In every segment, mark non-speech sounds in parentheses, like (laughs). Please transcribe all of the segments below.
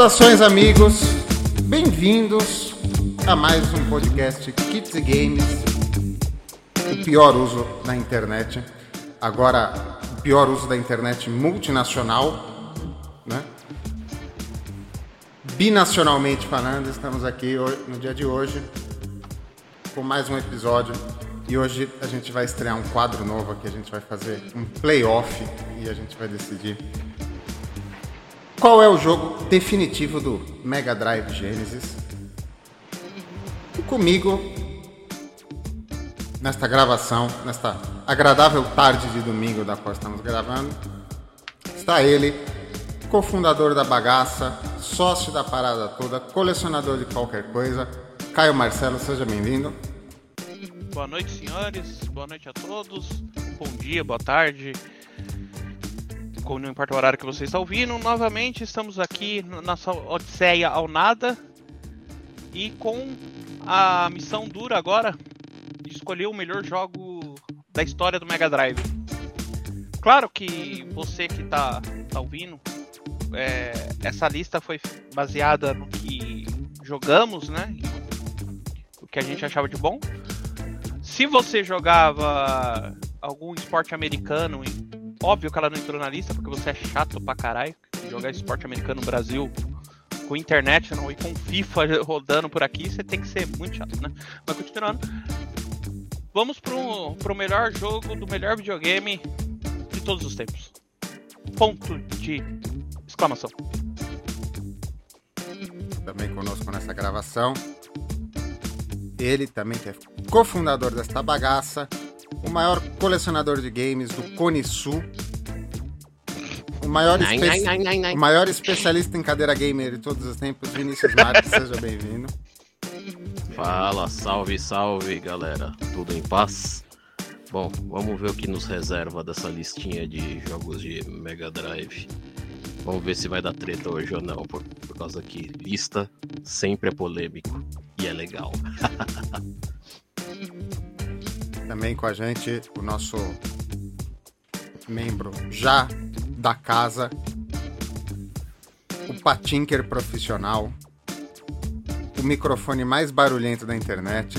Saudações, amigos. Bem-vindos a mais um podcast Kids Games. O pior uso da internet. Agora, o pior uso da internet multinacional, né? Binacionalmente falando, estamos aqui no dia de hoje com mais um episódio. E hoje a gente vai estrear um quadro novo aqui. A gente vai fazer um playoff e a gente vai decidir qual é o jogo definitivo do Mega Drive Genesis. E comigo, nesta gravação, nesta agradável tarde de domingo da qual estamos gravando, está ele, cofundador da bagaça, sócio da parada toda, colecionador de qualquer coisa, Caio Marcelo, seja bem-vindo. Boa noite, senhores. Boa noite a todos. Bom dia, boa tarde não importa o horário que você está ouvindo. Novamente estamos aqui na nossa Odisseia ao nada e com a missão dura agora de escolher o melhor jogo da história do Mega Drive. Claro que você que está tá ouvindo, é, essa lista foi baseada no que jogamos, né? O que a gente achava de bom. Se você jogava algum esporte americano Óbvio que ela não entrou na lista, porque você é chato pra caralho. Jogar esporte americano no Brasil com internet não, e com FIFA (laughs) rodando por aqui, você tem que ser muito chato, né? Mas continuando. Vamos pro, pro melhor jogo do melhor videogame de todos os tempos. Ponto de exclamação. Também conosco nessa gravação. Ele também que é cofundador desta bagaça, o maior colecionador de games do Cone Sul, o maior, espe... o maior especialista em cadeira gamer de todos os tempos, Vinícius Marques, (laughs) seja bem-vindo. Fala, salve, salve, galera. Tudo em paz? Bom, vamos ver o que nos reserva dessa listinha de jogos de Mega Drive. Vamos ver se vai dar treta hoje ou não, por, por causa que lista sempre é polêmico e é legal. (laughs) Também com a gente o nosso membro já da casa, o patinker profissional, o microfone mais barulhento da internet.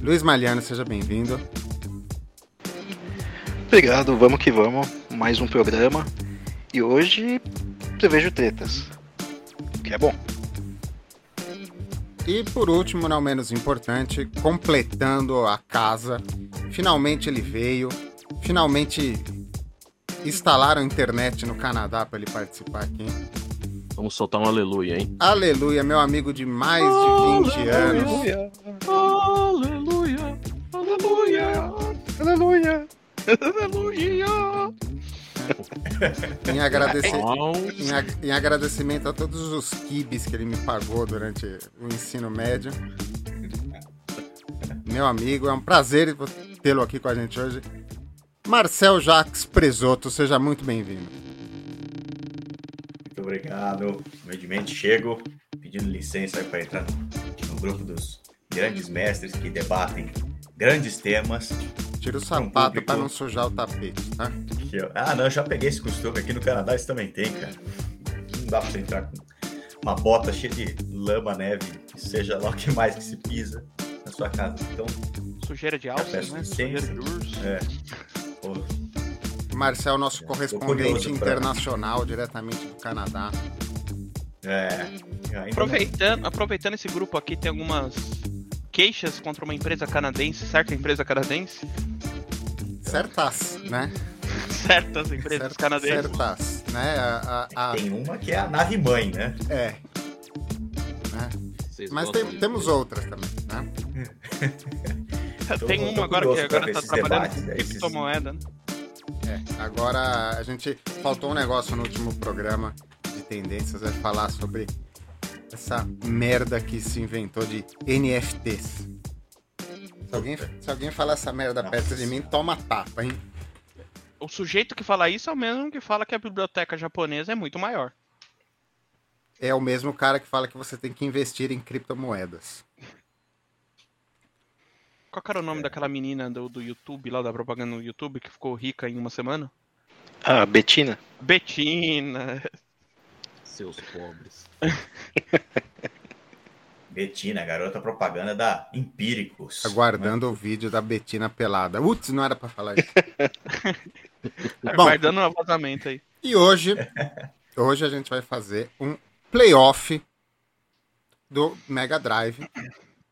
Luiz Maliano, seja bem-vindo. Obrigado, vamos que vamos. Mais um programa. E hoje prevejo tretas. Que é bom. E por último, não menos importante, completando a casa, finalmente ele veio, finalmente instalaram a internet no Canadá para ele participar aqui. Vamos soltar um aleluia, hein? Aleluia, meu amigo de mais de 20 aleluia, anos. Aleluia, aleluia, aleluia, aleluia. Em, agradeci... em, em, agradecimento a todos os kibes que ele me pagou durante o ensino médio. Meu amigo, é um prazer tê-lo aqui com a gente hoje. Marcel Jacques Presoto, seja muito bem-vindo. Muito obrigado. Humildemente chego pedindo licença para entrar no grupo dos grandes mestres que debatem grandes temas Tira o sapato um para não sujar o tapete, tá? Ah, não, eu já peguei esse costume. Aqui no Canadá isso também tem, cara. Não dá pra você entrar com uma bota cheia de lama, neve, seja lá o que mais que se pisa na sua casa. Então. Sujeira de alça, né? Sujeira de urso. É. Pô. Marcel, nosso é, correspondente internacional, pra... diretamente do Canadá. É. Aproveitando, aproveitando esse grupo aqui, tem algumas queixas contra uma empresa canadense, certa empresa canadense? Certas, né? (laughs) Certas empresas canadenses. Certas, né? A, a, a... Tem uma que é a nave mãe, né? É. Né? Mas tem, temos outras também, né? tem uma agora que agora tá trabalhando com criptomoeda, né? É, agora a gente faltou um negócio no último programa de tendências, é falar sobre essa merda que se inventou de NFTs. Se alguém, se alguém falar essa merda Nossa. perto de mim, toma tapa, hein? O sujeito que fala isso é o mesmo que fala que a biblioteca japonesa é muito maior. É o mesmo cara que fala que você tem que investir em criptomoedas. Qual era o nome é. daquela menina do, do YouTube, lá da propaganda no YouTube, que ficou rica em uma semana? Ah, Betina. Betina. Seus pobres. (laughs) Betina, garota propaganda da Empíricos. Aguardando o vídeo da Betina pelada. Putz, não era pra falar isso. (laughs) Aguardando o vazamento aí. E hoje, (laughs) hoje a gente vai fazer um playoff do Mega Drive.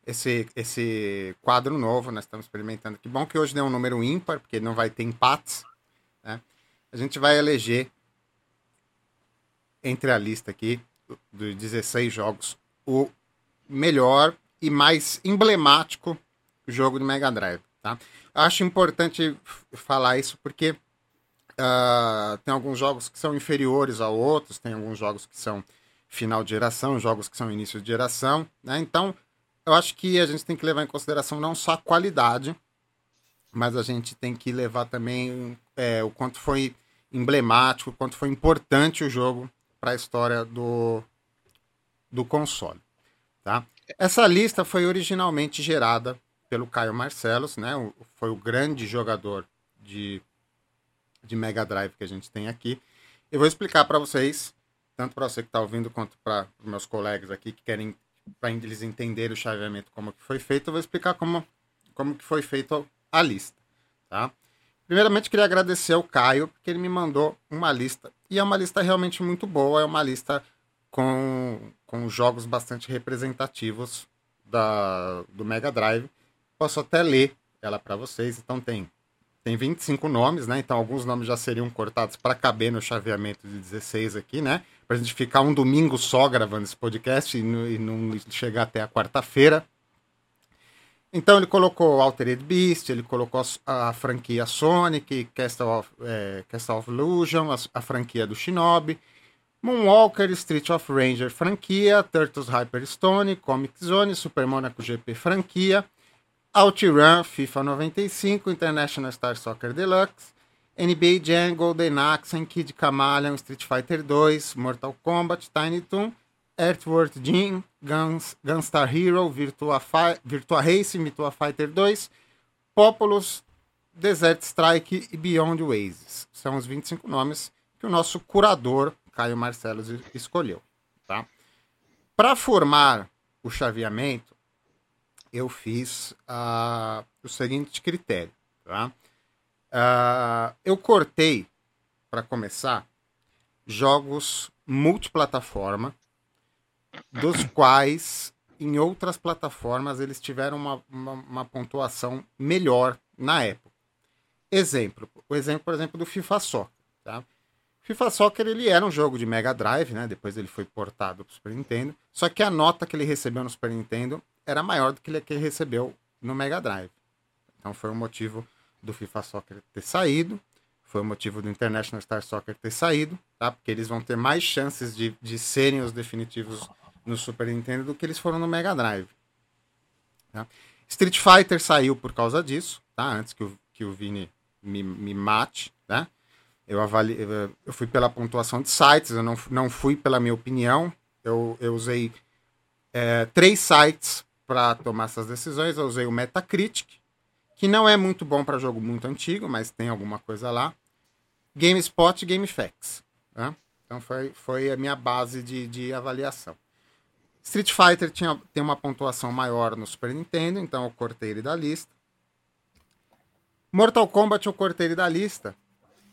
Esse, esse quadro novo, nós estamos experimentando. Que bom que hoje deu um número ímpar, porque não vai ter empates. Né? A gente vai eleger entre a lista aqui dos 16 jogos o melhor e mais emblemático jogo do Mega Drive. Tá? Acho importante falar isso porque uh, tem alguns jogos que são inferiores a outros, tem alguns jogos que são final de geração, jogos que são início de geração. Né? Então, eu acho que a gente tem que levar em consideração não só a qualidade, mas a gente tem que levar também é, o quanto foi emblemático, o quanto foi importante o jogo para a história do, do console. Tá? Essa lista foi originalmente gerada pelo Caio Marcelos, né? O, foi o grande jogador de, de Mega Drive que a gente tem aqui. Eu vou explicar para vocês, tanto para você que está ouvindo, quanto para meus colegas aqui que querem, para eles entenderem o chaveamento, como que foi feito, eu vou explicar como, como que foi feito a lista. Tá? Primeiramente, queria agradecer ao Caio, porque ele me mandou uma lista. E é uma lista realmente muito boa, é uma lista com, com jogos bastante representativos da, do Mega Drive. Posso até ler ela para vocês. Então tem tem 25 nomes, né? Então alguns nomes já seriam cortados para caber no chaveamento de 16 aqui, né? Para a gente ficar um domingo só gravando esse podcast e, e não chegar até a quarta-feira. Então ele colocou Altered Beast, ele colocou a, a franquia Sonic, Castle of, é, Castle of Illusion, a, a franquia do Shinobi, Moonwalker, Street of Ranger franquia, Turtles Hyperstone, Comic Zone, Super Monaco GP franquia, OutRun, FIFA 95, International Star Soccer Deluxe, NBA Jam, Golden Axe, Kid Chameleon, Street Fighter 2, Mortal Kombat, Tiny Toon, Earthworld Jim, Guns, Gunstar Hero, Virtua, Fi Virtua Racing, Virtua Fighter 2, Populous, Desert Strike e Beyond Oasis. São os 25 nomes que o nosso curador Caio Marcelo escolheu. Tá? Para formar o chaveamento, eu fiz uh, o seguinte critério. Tá? Uh, eu cortei, para começar, jogos multiplataforma, dos quais em outras plataformas eles tiveram uma, uma, uma, pontuação melhor na época. Exemplo, o exemplo, por exemplo, do FIFA Soccer. Tá? FIFA Soccer ele era um jogo de Mega Drive, né? Depois ele foi portado para o Super Nintendo. Só que a nota que ele recebeu no Super Nintendo era maior do que ele, que recebeu no Mega Drive. Então foi o motivo do FIFA Soccer ter saído, foi o motivo do International Star Soccer ter saído, tá? Porque eles vão ter mais chances de, de serem os definitivos no Super Nintendo do que eles foram no Mega Drive. Tá? Street Fighter saiu por causa disso, tá? Antes que o, que o Vini me, me mate, né? Eu, avali... eu fui pela pontuação de sites, eu não, não fui pela minha opinião. Eu, eu usei é, três sites para tomar essas decisões. Eu usei o Metacritic, que não é muito bom para jogo muito antigo, mas tem alguma coisa lá. GameSpot e GameFAQs. Né? Então foi, foi a minha base de, de avaliação. Street Fighter tinha, tem uma pontuação maior no Super Nintendo, então eu cortei ele da lista. Mortal Kombat eu cortei ele da lista,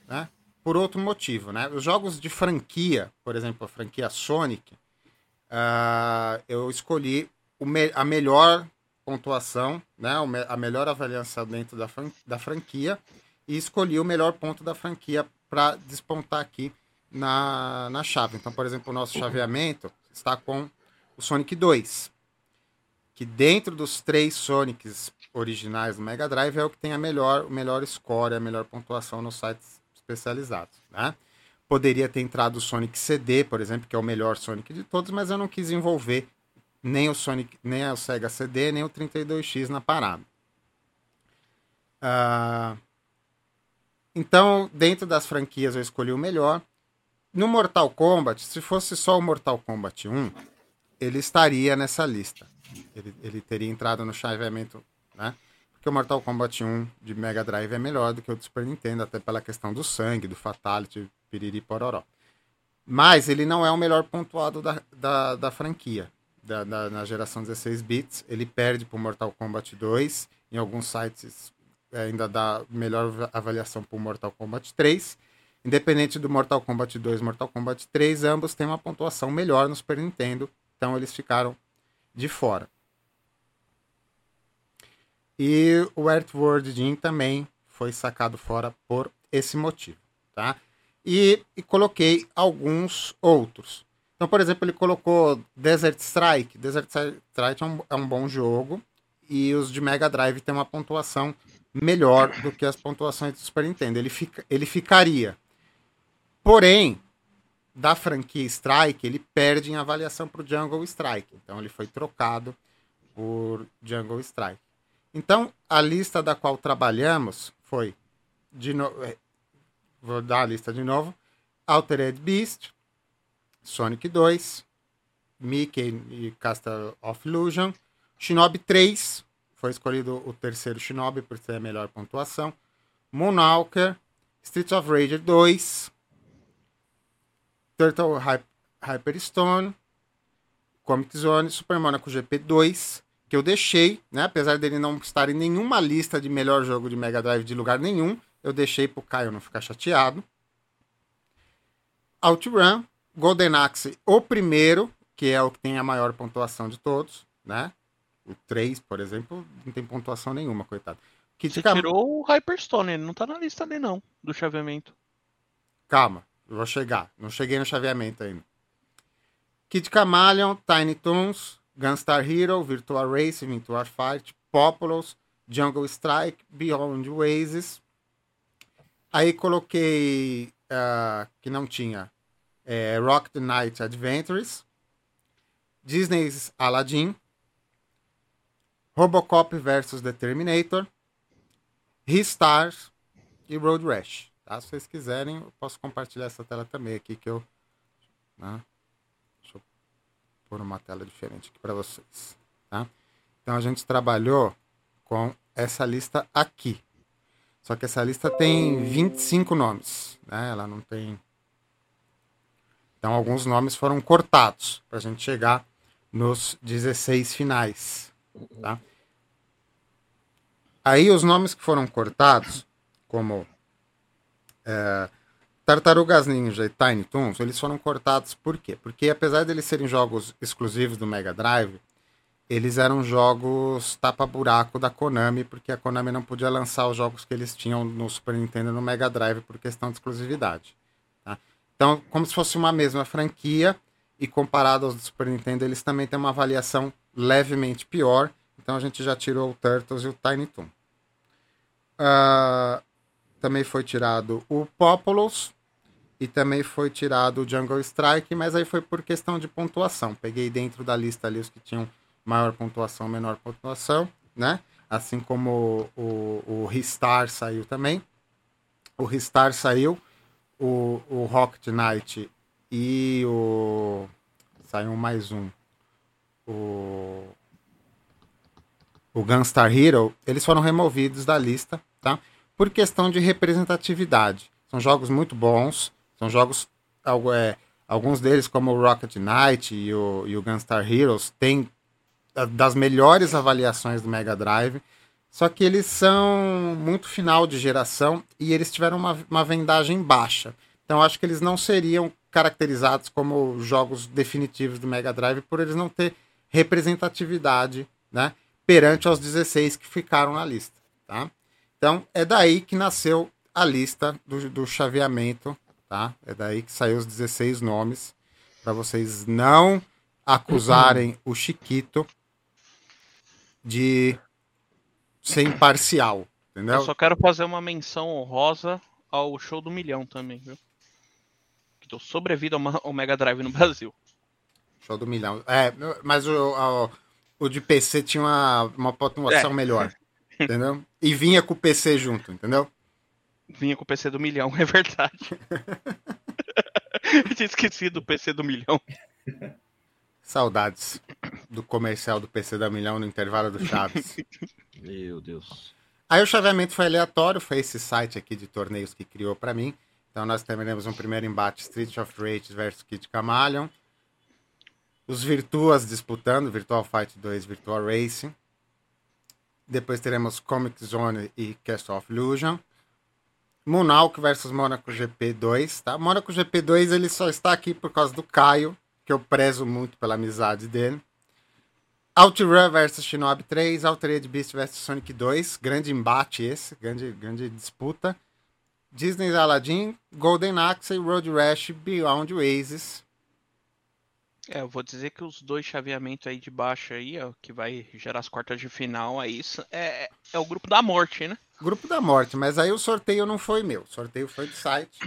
né? por outro motivo, né? Os jogos de franquia, por exemplo, a franquia Sonic, uh, eu escolhi me a melhor pontuação, né? A melhor avaliação dentro da, fran da franquia e escolhi o melhor ponto da franquia para despontar aqui na, na chave. Então, por exemplo, o nosso chaveamento está com o Sonic 2, que dentro dos três Sonics originais do Mega Drive é o que tem a melhor, o melhor score, a melhor pontuação nos sites especializados, né? Poderia ter entrado o Sonic CD, por exemplo, que é o melhor Sonic de todos, mas eu não quis envolver nem o Sonic, nem o Sega CD, nem o 32X na parada. Uh, então, dentro das franquias, eu escolhi o melhor. No Mortal Kombat, se fosse só o Mortal Kombat 1, ele estaria nessa lista. Ele, ele teria entrado no chaveamento, né? que o Mortal Kombat 1 de Mega Drive é melhor do que o do Super Nintendo, até pela questão do sangue, do Fatality, piriri pororó. Mas ele não é o melhor pontuado da, da, da franquia. Da, da, na geração 16 bits, ele perde para o Mortal Kombat 2. Em alguns sites é, ainda dá melhor avaliação para o Mortal Kombat 3. Independente do Mortal Kombat 2 e Mortal Kombat 3, ambos têm uma pontuação melhor no Super Nintendo, então eles ficaram de fora. E o Earthworld Jim também foi sacado fora por esse motivo, tá? E, e, coloquei alguns outros. Então, por exemplo, ele colocou Desert Strike. Desert Strike é um, é um bom jogo e os de Mega Drive têm uma pontuação melhor do que as pontuações do Super Nintendo. Ele, fica, ele ficaria. Porém, da franquia Strike, ele perde em avaliação para o Jungle Strike. Então, ele foi trocado por Jungle Strike. Então, a lista da qual trabalhamos foi, de no... É, vou dar a lista de novo, Altered Beast, Sonic 2, Mickey e Castle of Illusion, Shinobi 3, foi escolhido o terceiro Shinobi por ter a melhor pontuação. Moonwalker, Streets of Rage 2, Turtle Hyperstone, Comic Zone, Super Monaco GP 2, que eu deixei, né? Apesar dele não estar em nenhuma lista de melhor jogo de Mega Drive de lugar nenhum, eu deixei pro Caio não ficar chateado. OutRun, Golden Axe, o primeiro, que é o que tem a maior pontuação de todos, né? O 3, por exemplo, não tem pontuação nenhuma, coitado. Kid Você Cam... tirou o Hyperstone, ele não tá na lista ali não, do chaveamento. Calma, vou chegar. Não cheguei no chaveamento ainda. Kid Chameleon, Tiny Toons, Gunstar Hero, Virtual Race, Virtual Fight, Populous, Jungle Strike, Beyond Oasis. Aí coloquei uh, que não tinha é, Rock the Night Adventures, Disney's Aladdin, Robocop vs The Terminator, Restars e Road Rash. Tá? Se vocês quiserem, eu posso compartilhar essa tela também aqui que eu. Né? Deixa eu pôr uma tela diferente aqui para vocês. Tá? Então a gente trabalhou com essa lista aqui. Só que essa lista tem 25 nomes. Né? Ela não tem. Então alguns nomes foram cortados para a gente chegar nos 16 finais. Tá? Aí os nomes que foram cortados, como é, Tartarugas Ninja e Tiny Toons, eles foram cortados por quê? Porque apesar de eles serem jogos exclusivos do Mega Drive, eles eram jogos tapa-buraco da Konami, porque a Konami não podia lançar os jogos que eles tinham no Super Nintendo no Mega Drive por questão de exclusividade. Tá? Então, como se fosse uma mesma franquia, e comparado aos do Super Nintendo, eles também têm uma avaliação levemente pior. Então a gente já tirou o Turtles e o Tiny Toon. Uh, também foi tirado o Populous e também foi tirado o Jungle Strike, mas aí foi por questão de pontuação. Peguei dentro da lista ali os que tinham maior pontuação, menor pontuação, né? Assim como o, o, o Ristar saiu também. O Ristar saiu, o, o Rocket Knight e o. Saiu mais um. O. O Gunstar Hero, eles foram removidos da lista, tá? Por questão de representatividade. São jogos muito bons, são jogos. É, alguns deles, como o Rocket Knight e o, e o Gunstar Heroes, têm das melhores avaliações do Mega Drive. Só que eles são muito final de geração e eles tiveram uma, uma vendagem baixa. Então acho que eles não seriam caracterizados como jogos definitivos do Mega Drive por eles não ter representatividade, né, perante os 16 que ficaram na lista, tá? Então é daí que nasceu a lista do, do chaveamento, tá? É daí que saiu os 16 nomes para vocês não acusarem o Chiquito de ser imparcial, entendeu? Eu só quero fazer uma menção honrosa ao show do milhão também, viu? que deu sobrevida ao Mega Drive no Brasil. Show do milhão. É, mas o, o, o de PC tinha uma, uma pontuação é. melhor. Entendeu? E vinha com o PC junto, entendeu? Vinha com o PC do milhão, (laughs) é verdade. Eu tinha esquecido do PC do milhão. Saudades do comercial do PC da milhão no intervalo do Chaves. (laughs) Meu Deus. Aí o chaveamento foi aleatório, foi esse site aqui de torneios que criou para mim. Então nós teremos um primeiro embate Street of Rage versus Kid Camaleon. Os Virtuas disputando, Virtual Fight 2 Virtual Racing. Depois teremos Comic Zone e Castle of Illusion. Monalk versus Monaco GP2, tá? Monaco GP2 ele só está aqui por causa do Caio, que eu prezo muito pela amizade dele. OutRun versus Shinobi 3, Altered Beast versus Sonic 2, grande embate esse, grande, grande disputa. Disney Aladdin, Golden Axe, Road Rash, Beyond Oasis. É, eu vou dizer que os dois chaveamentos aí de baixo aí, ó, que vai gerar as quartas de final aí, é, é o grupo da morte, né? Grupo da morte, mas aí o sorteio não foi meu, o sorteio foi do site.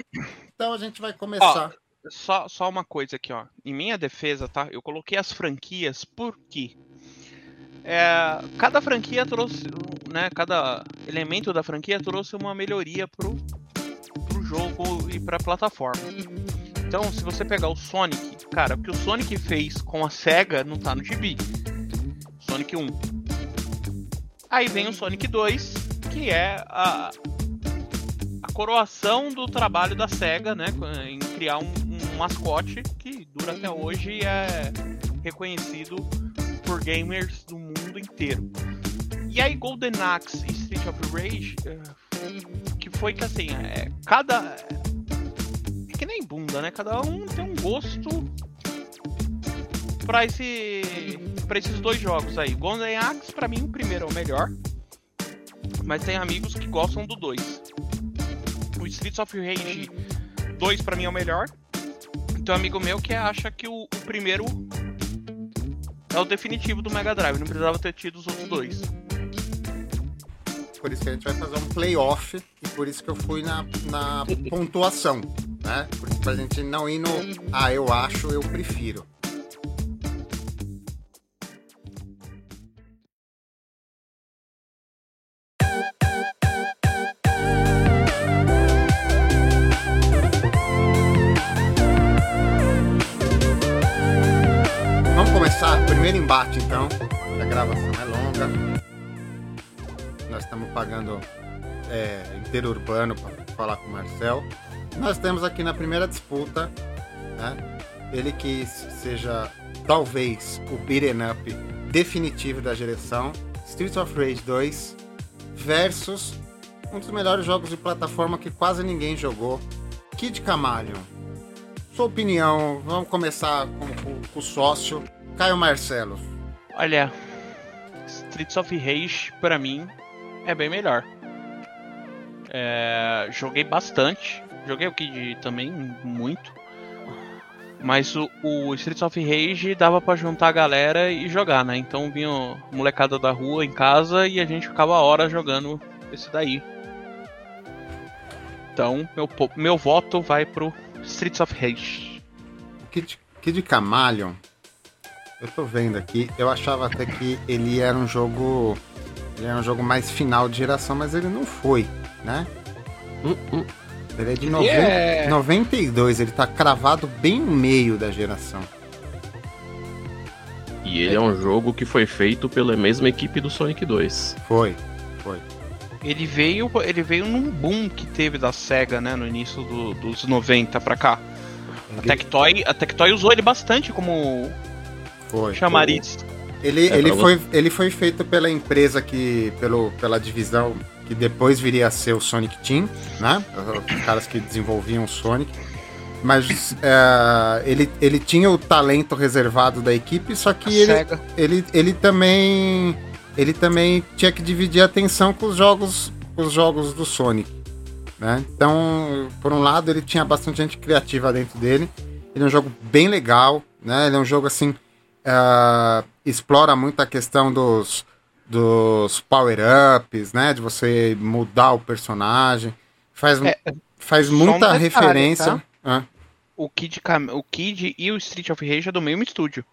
Então a gente vai começar. Ó, só, só uma coisa aqui, ó. Em minha defesa, tá? Eu coloquei as franquias por quê? É, cada franquia trouxe, né? Cada elemento da franquia trouxe uma melhoria pro, pro jogo e pra plataforma. Então, se você pegar o Sonic, cara, o que o Sonic fez com a SEGA não tá no gibi. Sonic 1. Aí vem o Sonic 2, que é a, a coroação do trabalho da SEGA, né? Em criar um, um mascote que dura até hoje e é reconhecido por gamers do mundo inteiro. E aí Golden Axe e Street of Rage, eh, que foi que assim, é, cada que nem bunda, né? Cada um tem um gosto para esse para esses dois jogos aí. Golden Axe para mim o primeiro é o melhor, mas tem amigos que gostam do 2. O Streets of Rage 2 para mim é o melhor. Tem um amigo meu que acha que o, o primeiro é o definitivo do Mega Drive, não precisava ter tido os outros dois. Por isso que a gente vai fazer um playoff e por isso que eu fui na, na pontuação, né? Por isso pra gente não ir no ah, eu acho, eu prefiro. primeiro embate, então. A gravação é longa. Nós estamos pagando é, inteiro urbano para falar com o Marcel. Nós temos aqui na primeira disputa, né? Ele que seja talvez o beat'em up definitivo da geração, Streets of Rage 2 versus um dos melhores jogos de plataforma que quase ninguém jogou, Kid Camaleon. Sua opinião, vamos começar com, com, com o sócio Caio Marcelo. Olha, Streets of Rage para mim é bem melhor. É, joguei bastante, joguei o Kid também muito, mas o, o Streets of Rage dava para juntar a galera e jogar, né? Então vinha molecada da rua em casa e a gente ficava horas jogando esse daí. Então meu, meu voto vai pro Streets of Rage. Kid, Kid Camaleon eu tô vendo aqui, eu achava até que ele era um jogo. Ele era um jogo mais final de geração, mas ele não foi, né? Uh, uh. Ele é de ele é... 92, ele tá cravado bem no meio da geração. E ele é. é um jogo que foi feito pela mesma equipe do Sonic 2. Foi, foi. Ele veio, ele veio num boom que teve da SEGA, né, no início do, dos 90 pra cá. A Tectoy, a Tectoy usou ele bastante como foi. Chamariz. Ele, é ele, foi, ele foi feito pela empresa que. Pelo, pela divisão que depois viria a ser o Sonic Team, né? Os caras que desenvolviam o Sonic. Mas é, ele, ele tinha o talento reservado da equipe, só que ele, ele, ele também. Ele também tinha que dividir a atenção com os jogos, com os jogos do Sonic. Né? Então, por um lado, ele tinha bastante gente criativa dentro dele. Ele é um jogo bem legal, né? Ele é um jogo assim uh, explora muito a questão dos, dos power-ups, né? De você mudar o personagem. Faz, é, faz muita um detalhe, referência. Tá? Ah. O, Kid, o Kid e o Street of Rage é do mesmo estúdio.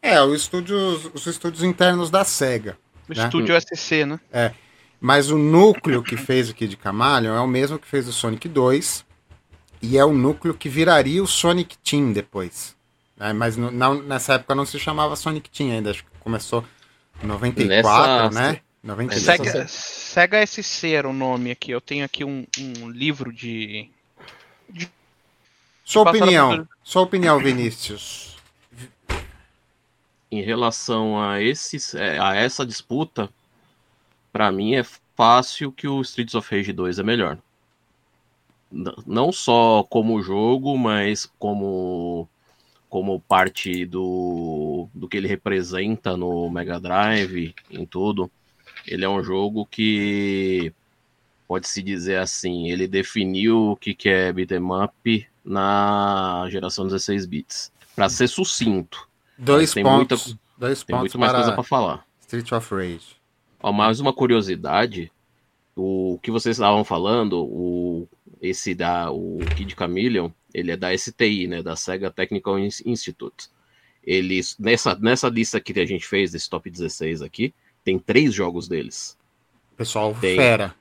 É, o estúdio, os estúdios internos da SEGA. O né? estúdio SC, né? É. Mas o núcleo que fez o Kid Camaleon é o mesmo que fez o Sonic 2. E é o núcleo que viraria o Sonic Team depois. É, mas não, nessa época não se chamava Sonic Team ainda, acho que começou em 94, nessa, né? 96. Sega, Sega SC era o nome aqui. Eu tenho aqui um, um livro de. Sua passaram opinião, por- sua opinião, Vinícius. Em relação a, esse, é, a essa disputa, pra mim é fácil que o Streets of Rage 2 é melhor. Não só como jogo, mas como, como parte do, do que ele representa no Mega Drive, em tudo. Ele é um jogo que, pode-se dizer assim, ele definiu o que que é beat'em up na geração 16 bits. Pra ser sucinto, Dois tem pontos. muita- dois tem pontos muito mais coisa para falar. Street of Rage. Ó, mais uma curiosidade, o que vocês estavam falando, o esse da o Kid Chameleon, ele é da STI, né, da Sega Technical In- Institute. Ele nessa nessa lista que a gente fez desse top 16 aqui, tem três jogos deles. Pessoal, Tem. fera.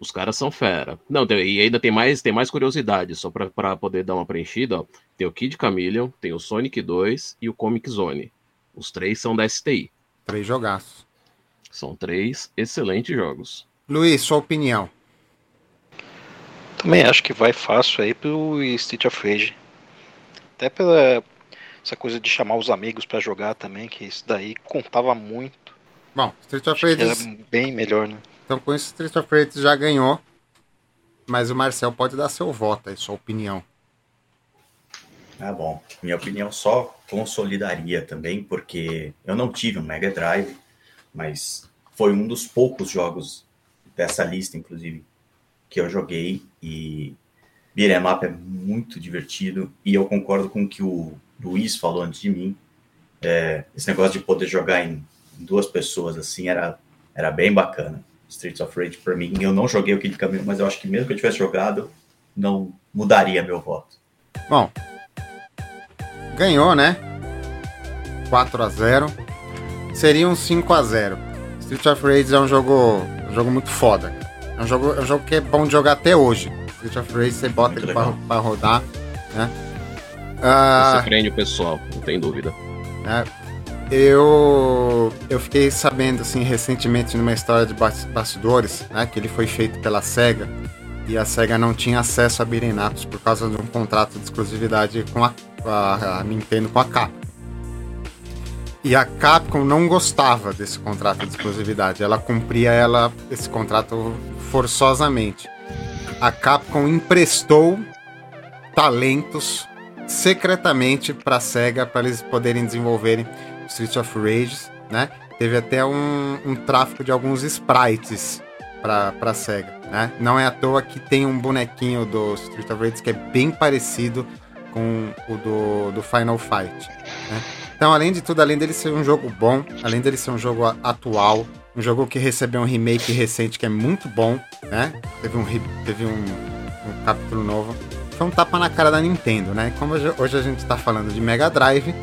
Os caras são fera. Não, tem- e ainda tem mais, tem mais curiosidade, só pra poder dar uma preenchida, ó. Tem o Kid Chameleon, tem o Sonic 2 e o Comic Zone. Os três são da STI. Três jogaços. São três excelentes jogos. Luiz, sua opinião. Também acho que vai fácil aí pro Street of Rage. Até pela essa coisa de chamar os amigos pra jogar também, que isso daí contava muito. Bom, Street of que era Rage. bem melhor, né? Então, com isso, Street of Rage já ganhou. Mas o Marcel pode dar seu voto aí, sua opinião. Ah, bom. Minha opinião só consolidaria também, porque eu não tive um Mega Drive, mas foi um dos poucos jogos dessa lista, inclusive, que eu joguei. E Beat'em Up é muito divertido. E eu concordo com o que o Luiz falou antes de mim. É, esse negócio de poder jogar em duas pessoas assim era, era bem bacana. Streets of Rage, pra mim, eu não joguei o Kid Camino, mas eu acho que mesmo que eu tivesse jogado, não mudaria meu voto. Bom, ganhou, né? 4 a 0 Seria um 5 a 0 Street of Rage é um jogo, um jogo muito foda. É um jogo, é um jogo que é bom de jogar até hoje. Street of Rage você bota Muito ele pra, pra rodar, né? Ah, Você prende o pessoal, não tem dúvida. né? Eu, eu fiquei sabendo assim recentemente numa história de bas- bastidores, né, que ele foi feito pela Sega e a Sega não tinha acesso a Ups por causa de um contrato de exclusividade com a, a- a Nintendo com a Capcom. E a Capcom não gostava desse contrato de exclusividade, ela cumpria ela esse contrato forçosamente. A Capcom emprestou talentos secretamente para a Sega para eles poderem desenvolverem Street of Rage, né? Teve até um, um tráfico de alguns sprites para a Sega, né? Não é à toa que tem um bonequinho do Street of Rage que é bem parecido com o do, do Final Fight, né? Então, além de tudo, além dele ser um jogo bom, além dele ser um jogo atual, um jogo que recebeu um remake recente que é muito bom, né? Teve um, teve um, um capítulo novo. Foi um tapa na cara da Nintendo, né? Como hoje, hoje a gente tá falando de Mega Drive,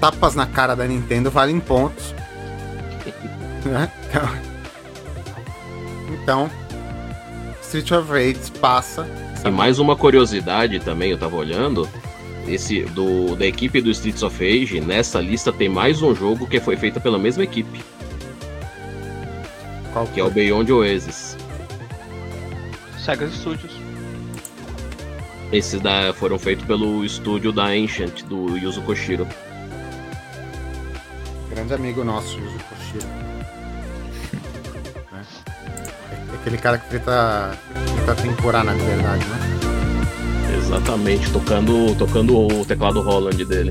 tapas na cara da Nintendo valem pontos. (laughs) né? Então, então, Street of Rage passa. E mais uma curiosidade também, eu tava olhando, esse do da equipe do Streets of Rage, nessa lista tem mais um jogo que foi feito pela mesma equipe, Qual que é o Beyond Oasis. Sega Studios. Esses da, foram feitos pelo estúdio da Ancient, do Yuzo Koshiro. Grande amigo nosso, Yuzo Koshiro. né? É aquele cara que frita, frita tempurá, na verdade, né? Exatamente, tocando, tocando o teclado Holland dele.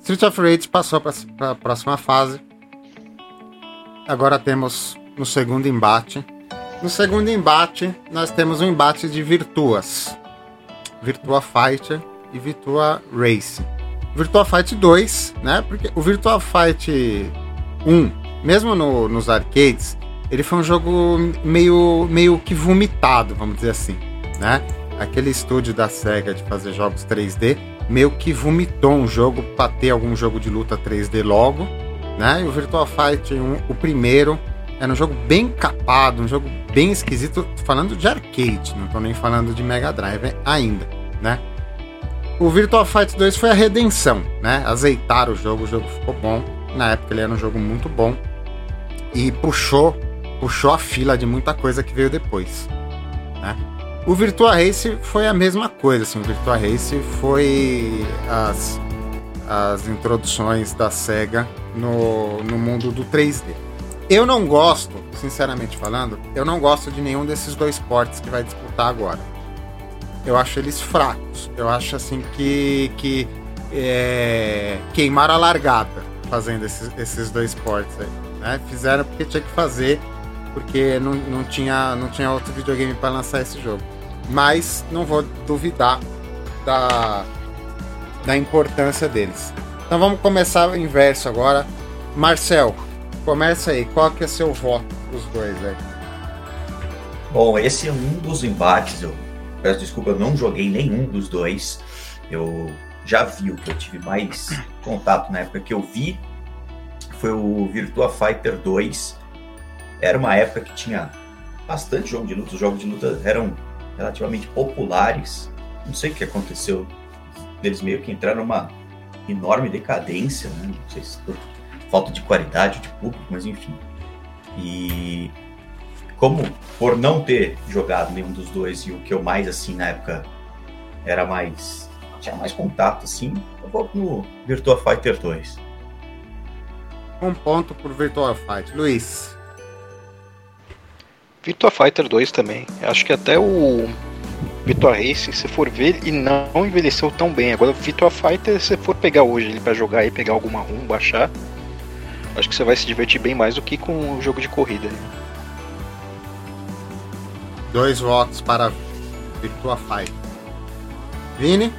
Street of Rage passou para a próxima fase. Agora temos no segundo embate. No segundo embate, nós temos um embate de Virtuas. Virtua Fighter e Virtua Racing. Virtua Fight 2, né? Porque o Virtua Fight 1, mesmo no- nos arcades, ele foi um jogo meio, meio que vomitado, vamos dizer assim, né? Aquele estúdio da SEGA de fazer jogos 3D meio que vomitou um jogo para ter algum jogo de luta 3D logo, né? E o Virtua Fighter 1, o primeiro, era um jogo bem capado, um jogo bem esquisito, falando de arcade, não tô nem falando de Mega Drive ainda, né? O Virtua Fighter 2 foi a redenção, né? Azeitaram o jogo, o jogo ficou bom. Na época ele era um jogo muito bom e puxou, puxou a fila de muita coisa que veio depois, né? O Virtua Race foi a mesma coisa, assim, o Virtua Race foi as, as introduções da SEGA no, no mundo do 3D. Eu não gosto, sinceramente falando, eu não gosto de nenhum desses dois portes que vai disputar agora. Eu acho eles fracos. Eu acho assim que, que é, queimaram a largada fazendo esses, esses dois portes aí. Né? Fizeram porque tinha que fazer, porque não, não, tinha, não tinha outro videogame para lançar esse jogo. Mas não vou duvidar da, da importância deles. Então vamos começar o inverso agora. Marcel, começa aí. Qual que é seu voto dos dois aí? Bom, esse é um dos embates. Eu peço desculpa, eu não joguei nenhum dos dois. Eu já vi o que eu tive mais (coughs) contato na época que eu vi foi o Virtua Fighter 2. Era uma época que tinha bastante jogo de luta. Os jogos de luta eram relativamente populares. Não sei o que aconteceu. Eles meio que entraram numa enorme decadência, né? Não sei se falta de qualidade de público, mas enfim. E como por não ter jogado nenhum dos dois e o que eu mais assim na época era mais tinha mais contato assim, eu vou no Virtua Fighter 2. Um ponto por Virtua Fighter. Luiz. Virtua Fighter 2 também. Acho que até o Virtua Racing, se for ver, ele não envelheceu tão bem. Agora, o Virtua Fighter, se for pegar hoje ele para jogar e pegar alguma ROM, baixar, acho que você vai se divertir bem mais do que com o jogo de corrida. Dois votos para Virtua Fighter. Vini?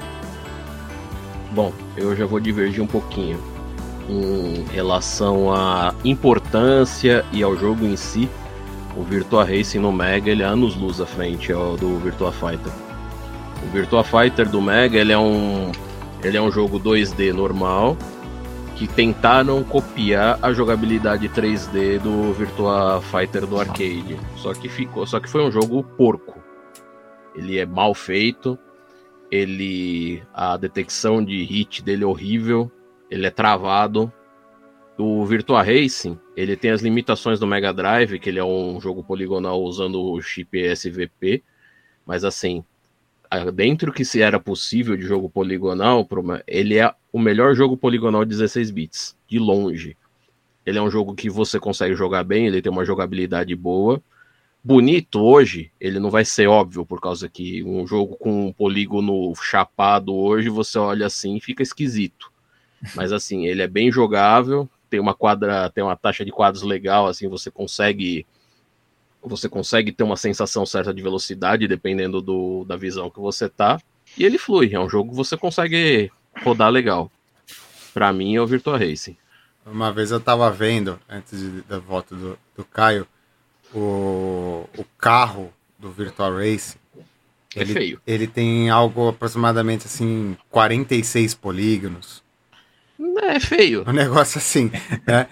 Bom, eu já vou divergir um pouquinho em relação à importância e ao jogo em si o Virtua Racing no Mega ele é anos luz à frente ó, do Virtua Fighter. O Virtua Fighter do Mega ele é um ele é um jogo 2D normal que tentaram copiar a jogabilidade 3D do Virtua Fighter do arcade. Só que ficou, só que foi um jogo porco. Ele é mal feito, ele a detecção de hit dele é horrível, ele é travado, o Virtua Racing, ele tem as limitações do Mega Drive, que ele é um jogo poligonal usando o chip SVP, mas assim, dentro que se era possível de jogo poligonal, ele é o melhor jogo poligonal de 16 bits, de longe. Ele é um jogo que você consegue jogar bem, ele tem uma jogabilidade boa. Bonito hoje, ele não vai ser óbvio, por causa que um jogo com um polígono chapado hoje, você olha assim e fica esquisito. Mas assim, ele é bem jogável, tem uma quadra, tem uma taxa de quadros legal, assim, você consegue você consegue ter uma sensação certa de velocidade dependendo do, da visão que você tá. E ele flui, é um jogo que você consegue rodar legal. Para mim é o Virtua Racing. Uma vez eu tava vendo, antes de, da volta do, do Caio, o, o carro do Virtual Racing. É ele, feio. Ele tem algo aproximadamente assim, 46 polígonos. É feio. Um negócio assim. Né?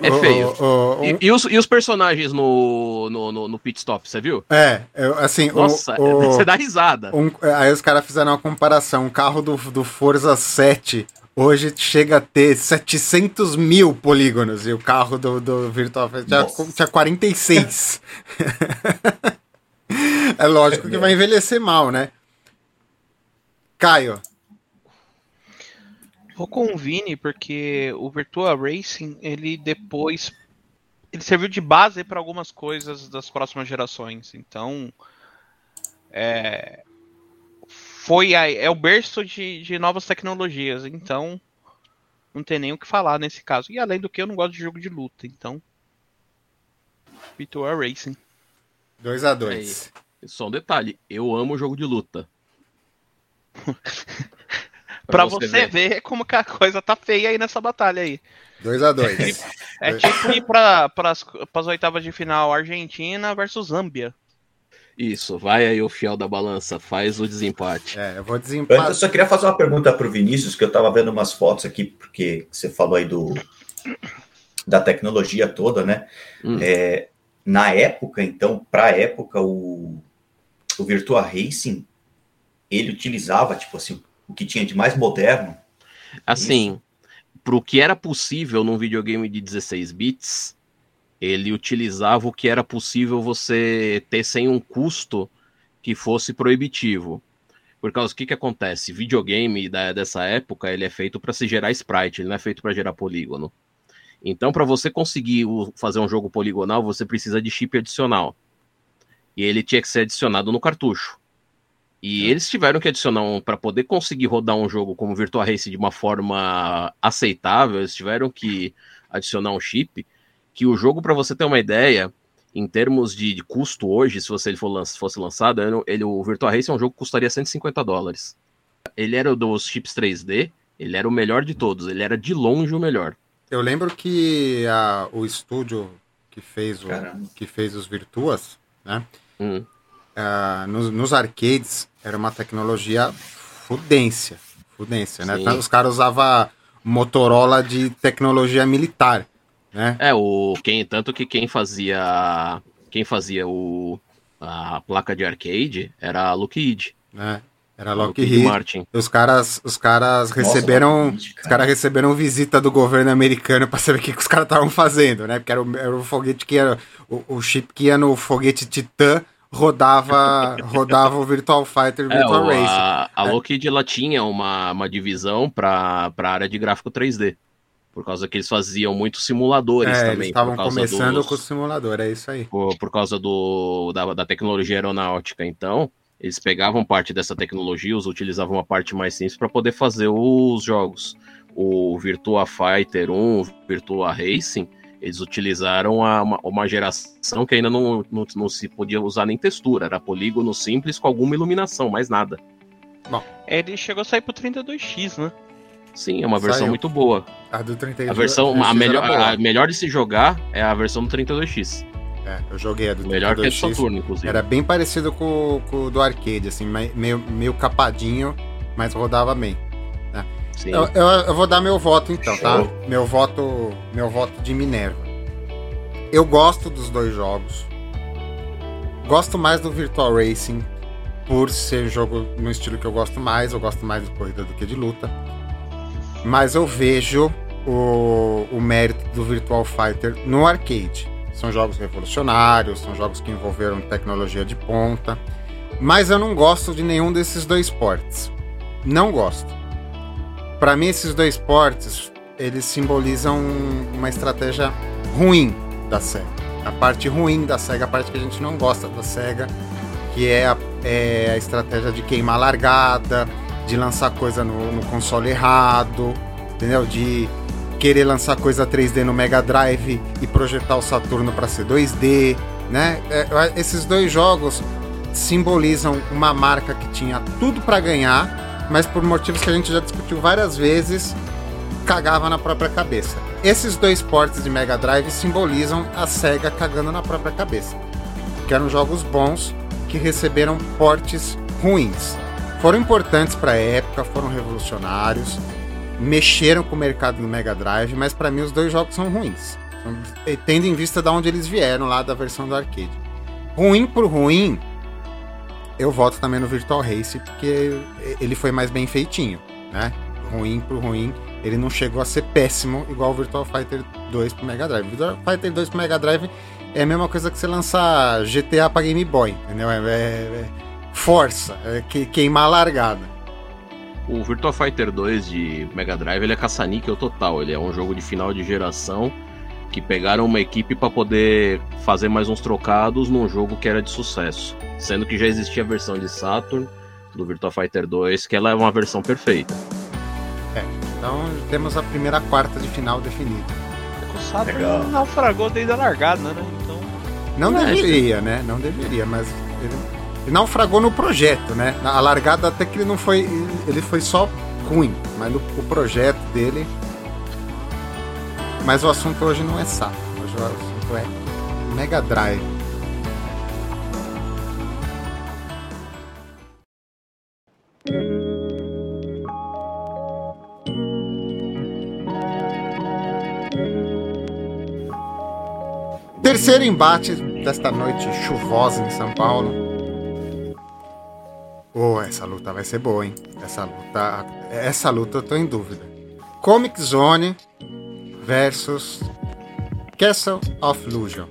É feio. O, o, e, e, os, e os personagens no, no, no, no pit stop, você viu? É, assim. Nossa, (laughs) você dá risada. Um, aí os caras fizeram uma comparação. Um carro do, do Forza 7 hoje chega a ter 700 mil polígonos e o carro do, do Virtual tinha, tinha 46. (laughs) é lógico que vai envelhecer mal, né? Caio. Vou com o Vini, porque o Virtua Racing, ele depois. Ele serviu de base para algumas coisas das próximas gerações. Então. É. Foi a, é o berço de, de novas tecnologias. Então. Não tem nem o que falar nesse caso. E além do que, eu não gosto de jogo de luta. Então. Virtua Racing. 2 a 2 Só um detalhe: eu amo jogo de luta. (laughs) Pra, você, você ver. ver. como que a coisa tá feia aí nessa batalha aí. 2 a 2 É tipo ir pra, pras, pras oitavas de final Argentina versus Zâmbia. Isso, vai aí o fiel da balança, faz o desempate. É, eu vou desempatar. Eu só queria fazer uma pergunta pro Vinícius, que eu tava vendo umas fotos aqui, porque você falou aí do, da tecnologia toda, né? Hum. É, na época, então, para a época, o, o Virtua Racing, ele utilizava, tipo assim, o que tinha de mais moderno. Assim, para o que era possível num videogame de 16 bits, ele utilizava o que era possível você ter sem um custo que fosse proibitivo. Por causa do que que acontece? Videogame da, dessa época, ele é feito para se gerar sprite, ele não é feito para gerar polígono. Então, para você conseguir fazer um jogo poligonal, você precisa de chip adicional. E ele tinha que ser adicionado no cartucho. E eles tiveram que adicionar um para poder conseguir rodar um jogo como Virtua Racing de uma forma aceitável, eles tiveram que adicionar um chip que o jogo, para você ter uma ideia, em termos de, de custo hoje, se você ele for lan- fosse lançado, ele, ele- o Virtua Racing é um jogo que custaria 150 dólares. Ele era dos chips 3D, ele era o melhor de todos, ele era de longe o melhor. Eu lembro que a- o estúdio que fez, o, Caramba. que fez os Virtuas, né? Hum. Ah, nos, nos arcades era uma tecnologia fudência. Fudência, né? Então, Os caras usavam Motorola de tecnologia militar, né? É, o quem tanto que quem fazia quem fazia o a placa de arcade era a Lockheed, né? Era a Lockheed. Martin. Os caras, os caras receberam, Lockheed, os cara. caras receberam visita do governo americano para saber o que, que os caras estavam fazendo, né? Porque era o, era o foguete que ia, o, o chip que ia no foguete Titan rodava, rodava o Virtual Fighter É, Virtual Racing. a, a Lockheed ela tinha uma, uma divisão para a área de gráfico 3D. Por causa que eles faziam muitos simuladores É, também. eles estavam começando dos- com o simulador, é isso aí. por, por causa do, da, da tecnologia aeronáutica. Então, eles pegavam parte dessa tecnologia, os utilizavam uma parte mais simples para poder fazer os jogos. O Virtua Fighter 1, o Virtua Racing, eles utilizaram a- uma, uma geração que ainda não, não, não se podia usar nem textura, era polígono simples com alguma iluminação, mais nada. Ele chegou a sair pro 32X, né? Sim, é uma versão Saiu. muito boa. A do 32 A versão, a melhor, a melhor de se jogar é a versão do 32X. É, eu joguei a do Melhor que a do 32X. Saturno, inclusive. Era bem parecido com, com o do arcade, assim, meio, meio capadinho, mas rodava bem. Eu, eu, eu vou dar meu voto então, tá? Show. Meu voto, meu voto de Minerva. Eu gosto dos dois jogos. Gosto mais do Virtual Racing por ser jogo no estilo que eu gosto mais. Eu gosto mais de corrida do que de luta. Mas eu vejo o, o mérito do Virtual Fighter no arcade. São jogos revolucionários, são jogos que envolveram tecnologia de ponta. Mas eu não gosto de nenhum desses dois portes. Não gosto. Para mim, esses dois portes, eles simbolizam uma estratégia ruim da SEGA. A parte ruim da SEGA, a parte que a gente não gosta da SEGA, que é a, é a estratégia de queimar largada, de lançar coisa no, no console errado, entendeu? De querer lançar coisa 3D no Mega Drive e projetar o Saturno para ser 2D, né? É, esses dois jogos simbolizam uma marca que tinha tudo para ganhar, mas por motivos que a gente já discutiu várias vezes, cagava na própria cabeça. Esses dois portes de Mega Drive simbolizam a SEGA cagando na própria cabeça. Que eram jogos bons que receberam portes ruins. Foram importantes para a época, foram revolucionários, mexeram com o mercado do Mega Drive, mas para mim os dois jogos são ruins. Tendo em vista de onde eles vieram lá da versão do arcade. Ruim por ruim, eu voto também no Virtual Race, porque ele foi mais bem feitinho, né? Ruim por ruim, ele não chegou a ser péssimo igual o Virtual Fighter 2 pro Mega Drive. Virtual Fighter 2 pro Mega Drive é a mesma coisa que você lançar GTA pra Game Boy, entendeu? É, é, é força, é que, queimar a largada. O Virtua Fighter 2 de Mega Drive ele é caça-níquel total. Ele é um jogo de final de geração que pegaram uma equipe para poder fazer mais uns trocados num jogo que era de sucesso. Sendo que já existia a versão de Saturn do Virtua Fighter 2, que ela é uma versão perfeita. É, então temos a primeira quarta de final definida. O Saturn Legal. naufragou desde a largada, né? Então. Não É, deveria, né? Não deveria, mas ele, ele naufragou no projeto, né? A largada até que ele não foi. Ele foi só ruim, mas no, o projeto dele. Mas o assunto hoje não é SAP, hoje o assunto é Mega Drive. Terceiro embate desta noite chuvosa em São Paulo. Oh, essa luta vai ser boa, hein? Essa luta, essa luta eu tô em dúvida. Comic Zone versus Castle of Illusion.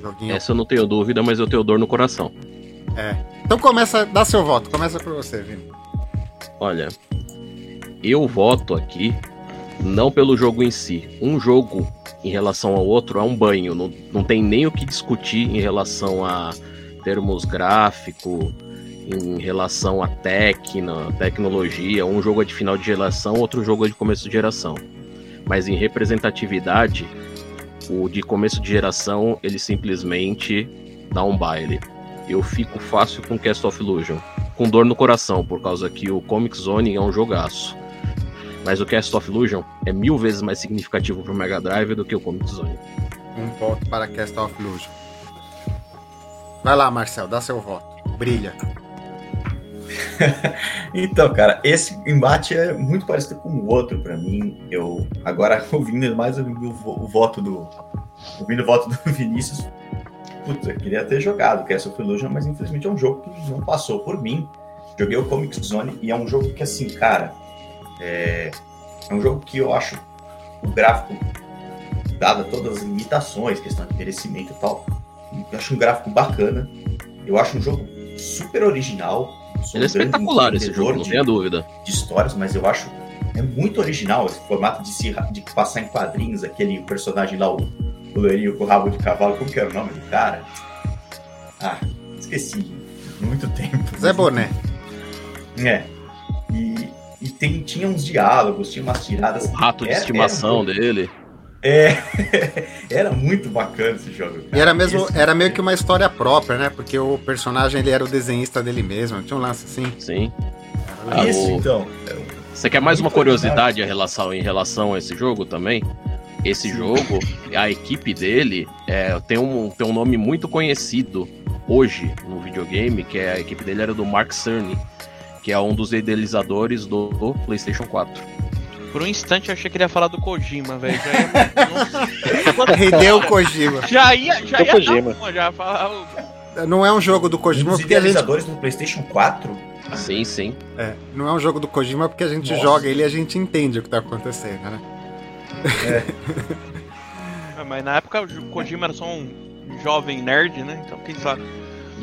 Joguinho. Essa eu não tenho dúvida, mas eu tenho dor no coração. É. Então começa, dá seu voto. Começa por você, Vini. Olha, eu voto aqui não pelo jogo em si. Um jogo em relação ao outro é um banho. Não, não tem nem o que discutir em relação a termos gráfico, em relação a tecna, tecnologia. Um jogo é de final de geração, outro jogo é de começo de geração. Mas em representatividade, o de começo de geração, ele simplesmente dá um baile. Eu fico fácil com Cast of Illusion. Com dor no coração, por causa que o Comic Zone é um jogaço. Mas o Cast of Illusion é mil vezes mais significativo para o Mega Drive do que o Comic Zone. Um ponto para Cast of Illusion. Vai lá, Marcel, dá seu voto. Brilha. (laughs) então, cara, esse embate é muito parecido com o outro para mim. Eu agora (laughs) ouvindo mais ouvindo o, voto do ouvindo o voto do (laughs) Vinícius, putz, eu queria ter jogado Castle of Illusion, mas infelizmente é um jogo que não passou por mim. Joguei o Comic Zone e é um jogo que assim, cara, é, é um jogo que eu acho o gráfico, dada todas as limitações, questão de merecimento e tal, eu acho um gráfico bacana. Eu acho um jogo super original, ele é espetacular esse jogo, não tenha dúvida. De histórias, mas eu acho é muito original esse formato de, se, de passar em quadrinhos, aquele personagem lá, o, o loirinho com o rabo de cavalo, como que era o nome do cara? Ah, esqueci. Muito tempo. Zé Boné. É. E, e tem, tinha uns diálogos, tinha umas tiradas. O rato de era, estimação um... dele. É, (laughs) era muito bacana esse jogo. Cara. E era mesmo, esse... era meio que uma história própria, né? Porque o personagem ele era o desenhista dele mesmo. Tinha um lance assim. Sim. Ah, Isso, o... então. Você quer mais uma curiosidade em relação, em relação a esse jogo também? Esse Sim. jogo, a equipe dele é, tem, um, tem um nome muito conhecido hoje no videogame, que é a equipe dele era do Mark Cerny, que é um dos idealizadores do, do PlayStation 4. Por um instante eu achei que ele ia falar do Kojima, velho. (laughs) Rendeu o Kojima. Já ia, já ia Kojima. Não, já falava... Não é um jogo do Kojima. Os idealizadores gente... do PlayStation 4? Sim, sim. É, não é um jogo do Kojima porque a gente Nossa. joga ele e a gente entende o que tá acontecendo, né? É. (laughs) é. mas na época o Kojima era só um jovem nerd, né? Então quem sabe.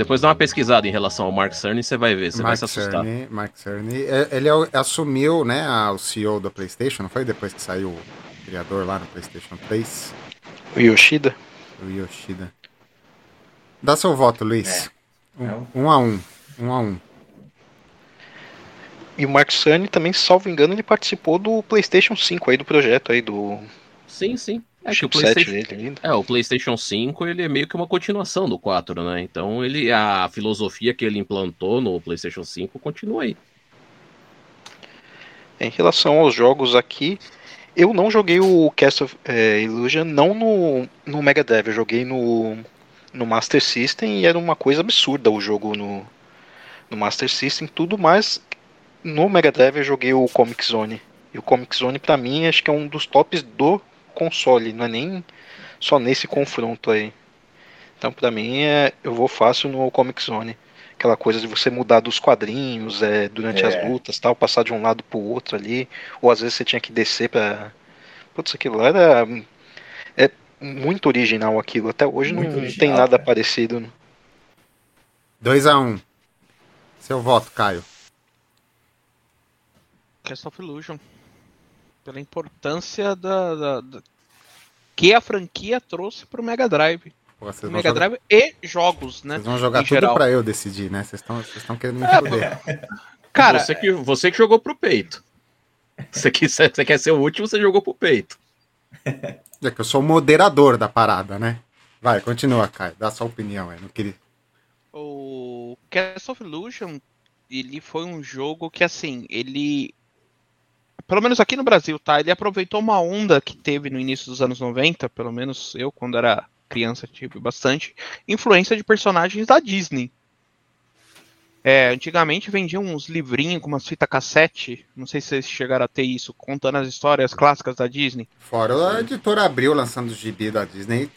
Depois dá uma pesquisada em relação ao Mark Cerny, você vai ver, você Mark vai se assustar. Cerny, Mark Cerny, é, ele é assumiu, né, o CEO da PlayStation, não foi depois que saiu o criador lá no PlayStation 3? O Yoshida. O Yoshida. Dá seu voto, Luiz. É. Um, um, a um. Um a um. E o Mark Cerny também, salvo engano, ele participou do PlayStation 5 aí, do projeto aí do... Sim, sim. É que o PlayStation, dele é, o PlayStation 5 ele é meio que uma continuação do 4, né? Então ele a filosofia que ele implantou no PlayStation 5 continua aí. Em relação aos jogos aqui, eu não joguei o Cast of é, Illusion não no, no Mega Drive, eu joguei no, no Master System e era uma coisa absurda o jogo no, no Master System, tudo mais no Mega Drive eu joguei o Comic Zone. E o Comic Zone para mim acho que é um dos tops do console, não é nem só nesse confronto aí. Então, para mim, é, eu vou fácil no Comic Zone. Aquela coisa de você mudar dos quadrinhos é, durante é. as lutas, tal, passar de um lado pro outro ali. Ou às vezes você tinha que descer pra. Putz, aquilo lá era. É muito original aquilo. Até hoje muito não original, tem nada cara. parecido. 2x1. Um. Seu voto, Caio. Cast of Illusion pela importância da, da, da, que a franquia trouxe pro Mega Drive. Pô, Mega jogar... Drive e jogos, né? Vocês vão jogar tudo geral. pra eu decidir, né? Vocês estão querendo me é, Cara, você que, você que jogou pro peito. Você, que, você quer ser o último, você jogou pro peito. É que eu sou o moderador da parada, né? Vai, continua, Caio. Dá sua opinião aí. Não queria... O Castle of Illusion, ele foi um jogo que, assim, ele pelo menos aqui no Brasil, tá? Ele aproveitou uma onda que teve no início dos anos 90, pelo menos eu, quando era criança, tive bastante influência de personagens da Disney. É, antigamente vendiam uns livrinhos com umas fita cassete, não sei se vocês chegaram a ter isso, contando as histórias clássicas da Disney. Fora a editora Abril lançando o gibi da Disney,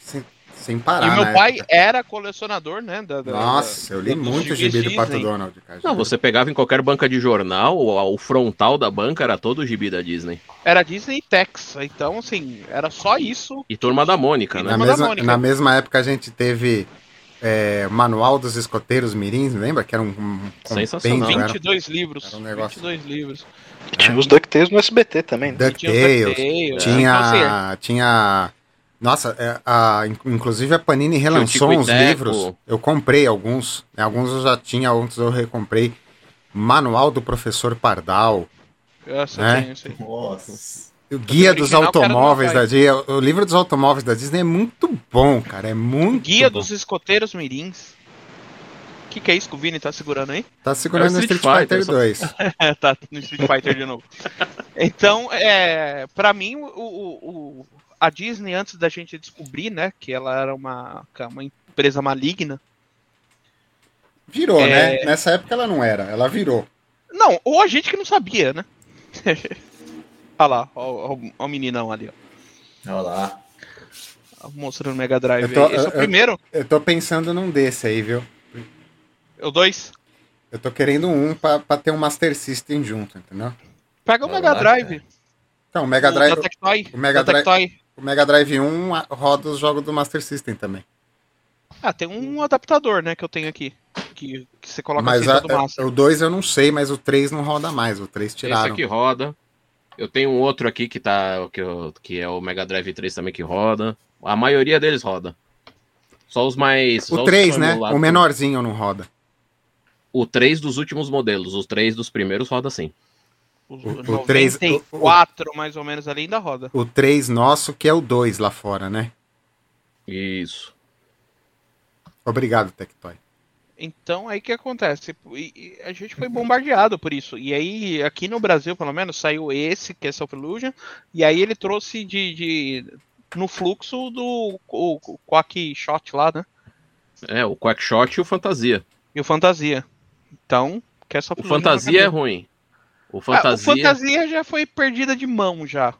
sem parar. E meu na pai época. era colecionador, né? da- da- Nossa, eu li muito gibis gibi do Pato. Donald, cara. Não, você pegava em qualquer banca de jornal, o, o frontal da banca era todo o gibi da Disney. Era Disney Tex. Então, assim, era só isso. E Turma da Mônica, Na né? Da mesma, Mônica. na mesma época a gente teve é, Manual dos Escoteiros Mirins, lembra? Que era um, um Sensacional. compêndio, era 22 livros. era um negócio- 22 livros. Tinha os DuckTales no SBT também, né? E tinha DuckTales, assim, tinha, tinha... Nossa, é, a, in- inclusive a Panini relançou uns livros. Eu comprei alguns. né, Alguns eu já tinha, outros eu recomprei. Manual do Professor Pardal. É? tenho, isso aí. Nossa. O Guia dos original Automóveis da Disney. O livro dos automóveis da Disney é muito bom, cara. É muito Guia bom. dos Escoteiros Mirins. O que, que é isso que o Vini tá segurando aí? Tá segurando É o Street Street Fighter Fighter, só- 2. É, (laughs) tá no Street Fighter de novo. Então, é, para mim, o, o- o- a Disney, antes da gente descobrir, né, que ela era uma, uma empresa maligna. Virou, É. né? Nessa época ela não era, ela virou. Não, ou a gente que não sabia, né? (laughs) Olha lá, ó, ó, ó o meninão ali, ó. Olha lá. Mostrando o Mega Drive Eu tô-. Esse é o eu- eu- primeiro, Eu tô pensando num desse aí, viu? é o dois. Eu tô querendo um pra, pra ter um Master System junto, entendeu? Pega o Mega Drive. Então, o Mega o Drive, Tectoy. o Mega Drive-. O Mega Drive 1 a- roda os jogos do Master System também. Ah, tem um adaptador, né, que eu tenho aqui. Que, que você coloca Mas a- do Master. o 2 eu não sei, mas o 3 não roda mais. O 3 Esse tiraram. aqui roda. Eu tenho um outro aqui que tá. Que, que é o Mega Drive 3 também que roda. A maioria deles roda. Só os mais. O os 3, que né? O menorzinho não roda. O 3 dos últimos modelos. Os 3 dos primeiros roda sim. Os o- o três- 94, mais ou menos, ali ainda roda. O 3 nosso, que é o 2 lá fora, né? Isso. Obrigado, Tectoy. Então, aí o que acontece? E- e a gente foi bombardeado por isso. E aí, aqui no Brasil, pelo menos, saiu esse, que é Self Illusion. E aí ele trouxe de. de- no fluxo do o, o Quack Shot lá, né? É, o Quackshot e o Fantasia. E o Fantasia. Então, que é Self O Fantasia é ruim. O Ah, Fantasia. o Fantasia já foi perdida de mão já.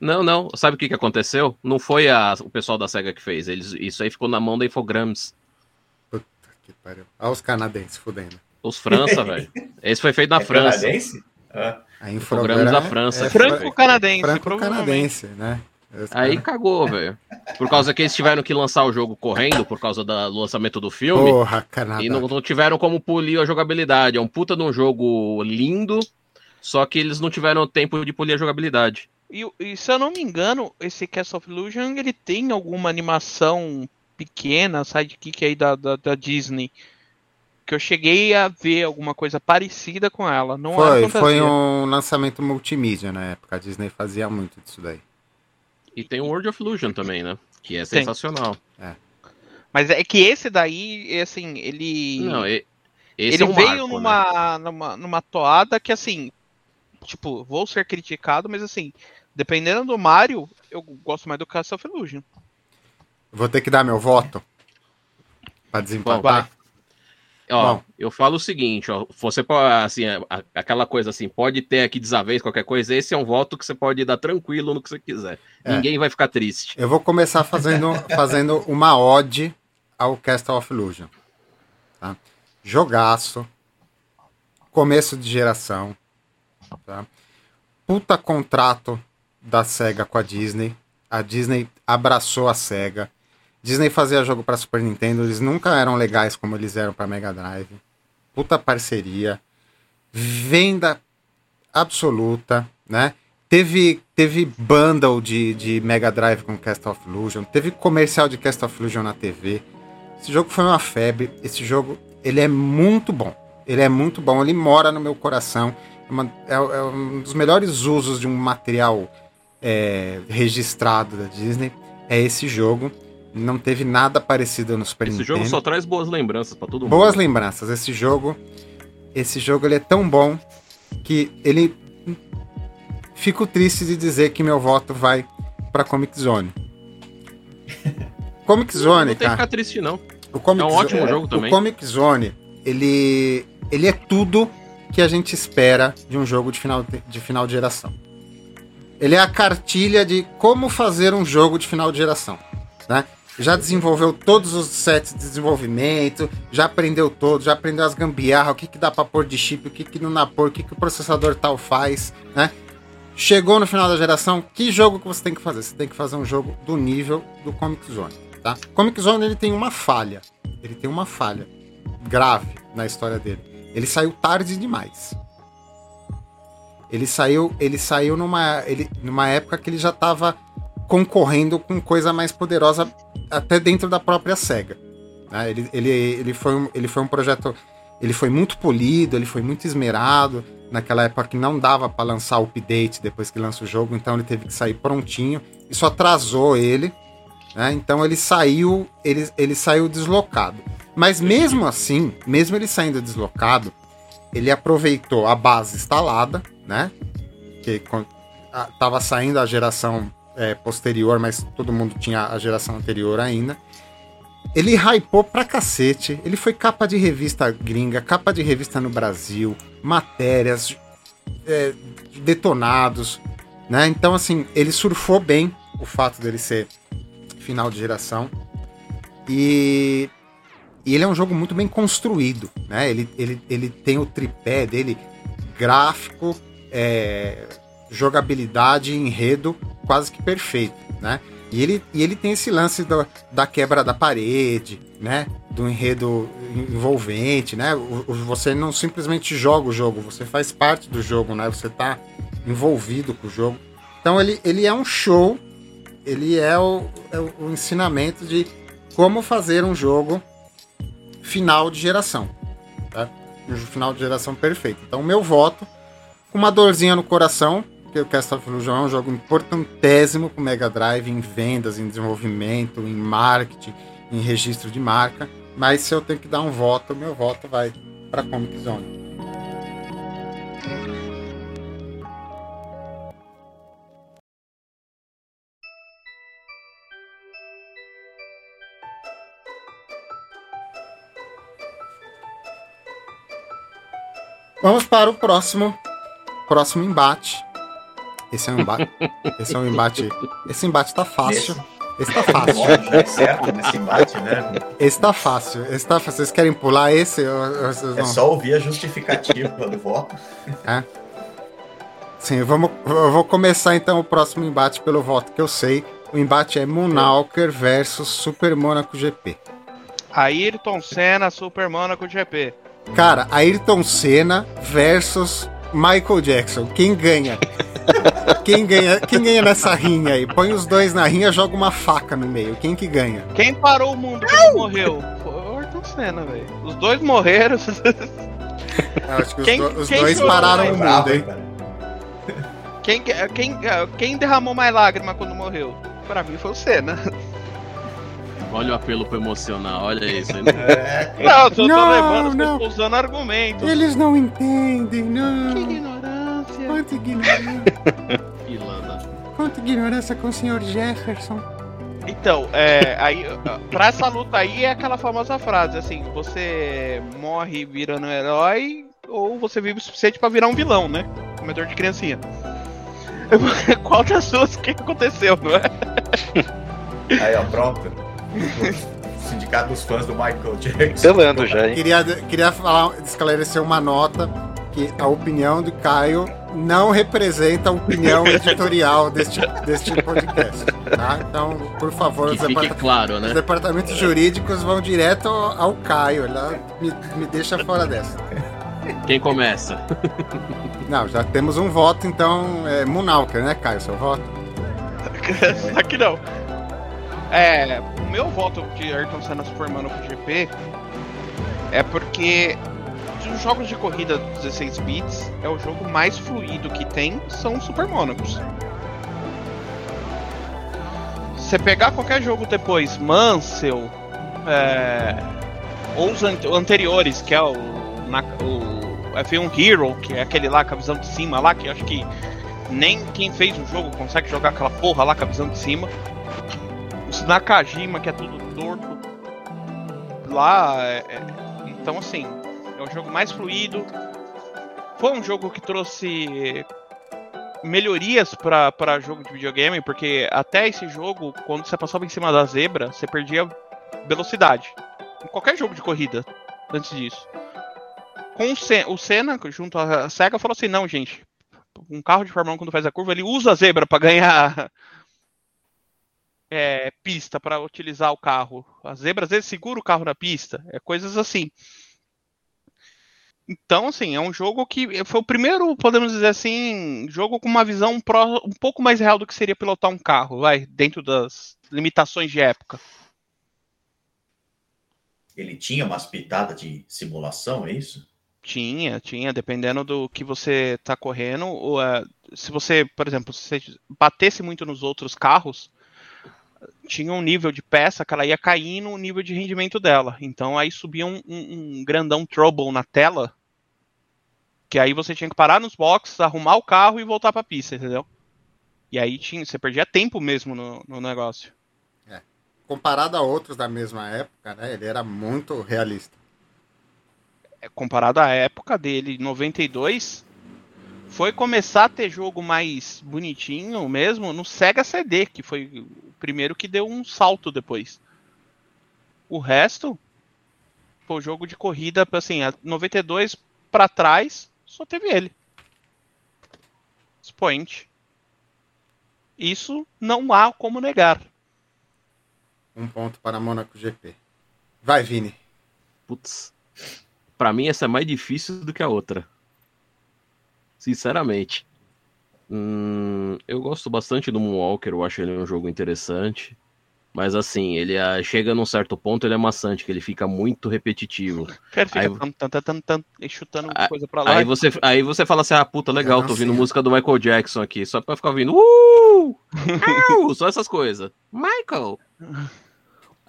Não, não. Sabe o que, que aconteceu? Não foi a- o pessoal da SEGA que fez. Eles, isso aí ficou na mão da Infogrames. Puta que pariu. Olha os canadenses fudendo. Os França, (laughs) velho. Esse foi feito na É França. canadense? Ah, A Infogrames Infograma da França. é Franco-canadense, franco-canadense, né? Esse Aí cara- cagou, velho. Por causa que eles tiveram que lançar o jogo correndo, por causa do lançamento do filme. Porra, Canadá. E não, não tiveram como polir a jogabilidade. É um puta de um jogo lindo, só que eles não tiveram tempo de polir a jogabilidade. E, e se eu não me engano, esse Castle of Illusion ele tem alguma animação pequena, sidekick aí da, da, da Disney. Que eu cheguei a ver alguma coisa parecida com ela. Não era Foi, foi um lançamento multimídia na época. A Disney fazia muito disso daí. E tem o World of Illusion também, né? Que é sensacional. Mas é que esse daí, é assim, ele. Não, e- esse ele é um veio marco, né? numa, numa, numa toada que, assim, tipo, vou ser criticado, mas assim, dependendo do Mario, eu gosto mais do Castle of Illusion. Vou ter que dar meu voto pra Bom, desempatar. Ó, Bom. eu falo o seguinte, ó, você pode, assim, aquela coisa assim, pode ter aqui desavença, qualquer coisa, esse é um voto que você pode dar tranquilo no que você quiser. É. Ninguém vai ficar triste. Eu vou começar fazendo, (laughs) fazendo uma ode ao Castle of Illusion. Tá? Jogaço. Começo de geração. Tá? Puta contrato da SEGA com a Disney. A Disney abraçou a SEGA. Disney fazia jogo para Super Nintendo, eles nunca eram legais como eles eram para Mega Drive. Puta parceria. Venda absoluta, né? Teve, teve bundle de, de Mega Drive com Cast of Illusion, teve comercial de Cast of Illusion na TV. Esse jogo foi uma febre. Esse jogo, ele é muito bom. Ele é muito bom, ele mora no meu coração. É, uma- é- é um dos melhores usos de um material é, registrado da Disney. É esse jogo. Não teve nada parecido no Super Esse Nintendo. jogo só traz boas lembranças pra todo mundo. Boas lembranças. Esse jogo, esse jogo ele é tão bom que ele fico triste de dizer que meu voto vai para Comic Zone. (laughs) Comic Não Zone, tem que cara. ficar triste, não. O Comic É um Zone- ótimo jogo O também. Comic Zone, ele ele é tudo que a gente espera de um jogo de final de final de geração. Ele é a cartilha de como fazer um jogo de final de geração, né? já desenvolveu todos os sets de desenvolvimento, já aprendeu todos, já aprendeu as gambiarras, o que, que dá pra pôr de chip, o que, que não dá pôr, o que, que o processador tal faz, né? Chegou no final da geração, que jogo que você tem que fazer? Você tem que fazer um jogo do nível do Comic Zone, tá? Comic Zone ele tem uma falha, ele tem uma falha grave na história dele. Ele saiu tarde demais. Ele saiu, ele saiu numa, ele, numa época que ele já estava concorrendo com coisa mais poderosa até dentro da própria SEGA. Né? Ele, ele, ele, foi um, ele foi um projeto. Ele foi muito polido, ele foi muito esmerado. Naquela época que não dava para lançar o update depois que lança o jogo, então ele teve que sair prontinho. Isso atrasou ele. Né? Então ele saiu, ele, ele saiu deslocado. Mas mesmo assim, mesmo ele saindo deslocado, ele aproveitou a base instalada, né? Que estava saindo a geração é, posterior, mas todo mundo tinha a geração anterior ainda. Ele hypou pra cacete. Ele foi capa de revista gringa, capa de revista no Brasil, matérias, é, detonados, né? Então, assim, ele surfou bem o fato dele ser final de geração. E, e ele é um jogo muito bem construído, né? Ele, ele, ele tem o tripé dele gráfico, é, jogabilidade, enredo quase que perfeito, né? E ele, e ele tem esse lance do, da quebra da parede, né? Do enredo envolvente, né? O, o, você não simplesmente joga o jogo, você faz parte do jogo, né? Você tá envolvido com o jogo. Então ele, ele é um show, ele é o, é o ensinamento de como fazer um jogo final de geração. Tá? Um final de geração perfeito. Então, meu voto, com uma dorzinha no coração, porque o Cast of Illusion é um jogo importantíssimo para o Mega Drive em vendas, em desenvolvimento, em marketing, em registro de marca. Mas se eu tenho que dar um voto, meu voto vai para Comic Zone. Vamos para o próximo próximo embate esse é um embate. (laughs) esse é um embate. Esse embate tá fácil. Esse tá fácil. É certo nesse embate, né? Esse tá fácil. Esse tá fácil. Vocês querem pular esse? É só ouvir a justificativa do voto. É. Sim, vamos, eu vou começar então o próximo embate pelo voto que eu sei. O embate é Munalker versus Super Monaco GP. Ayrton Senna, Super Monaco GP. Cara, Ayrton Senna versus Michael Jackson. Quem ganha? (laughs) Quem ganha, quem ganha nessa rinha aí? Põe os dois na rinha, joga uma faca no meio. Quem que ganha? Quem parou o mundo quando morreu? Foi o Ayrton Senna, velho. Os dois morreram. acho que quem, os, do, os dois pararam o mundo, hein? Quem, quem, quem derramou mais lágrima quando morreu? Pra mim foi o Senna. Olha o apelo pro emocional, olha isso. (laughs) Né? É, não, eu tô, não, tô levando, não. usando argumentos. Eles não entendem, não. Que ignorância. Quanta ignorância. Quanta ignorância com o senhor Jefferson. Então, é, aí, pra essa luta aí é aquela famosa frase, assim, você morre virando um herói ou você vive o suficiente para virar um vilão, né? Comedor de criancinha. (laughs) Qual das duas que aconteceu, não é? Aí, ó, pronto. Sindicato dos fãs do Michael Jackson. Selando já, hein? Queria, queria falar, esclarecer uma nota que a opinião do Caio não representa a opinião (laughs) editorial deste, deste podcast. Tá? Então, por favor, os, depart... claro, né? os, departamentos jurídicos vão direto ao Caio. Ele me, me deixa fora dessa. Quem começa? Não, já temos um voto, então é Munalker, né, Caio? Seu voto? (laughs) Aqui não. É, o meu voto de Ayrton Senna Superman pro GP é porque os jogos de corrida 16 bits é o jogo mais fluido que tem são Super Monocos. Você pegar qualquer jogo depois, Mansell, é, ou os anteriores, que é o, na, o F1 Hero, que é aquele lá com a visão de cima lá, que acho que nem quem fez o jogo consegue jogar aquela porra lá com a visão de cima. Nakajima, que é tudo torto. Lá, é, é, então assim, é o jogo mais fluido. Foi um jogo que trouxe melhorias para jogo de videogame, porque até esse jogo, quando você passava em cima da zebra, você perdia velocidade. Em qualquer jogo de corrida, antes disso. Com o Senna junto à SEGA, falou assim: não, gente, um carro de Fórmula 1 quando faz a curva, ele usa a zebra para ganhar é, pista para utilizar o carro. A zebra às vezes segura o carro na pista, é coisas assim. Então, assim, é um jogo que foi o primeiro, podemos dizer assim, jogo com uma visão um pouco mais real do que seria pilotar um carro, vai, dentro das limitações de época. Ele tinha umas pitadas de simulação, é isso? Tinha, tinha, dependendo do que você está correndo. Ou, uh, se você, por exemplo, se você batesse muito nos outros carros, tinha um nível de peça que ela ia cair no nível de rendimento dela. Então aí subia um, um, um grandão trouble na tela que aí você tinha que parar nos boxes, arrumar o carro e voltar pra pista, entendeu? E aí tinha, você perdia tempo mesmo no, no negócio. É. Comparado a outros da mesma época, né? Ele era muito realista. É, comparado à época dele, 92, foi começar a ter jogo mais bonitinho mesmo no Sega CD, que foi o primeiro que deu um salto depois. O resto, o jogo de corrida, assim, 92 para trás, só teve ele. Expoente. Isso não há como negar. Um ponto para Monaco GP. Vai, Vini. Putz. Pra mim, essa é mais difícil do que a outra. Sinceramente. Hum, eu gosto bastante do Moonwalker, eu acho ele um jogo interessante. Mas assim, ele é, chega num certo ponto, ele é maçante, que ele fica muito repetitivo. Fica aí, tan, tan, tan, chutando aí, coisa pra lá. Aí você, aí você fala assim, ah, puta, legal, tô ouvindo música do Michael Jackson aqui, só pra ficar ouvindo, uh! (laughs) uh só essas coisas. Michael!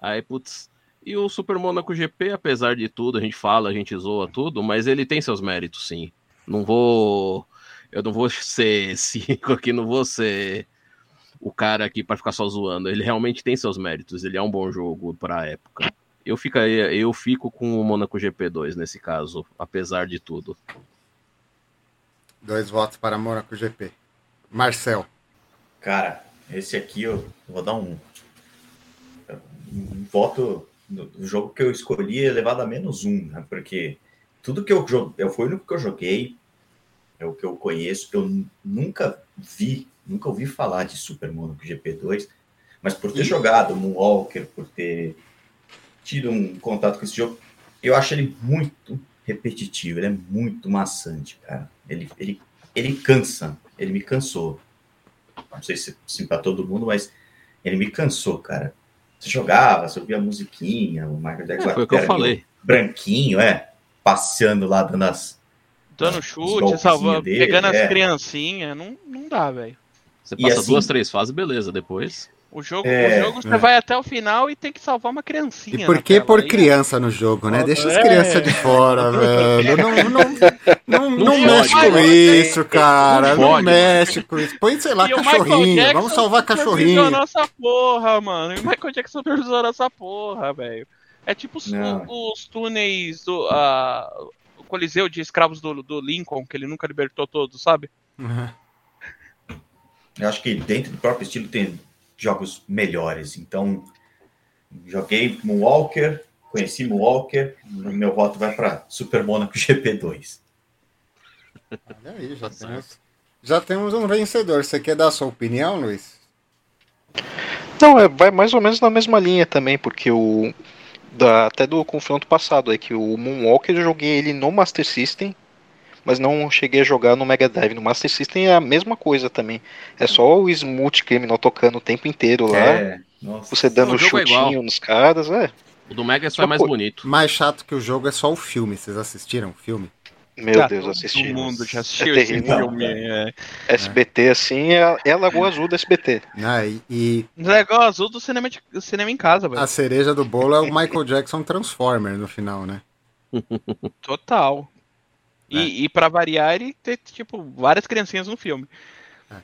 Aí, putz. E o Super Monaco GP, apesar de tudo, a gente fala, a gente zoa tudo, mas ele tem seus méritos, sim. Não vou. Eu não vou ser (laughs) cinco aqui, não vou ser o cara aqui para ficar só zoando. Ele realmente tem seus méritos, ele é um bom jogo para a época. Eu, ficaria, eu fico com o Monaco GP2 nesse caso, apesar de tudo. Dois votos para Monaco GP. Marcel. Cara, esse aqui eu vou dar um, um voto no jogo que eu escolhi elevado a menos um, né? Porque tudo que eu joguei, eu foi o único que eu joguei, é o que eu conheço, eu nunca vi nunca ouvi falar de Super Monaco GP2, mas por ter e... jogado Moonwalker, por ter tido um contato com esse jogo, eu acho ele muito repetitivo, ele é muito maçante, cara. Ele, ele, ele cansa, ele me cansou. Não sei se, se para todo mundo, mas ele me cansou, cara. Você jogava, você ouvia a musiquinha, o Michael Jackson. É, foi o que eu falei. Branquinho, é, passeando lá, dando as. Dando chute, salvando, pegando é. as criancinhas. Não, não dá, velho. Você passa assim, duas, três fases, beleza. Depois. O jogo, é, o jogo você é. vai até o final e tem que salvar uma criancinha. E por que por criança no jogo, né? Deixa as é. crianças de fora, (laughs) velho. Não, não, não, não, não mexe com isso, cara. Não, não mexe com isso. Põe, sei lá, e cachorrinho. Vamos salvar cachorrinho. a nossa porra, mano. E o Michael Jackson supervisou nossa porra, velho. É tipo os, os túneis do. Coliseu de escravos do, do Lincoln, que ele nunca libertou todos, sabe? Uhum. Eu acho que dentro do próprio estilo tem jogos melhores. Então, joguei Moonwalker, conheci Moonwalker, meu voto vai para Super Monaco (laughs) GP2. Olha aí, já temos, já temos um vencedor. Você quer dar a sua opinião, Luiz? Não, é, vai mais ou menos na mesma linha também, porque o. Da, até do confronto passado, é que o Moonwalker eu joguei ele no Master System mas não cheguei a jogar no Mega Drive. No Master System é a mesma coisa também. É só o Smooth Criminal tocando o tempo inteiro lá. É, você dando um é chutinho é nos caras, é. O do Mega é só, mais bonito. Mais chato que o jogo é só o filme. Vocês assistiram o filme? Meu Deus, assisti. Todo mundo já assistiu é esse filme. É. SBT, assim, é, é a Lagoa Azul do SBT. Ah, e, e... Lagoa Azul do cinema, de, cinema em casa, velho. A cereja do bolo é o Michael Jackson Transformer no final, né? (laughs) Total. E, é. e para variar, ele tem, tipo, várias criancinhas no filme. É.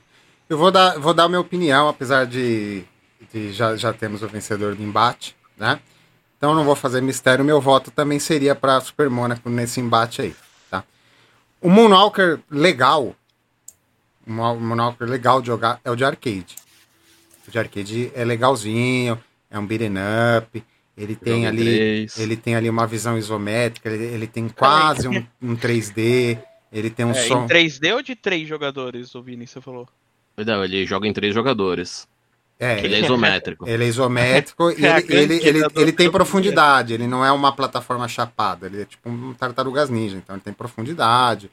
Eu vou dar, vou dar minha opinião, apesar de, de já, já temos o vencedor do embate, né? Então não vou fazer mistério, meu voto também seria para Super Monaco nesse embate aí? O Moonwalker legal, um Monopoly legal de jogar é o de arcade. O de arcade é legalzinho, é um beat'em up, ele tem ali, três. ele tem ali uma visão isométrica, ele, ele tem quase um, um 3D, ele tem um é, som. Em 3D ou de três jogadores, o Vini, você falou? Não, ele joga em três jogadores. É, ele é isométrico. (laughs) Ele é isométrico (laughs) e é ele, ele, ele, ele, tem profundidade, ele não é uma plataforma chapada, ele é tipo um tartarugas ninja, então ele tem profundidade,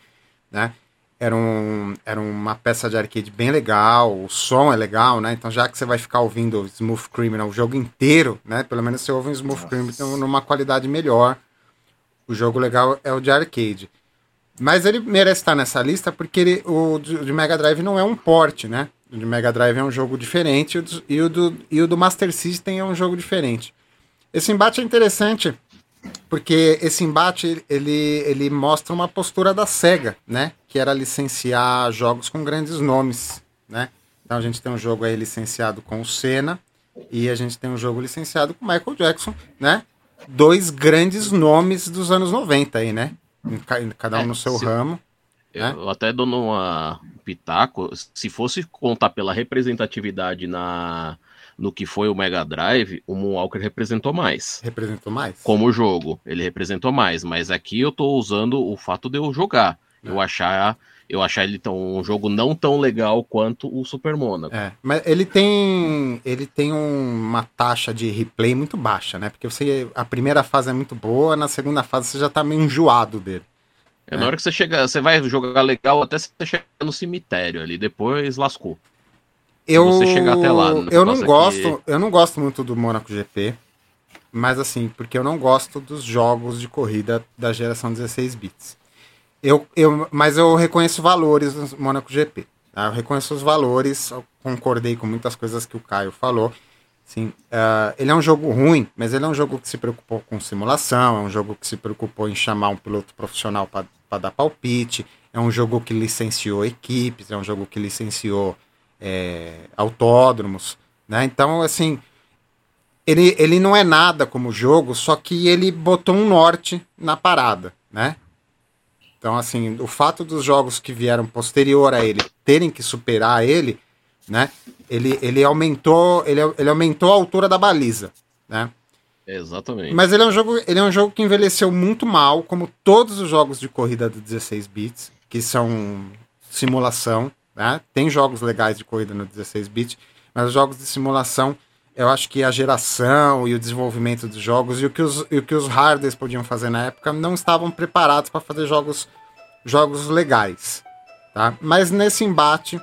né? Era, um, era uma peça de arcade bem legal, o som é legal, né? Então, já que você vai ficar ouvindo Smooth Criminal o jogo inteiro, né? Pelo menos você ouve um Smooth Nossa. Criminal numa qualidade melhor. O jogo legal é o de arcade. Mas ele merece estar nessa lista porque ele, o de Mega Drive não é um port, né? O de Mega Drive é um jogo diferente e o do, e o do Master System é um jogo diferente. Esse embate é interessante porque esse embate ele, ele mostra uma postura da SEGA, né? Que era licenciar jogos com grandes nomes, né? Então a gente tem um jogo aí licenciado com o Senna e a gente tem um jogo licenciado com o Michael Jackson, né? Dois grandes nomes dos anos 90 aí, né? Cada um é, no seu se, ramo. Eu né? até dou uma pitaco, se fosse contar pela representatividade na no que foi o Mega Drive, o Moonwalker representou mais. Representou mais? Como jogo, ele representou mais, mas aqui eu tô usando o fato de eu jogar. É. Eu achar eu achar ele tão, um jogo não tão legal quanto o Super Monaco. É, mas ele tem ele tem um, uma taxa de replay muito baixa, né? Porque você a primeira fase é muito boa, na segunda fase você já tá meio enjoado dele. É, na hora que você chega, você vai jogar legal até você chegar no cemitério ali, depois lascou eu, você chegar até lá. Eu não gosto, eu não gosto muito do Monaco GP, mas assim, porque eu não gosto dos jogos de corrida da geração 16 bits. Eu, eu, mas eu reconheço valores do Monaco GP. Tá? Eu reconheço os valores, concordei com muitas coisas que o Caio falou. Sim, uh, ele é um jogo ruim, mas ele é um jogo que se preocupou com simulação, é um jogo que se preocupou em chamar um piloto profissional para dar palpite, é um jogo que licenciou equipes, é um jogo que licenciou é, autódromos, né? Então, assim, ele, ele não é nada como jogo, só que ele botou um norte na parada, né? Então, assim, o fato dos jogos que vieram posterior a ele terem que superar ele, né? Ele, ele aumentou, ele, ele aumentou a altura da baliza, né? Exatamente. Mas ele é um jogo, ele é um jogo que envelheceu muito mal, como todos os jogos de corrida de 16 bits, que são simulação, né? Tem jogos legais de corrida no 16 bit, mas os jogos de simulação, eu acho que a geração e o desenvolvimento dos jogos e o que os, e o que os hardwares podiam fazer na época não estavam preparados para fazer jogos, jogos legais. Tá? Mas nesse embate,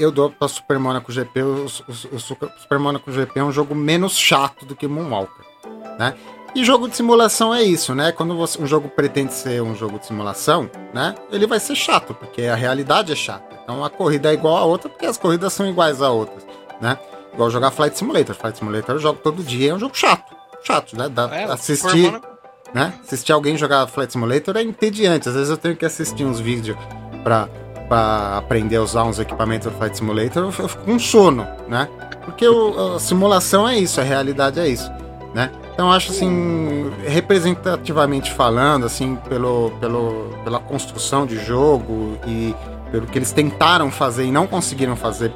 eu dou para Super Monaco GP. O, o, o, Super Monaco GP é um jogo menos chato do que Moonwalker. Né? E jogo de simulação é isso, né? Quando você, um jogo pretende ser um jogo de simulação, né? Ele vai ser chato, porque a realidade é chata. Então a corrida é igual a outra, porque as corridas são iguais a outras, né? Igual jogar Flight Simulator. Flight Simulator eu jogo todo dia, é um jogo chato. Chato, né? Da, é, assistir, né? Assistir alguém jogar Flight Simulator é entediante. Às vezes eu tenho que assistir uns vídeos pra, pra aprender a usar uns equipamentos do Flight Simulator, eu fico com sono, né? Porque o, a simulação é isso, a realidade é isso, né? Então acho assim, representativamente falando, assim, pelo, pelo, pela construção de jogo e pelo que eles tentaram fazer e não conseguiram fazer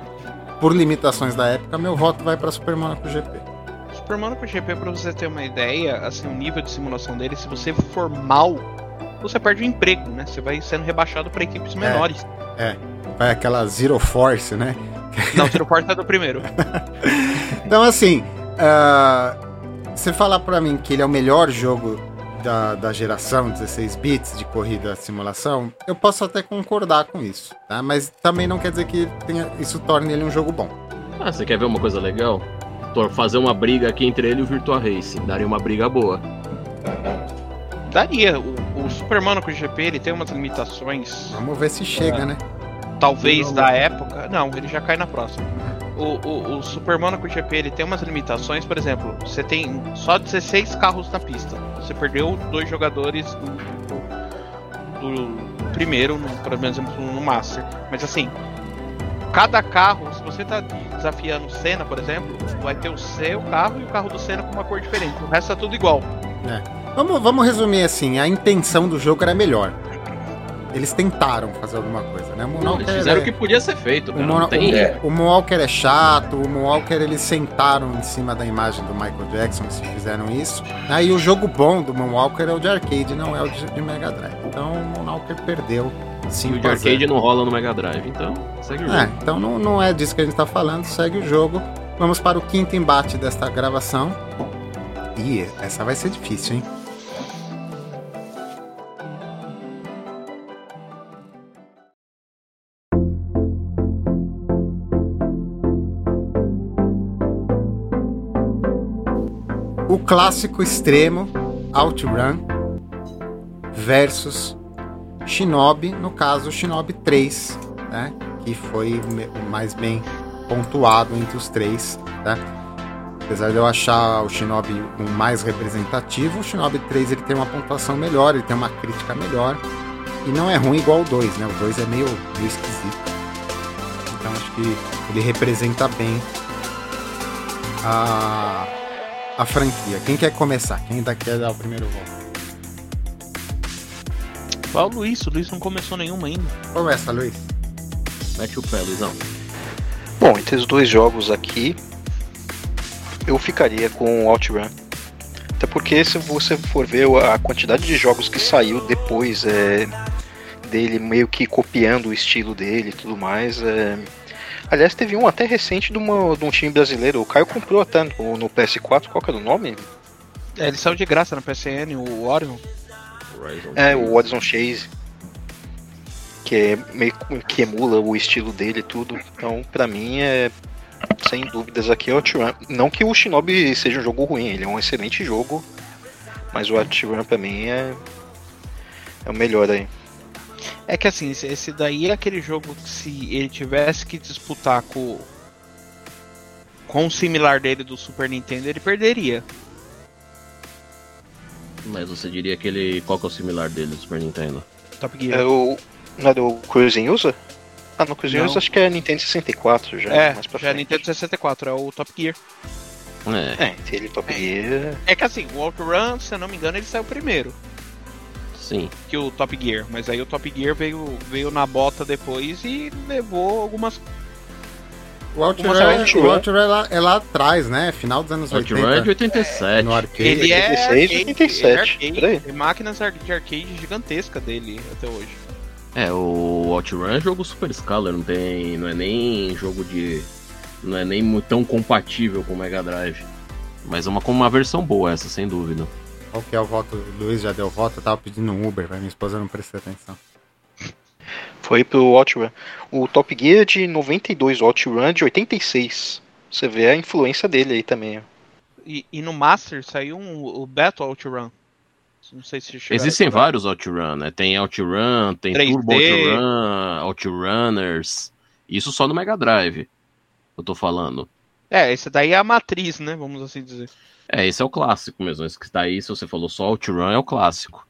por limitações da época, meu voto vai para Super Monaco GP. Super Monaco GP, para você ter uma ideia, assim, o nível de simulação dele, se você for mal, você perde o emprego, né? Você vai sendo rebaixado para equipes menores. É, é, vai aquela Zero Force, né? (laughs) Não, Zero Force é do primeiro. (laughs) então, assim, uh, você falar para mim que ele é o melhor jogo da, da geração 16 bits de corrida simulação, eu posso até concordar com isso, tá? Mas também não quer dizer que tenha, isso torne ele um jogo bom. Ah, você quer ver uma coisa legal? Fazer uma briga aqui entre ele e o Virtua Racing. Daria uma briga boa. Daria. O, o Super Monaco GP ele tem umas limitações. Vamos ver se chega, é. né? Talvez da época. Não, ele já cai na próxima o, o, o, Super Monaco GP ele tem umas limitações, por exemplo, você tem só 16 carros na pista. Você perdeu dois jogadores do, do, do primeiro, no, por exemplo, no Master. Mas assim, cada carro, se você está desafiando o Senna, por exemplo, vai ter o seu carro e o carro do Senna com uma cor diferente. O resto é tudo igual. É. Vamos, vamos resumir assim, a intenção do jogo era melhor. eles tentaram fazer alguma coisa, né? O Moonwalker, Eles fizeram é- o que podia ser feito, o, cara. Moon- Não tem... É. o Moonwalker é chato, o Moonwalker eles sentaram em cima da imagem do Michael Jackson se fizeram isso. Aí o jogo bom do Moonwalker é o de arcade, não é o de, Mega Drive. Então o Moonwalker perdeu E 5 o de arcade não rola no Mega Drive, então segue o jogo. É, então não, não é disso que a gente tá falando, segue o jogo. Vamos para o quinto embate desta gravação. Ih, essa vai ser difícil, hein? Clássico extremo OutRun versus Shinobi, no caso Shinobi 3, né? Que foi o mais bem pontuado entre os três, né? Apesar de eu achar o Shinobi o mais representativo, o Shinobi 3 ele tem uma pontuação melhor, ele tem uma crítica melhor. E não é ruim igual o 2, né? O 2 é meio, meio esquisito. Então acho que ele representa bem a, a franquia. Quem quer começar? Quem ainda quer dar o primeiro voto? Qual o Luiz? O Luiz não começou nenhuma ainda. Começa, Luiz. Mete o pé, Luizão. Bom, entre os dois jogos aqui, eu ficaria com o OutRun. Até porque se você for ver a quantidade de jogos que saiu depois é, dele meio que copiando o estilo dele e tudo mais. É... Aliás, teve um até recente de, uma- de um time brasileiro. O Caio comprou até no, no PS4. Qual que era o nome? É, ele saiu de graça na PSN, o Orion. Horizon É, o. Horizon Chase. Que é meio que emula o estilo dele e tudo. Então, pra mim, é. Sem dúvidas aqui é o OutRun. Não que o Shinobi seja um jogo ruim, ele é um excelente jogo. Mas o OutRun pra mim é. É o melhor aí. É que assim, esse- daí é aquele jogo que se ele tivesse que disputar com com o similar dele do Super Nintendo, ele perderia. Mas você diria que ele. Qual que é o similar dele do Super Nintendo? Top Gear. É o. Não é do Cruising User? Ah, no Cruising. User acho que é Nintendo 64 já. É, mais pra já é. Nintendo 64, é o Top Gear. É, É, ele Top Gear. É que assim, o OutRun, se eu não me engano, ele saiu primeiro sim. que o Top Gear, mas aí o Top Gear veio, veio na bota depois e levou algumas. O OutRun, o Outrun. OutRun é, lá, é lá atrás, né? Final dos anos Outrun 80. é de 87. No arcade. Ele é 86, arcade, 87, ele é arcade, tem máquinas de arcade gigantesca dele até hoje. É, o OutRun é jogo Super Scalar, não tem. não é nem jogo de. não é nem tão compatível com o Mega Drive. Mas é uma, uma versão boa essa, sem dúvida. Qual que é o voto? O Luiz já deu voto, eu tava pedindo um Uber, mas minha esposa não prestou atenção. Foi pro OutRun. O Top Gear é de 92, o OutRun é de 86. Você vê a influência dele aí também. ó. E, e no Master saiu um, o Battle OutRun. Não sei se Existem vários OutRun, né? Tem OutRun, tem 3D. Turbo OutRun, OutRunners. Isso só no Mega Drive. Eu tô falando. É, esse daí é a matriz, né? Vamos assim dizer. É, esse é o clássico mesmo. Esse que tá aí, se você falou só OutRun, é o clássico.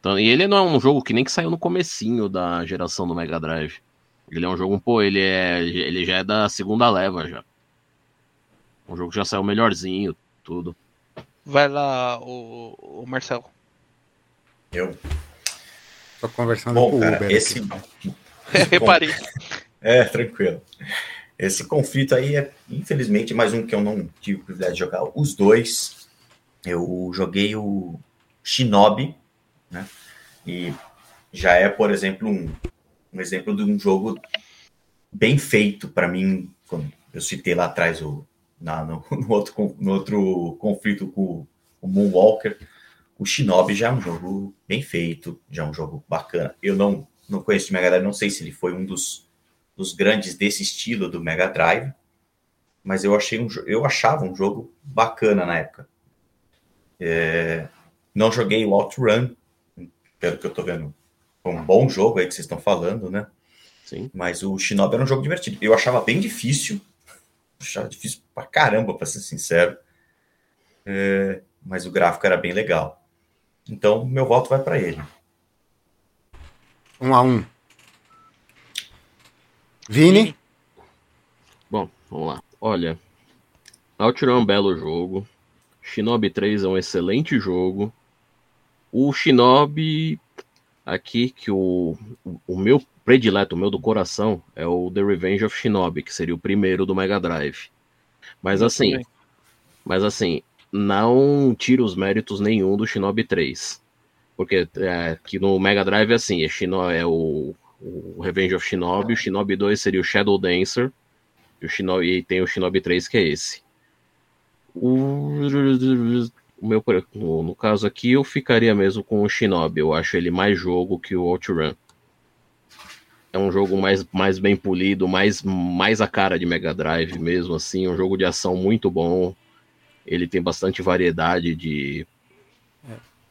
Então, e ele não é um jogo que nem que saiu no comecinho da geração do Mega Drive. Ele é um jogo, pô, ele é. Ele já é da segunda leva já. Um jogo que já saiu melhorzinho, tudo. Vai lá, o, o Marcelo. Eu. Tô conversando Bom, com o cara, Uber. esse. (laughs) aqui. Reparei. É, tranquilo. Esse conflito aí é, infelizmente, mais um que eu não tive o privilégio de jogar. Os dois, eu joguei o Shinobi, né? E já é, por exemplo, um, um exemplo de um jogo bem feito para mim. Quando eu citei lá atrás o, na- no, (laughs) no outro, no outro conflito com o Moonwalker. O Shinobi já é um jogo bem feito, já é um jogo bacana. Eu não, não conheço de Drive, não sei se ele foi um dos, dos grandes desse estilo do Mega Drive, mas eu achei um, eu achava um jogo bacana na época. É, não joguei o OutRun, pelo que eu tô vendo, foi um bom jogo aí que vocês estão falando, né? Sim. Mas o Shinobi era um jogo divertido. Eu achava bem difícil, achava difícil pra caramba, pra ser sincero. É, mas o gráfico era bem legal. Então, meu voto vai para ele. Um a um. Vini? Bom, vamos lá. Olha, OutRun é um belo jogo. Shinobi 3 é um excelente jogo. O Shinobi aqui que o, o meu predileto, o meu do coração, é o The Revenge of Shinobi, que seria o primeiro do Mega Drive. Mas assim, mas assim, não tira os méritos nenhum do Shinobi 3. Porque é, que no Mega Drive é assim, é, Shino, é o, o Revenge of Shinobi, o Shinobi 2 seria o Shadow Dancer, e, o Shinobi, e tem o Shinobi 3 que é esse. O, o meu, no, caso aqui, eu ficaria mesmo com o Shinobi. Eu acho ele mais jogo que o OutRun. É um jogo mais, mais bem polido, mais, mais a cara de Mega Drive mesmo, assim. Um jogo de ação muito bom. Ele tem bastante variedade de,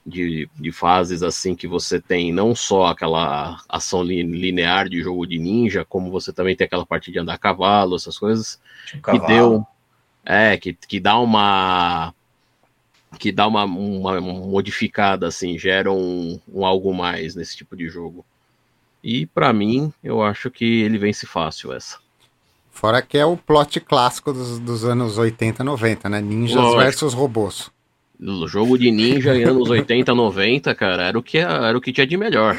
de, de fases, assim, que você tem não só aquela ação linear de jogo de ninja, como você também tem aquela parte de andar a cavalo, essas coisas. Que deu. É, que, que dá uma que dá uma, uma modificada, assim, gera um, um, algo mais nesse tipo de jogo. E para mim, eu acho que ele vence fácil essa. Fora que é o plot clássico dos, dos anos 80, 90, né? Ninjas Lógico. versus robôs. O jogo de ninja em anos 80, 90, cara, era o que, era o que tinha de melhor.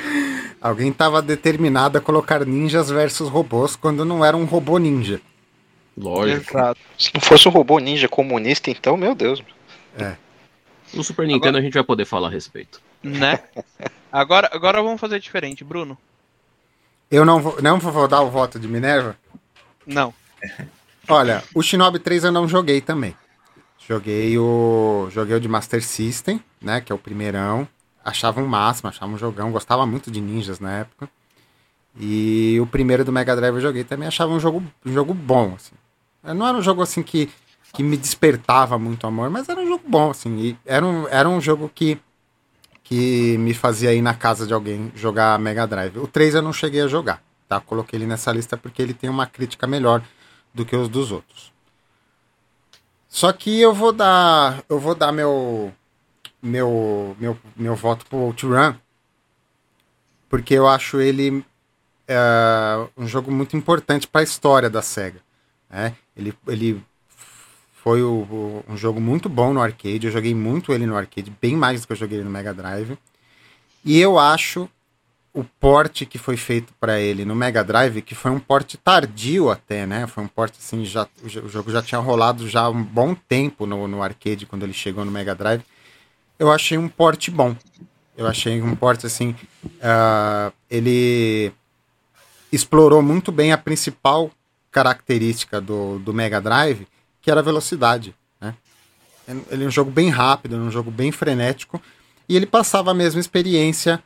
Alguém estava determinado a colocar ninjas versus robôs quando não era um robô ninja. Lógico. Exato. Se não fosse um robô ninja comunista, então, meu Deus. É. No Super Nintendo agora... a gente vai poder falar a respeito. Né? Agora, agora vamos fazer diferente, Bruno. Eu não vou, não vou dar o voto de Minerva? Não. Olha, o Shinobi 3 eu não joguei também. Joguei o. Joguei o de Master System, né? Que é o primeirão. Achava um máximo, achava um jogão. Gostava muito de ninjas na época. E o primeiro do Mega Drive eu joguei também, achava um jogo, um jogo bom, assim. Não era um jogo assim que que me despertava muito amor, mas era um jogo bom, assim. E era um, era um jogo que, que me fazia ir na casa de alguém jogar Mega Drive. O 3 eu não cheguei a jogar, tá? Coloquei ele nessa lista porque ele tem uma crítica melhor do que os dos outros. Só que eu vou dar, eu vou dar meu meu meu, meu voto pro OutRun porque eu acho ele é, um jogo muito importante para a história da Sega. Né? Ele, ele foi o, o, um jogo muito bom no arcade. Eu joguei muito ele no arcade, bem mais do que eu joguei no Mega Drive. E eu acho o porte que foi feito para ele no Mega Drive, que foi um porte tardio até, né? Foi um porte assim, já, o jogo já tinha rolado já um bom tempo no, no arcade quando ele chegou no Mega Drive. Eu achei um porte bom. Eu achei um porte assim. Uh, ele explorou muito bem a principal característica do, do Mega Drive, que era a velocidade. Né? Ele é um jogo bem rápido, um jogo bem frenético, e ele passava a mesma experiência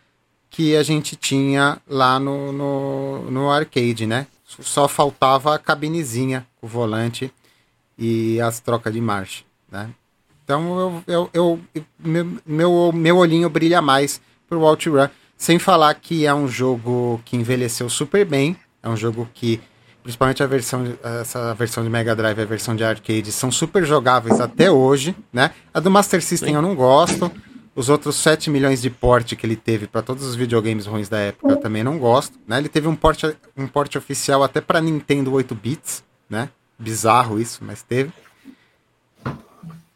que a gente tinha lá no, no, no arcade, né? Só faltava a cabinezinha, o volante e as trocas de marcha, né? Então eu, eu, eu meu, meu, meu olhinho brilha mais pro OutRun, sem falar que é um jogo que envelheceu super bem, é um jogo que principalmente a versão, essa versão de Mega Drive e a versão de arcade, são super jogáveis até hoje, né? A do Master System eu não gosto. Os outros 7 milhões de porte que ele teve para todos os videogames ruins da época eu também não gosto, né? Ele teve um porte, um porte oficial até para Nintendo 8 bits, né? Bizarro isso, mas teve.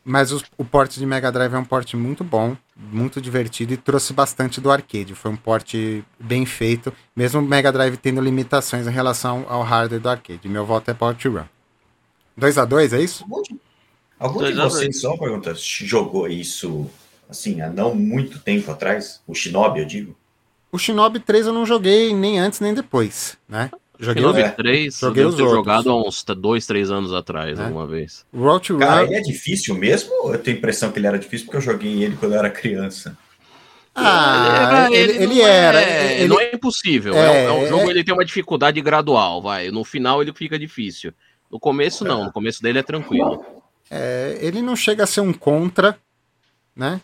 Mas o, o porte de Mega Drive é um porte muito bom, muito divertido e trouxe bastante do arcade. Foi um porte bem feito, mesmo o Mega Drive tendo limitações em relação ao hardware do arcade. Meu voto é para Run. 2x2, é isso? Algum de vocês, só uma pergunta, jogou isso assim, há não muito tempo atrás? O Shinobi, eu digo? O Shinobi 3 eu não joguei nem antes nem depois, né? Joguei Shinobi os... 3, joguei os outros. jogado há uns 2, 3 anos atrás, é. alguma vez. Road to Cara, ele é difícil mesmo? Eu tenho a impressão que ele era difícil porque eu joguei ele quando eu era criança. Ah, ele, ele, ele era. É, ele... Não é impossível. É, é um, é jogo é... ele tem uma dificuldade gradual, vai. No final ele fica difícil. No começo não, no começo dele é tranquilo. É, ele não chega a ser um contra, né?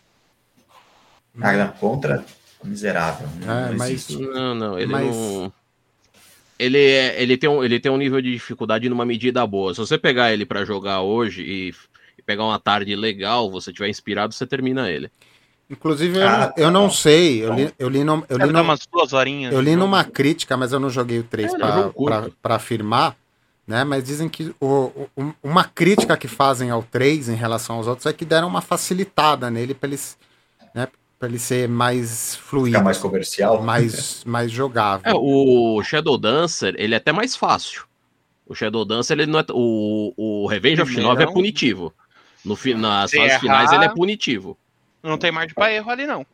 Ah, contra miserável. Né? Não, mas, não, não, ele mas... não ele, é, ele, tem um, ele tem um nível de dificuldade numa medida boa. Se você pegar ele para jogar hoje e, e, pegar uma tarde legal, você tiver inspirado, você termina ele. Inclusive, eu, ah, eu não tá sei, eu li, eu li, no, eu li, no, umas duas horinhas. Eu li numa crítica, mas eu não joguei o 3 é, para afirmar, né? Mas dizem que o, o, uma crítica que fazem ao 3 em relação aos outros é que deram uma facilitada nele para eles, pra ele ser mais fluido. Ficar mais comercial. mais, (laughs) mais jogável. É, o Shadow Dancer, ele é até mais fácil. O Shadow Dancer, ele não é. O, o Revenge of. Shinobi é punitivo. No, nas Se fases errar- finais, ele é punitivo. Não tem margem pra erro ali, não.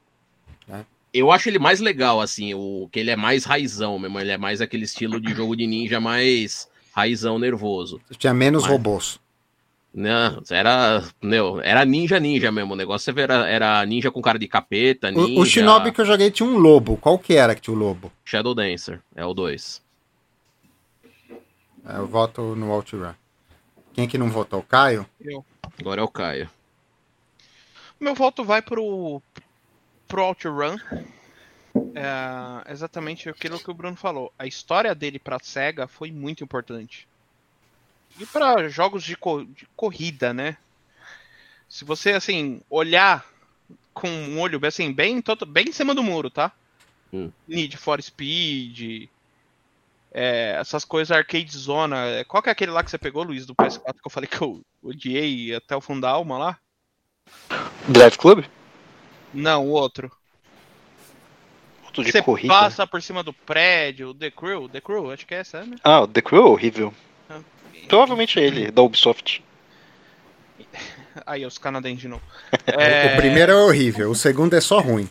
Eu acho ele mais legal, assim, o que ele é mais raizão mesmo. Ele é mais aquele estilo de jogo de ninja mais raizão nervoso. Tinha menos Mas- robôs. Não, era, meu, era ninja ninja mesmo. O negócio era, era ninja com cara de capeta, ninja. O, o Shinobi que eu joguei tinha um lobo. Qual que era que tinha o lobo? Shadow Dancer, é o 2. É, Eu voto no OutRun. Quem que não votou? O Caio? Eu. Agora é o Caio. Meu voto vai pro, pro OutRun. É exatamente aquilo que o Bruno falou. A história dele pra SEGA foi muito importante. E pra jogos de, co- de corrida, né? Se você, assim, olhar com um olho assim, bem, todo- bem em cima do muro, tá? Hum. Need for Speed, é, essas coisas arcade zona. Qual que é aquele lá que você pegou, Luiz, do PS4 que eu falei que eu odiei até o fundo da alma lá? Drive Club? Não, o outro. Outro de Você corrida. passa por cima do prédio, The Crew, The Crew, acho que é essa, né? Ah, o The Crew é horrível. Provavelmente é ele, da Ubisoft. Aí, os canadenses de novo. (laughs) O É, primeiro é horrível, o segundo é só ruim.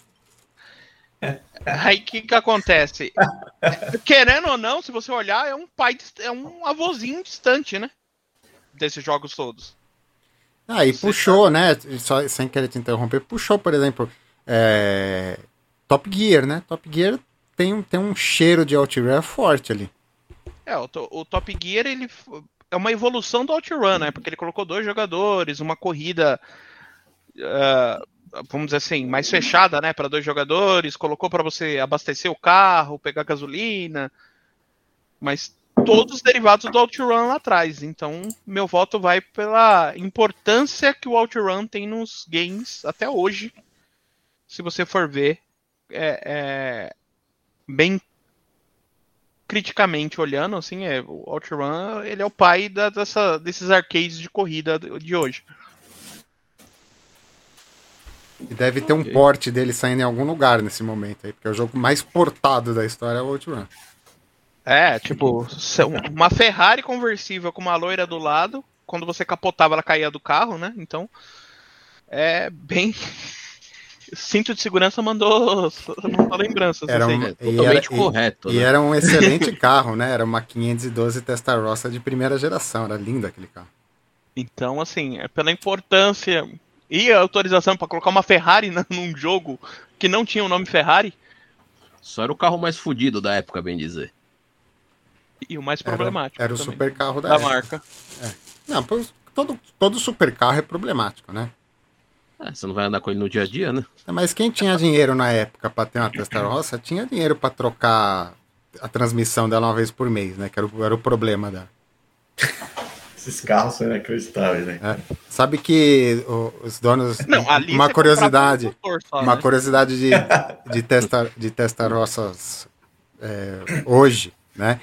Aí o que que acontece? (laughs) Querendo ou não, se você olhar, é um pai, é um avôzinho distante, né? Desses jogos todos. Ah, e Você puxou, né? Só, sem querer te interromper, puxou, por exemplo, é, Top Gear, né? Top Gear tem, um- tem um cheiro de OutRun forte ali. É, o, o Top Gear, ele é uma evolução do OutRun, né? Porque ele colocou dois jogadores, uma corrida, ah, vamos dizer assim, mais fechada, né? Para dois jogadores, colocou para você abastecer o carro, pegar gasolina, mas todos derivados do OutRun lá atrás. Então, meu voto vai pela importância que o OutRun tem nos games até hoje. Se você for ver, é, é bem criticamente olhando, assim, é, o OutRun, ele é o pai da- dessa, desses arcades de corrida de hoje. E deve ter um porte dele saindo em algum lugar nesse momento aí, porque é o jogo mais portado da história é o OutRun. É, tipo, uma Ferrari conversível com uma loira do lado, quando você capotava ela caía do carro, né? Então, é bem... Cinto de segurança mandou, (laughs) mandou lembranças. Era assim. um- É E totalmente era- e- correto. E né? era um (laughs) excelente carro, né? Era uma 512 Testarossa de primeira geração, era lindo aquele carro. Então, assim, é pela importância e a autorização para colocar uma Ferrari (laughs) num jogo que não tinha o nome Ferrari, Só era o carro mais fudido da época, bem dizer. e o mais Era, problemático era o também, super carro da, da época. marca. Não, pô, todo, todo super carro é problemático, né? É, você não vai andar com ele no dia a dia, né? Mas quem tinha dinheiro na época pra ter uma Testarossa tinha dinheiro pra trocar a transmissão dela uma vez por mês, né? Que era o, era o problema da. Esses carros são inacreditáveis, né? É. Sabe que o- os donos. Não, ali uma curiosidade. um só, Uma né? curiosidade de, de, testar, de testarossas é, hoje, né?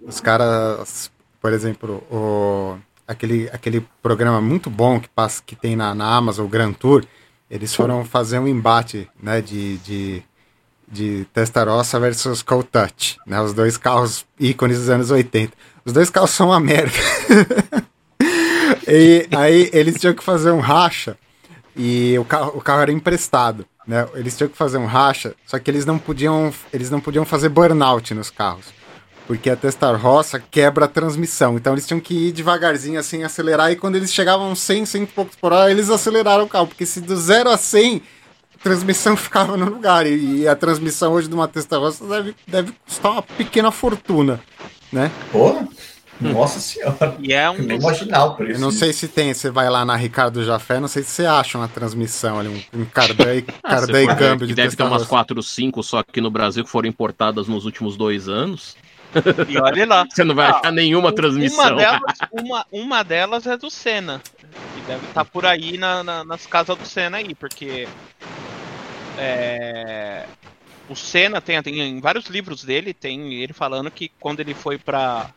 Os caras, por exemplo, o, aquele, aquele programa muito bom que, passa, que tem na, na Amazon, o Grand Tour, eles foram fazer um embate né, de, de, de Testarossa versus Cold Touch, né? Os dois carros ícones dos anos 80. Os dois carros são uma merda. (laughs) e aí eles tinham que fazer um racha e o carro, o carro era emprestado, né? Eles tinham que fazer um racha, só que eles não podiam, eles não podiam fazer burnout nos carros, porque a Testarossa quebra a transmissão. Então eles tinham que ir devagarzinho assim, acelerar e quando eles chegavam 100, 100 e poucos por hora, eles aceleraram o carro, porque se do 0 a 100 a transmissão (laughs) ficava no lugar e, e a transmissão hoje de uma Testarossa deve, deve custar uma pequena fortuna, né? Pô, nossa senhora. E é um Eu imaginar o preço. Eu não sei se tem, você vai lá na Ricardo Jafé, não sei se você acha uma transmissão ali, um, um cardan e, Ah, e câmbio que de deve ter umas Testarossa. 4, 5 só aqui no Brasil que foram importadas nos últimos dois anos. E olha lá. Você não vai Ah, achar nenhuma transmissão. Uma delas, uma, uma delas é do Senna. Que deve estar por aí na- na- nas casas do Senna aí, porque é, o Senna tem, tem vários livros dele, tem ele falando que quando ele foi para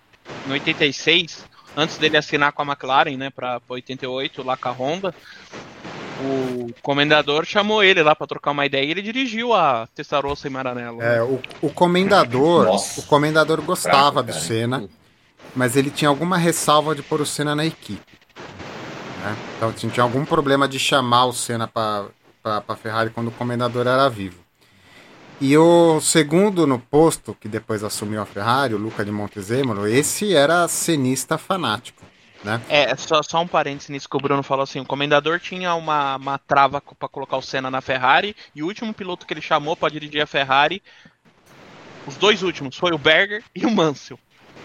em 86, antes dele assinar com a McLaren, né, para 88 lá com a Honda, o comendador chamou ele lá pra trocar uma ideia e ele dirigiu a Testarossa e Maranello. É, o, o comendador, Nossa. o comendador gostava Fraco, do. Senna, mas ele tinha alguma ressalva de pôr o Senna na equipe. né? Então tinha tinha algum problema de chamar o Senna para a Ferrari quando o comendador era vivo. E o segundo no posto, que depois assumiu a Ferrari, o Luca de Montezemolo, esse era cenista fanático. Né? É, só, só um parênteses nisso que o Bruno falou assim: o comendador tinha uma, uma trava pra colocar o Senna na Ferrari, e o último piloto que ele chamou pra dirigir a Ferrari, os dois últimos, foi o Berger e o Mansell.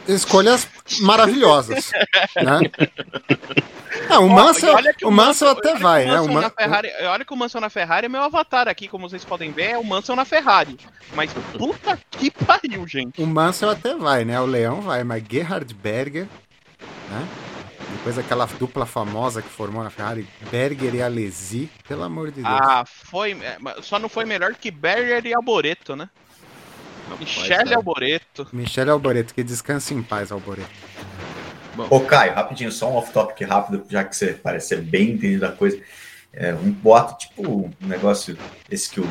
Escolhas maravilhosas. (laughs) né? Ah, o Mansell, olha o Mansell até vai, né? O Mansell Man- na Ferrari, olha que o Mansell na Ferrari é meu avatar aqui, como vocês podem ver, é o Mansell na Ferrari. Mas puta que pariu, gente. O Mansell até vai, né? O Leão vai, mas Gerhard Berger, né? Depois aquela dupla famosa que formou na Ferrari, Berger e Alesi, pelo amor de Deus. Ah, foi. é, mas Só não foi melhor que Berger e Alboreto, né? Michele tá. Alboreto. Michele Alboreto, que descanse em paz, Alboreto. Ô, Caio, rapidinho, só um off-topic rápido, já que você parece ser bem entendido da coisa. É, um boato, tipo um negócio, esse que o,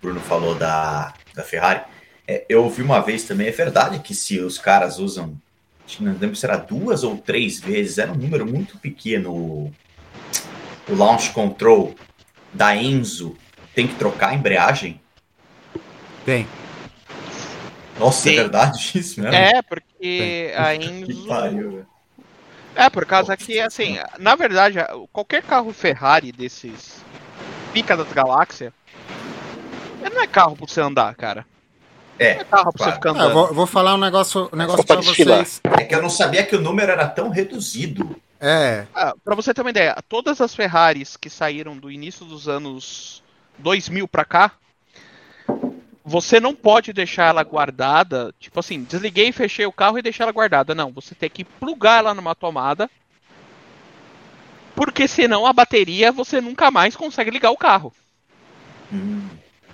Bruno falou da, da Ferrari. É, eu ouvi uma vez também, é verdade que se os caras usam, não lembro se era duas ou três vezes, era um número muito pequeno, o, o launch control da Enzo tem que trocar a embreagem? Tem. Nossa, Sim. é verdade (laughs) isso mesmo? É, porque a (laughs) Que Enzo. pariu. É, por causa que, assim, na verdade, qualquer carro Ferrari desses pica das galáxias, ele não é carro pra você andar, cara. É, é carro claro. você ficar Ah, vou, vou falar um negócio, um negócio pra vocês. É que eu não sabia que o número era tão reduzido. É, Ah, pra você ter uma ideia, todas as Ferraris que saíram do início dos anos 2000 pra cá, você não pode deixar ela guardada, tipo assim, desliguei, fechei o carro e deixei ela guardada. Não, você tem que plugar ela numa tomada, porque senão a bateria você nunca mais consegue ligar o carro.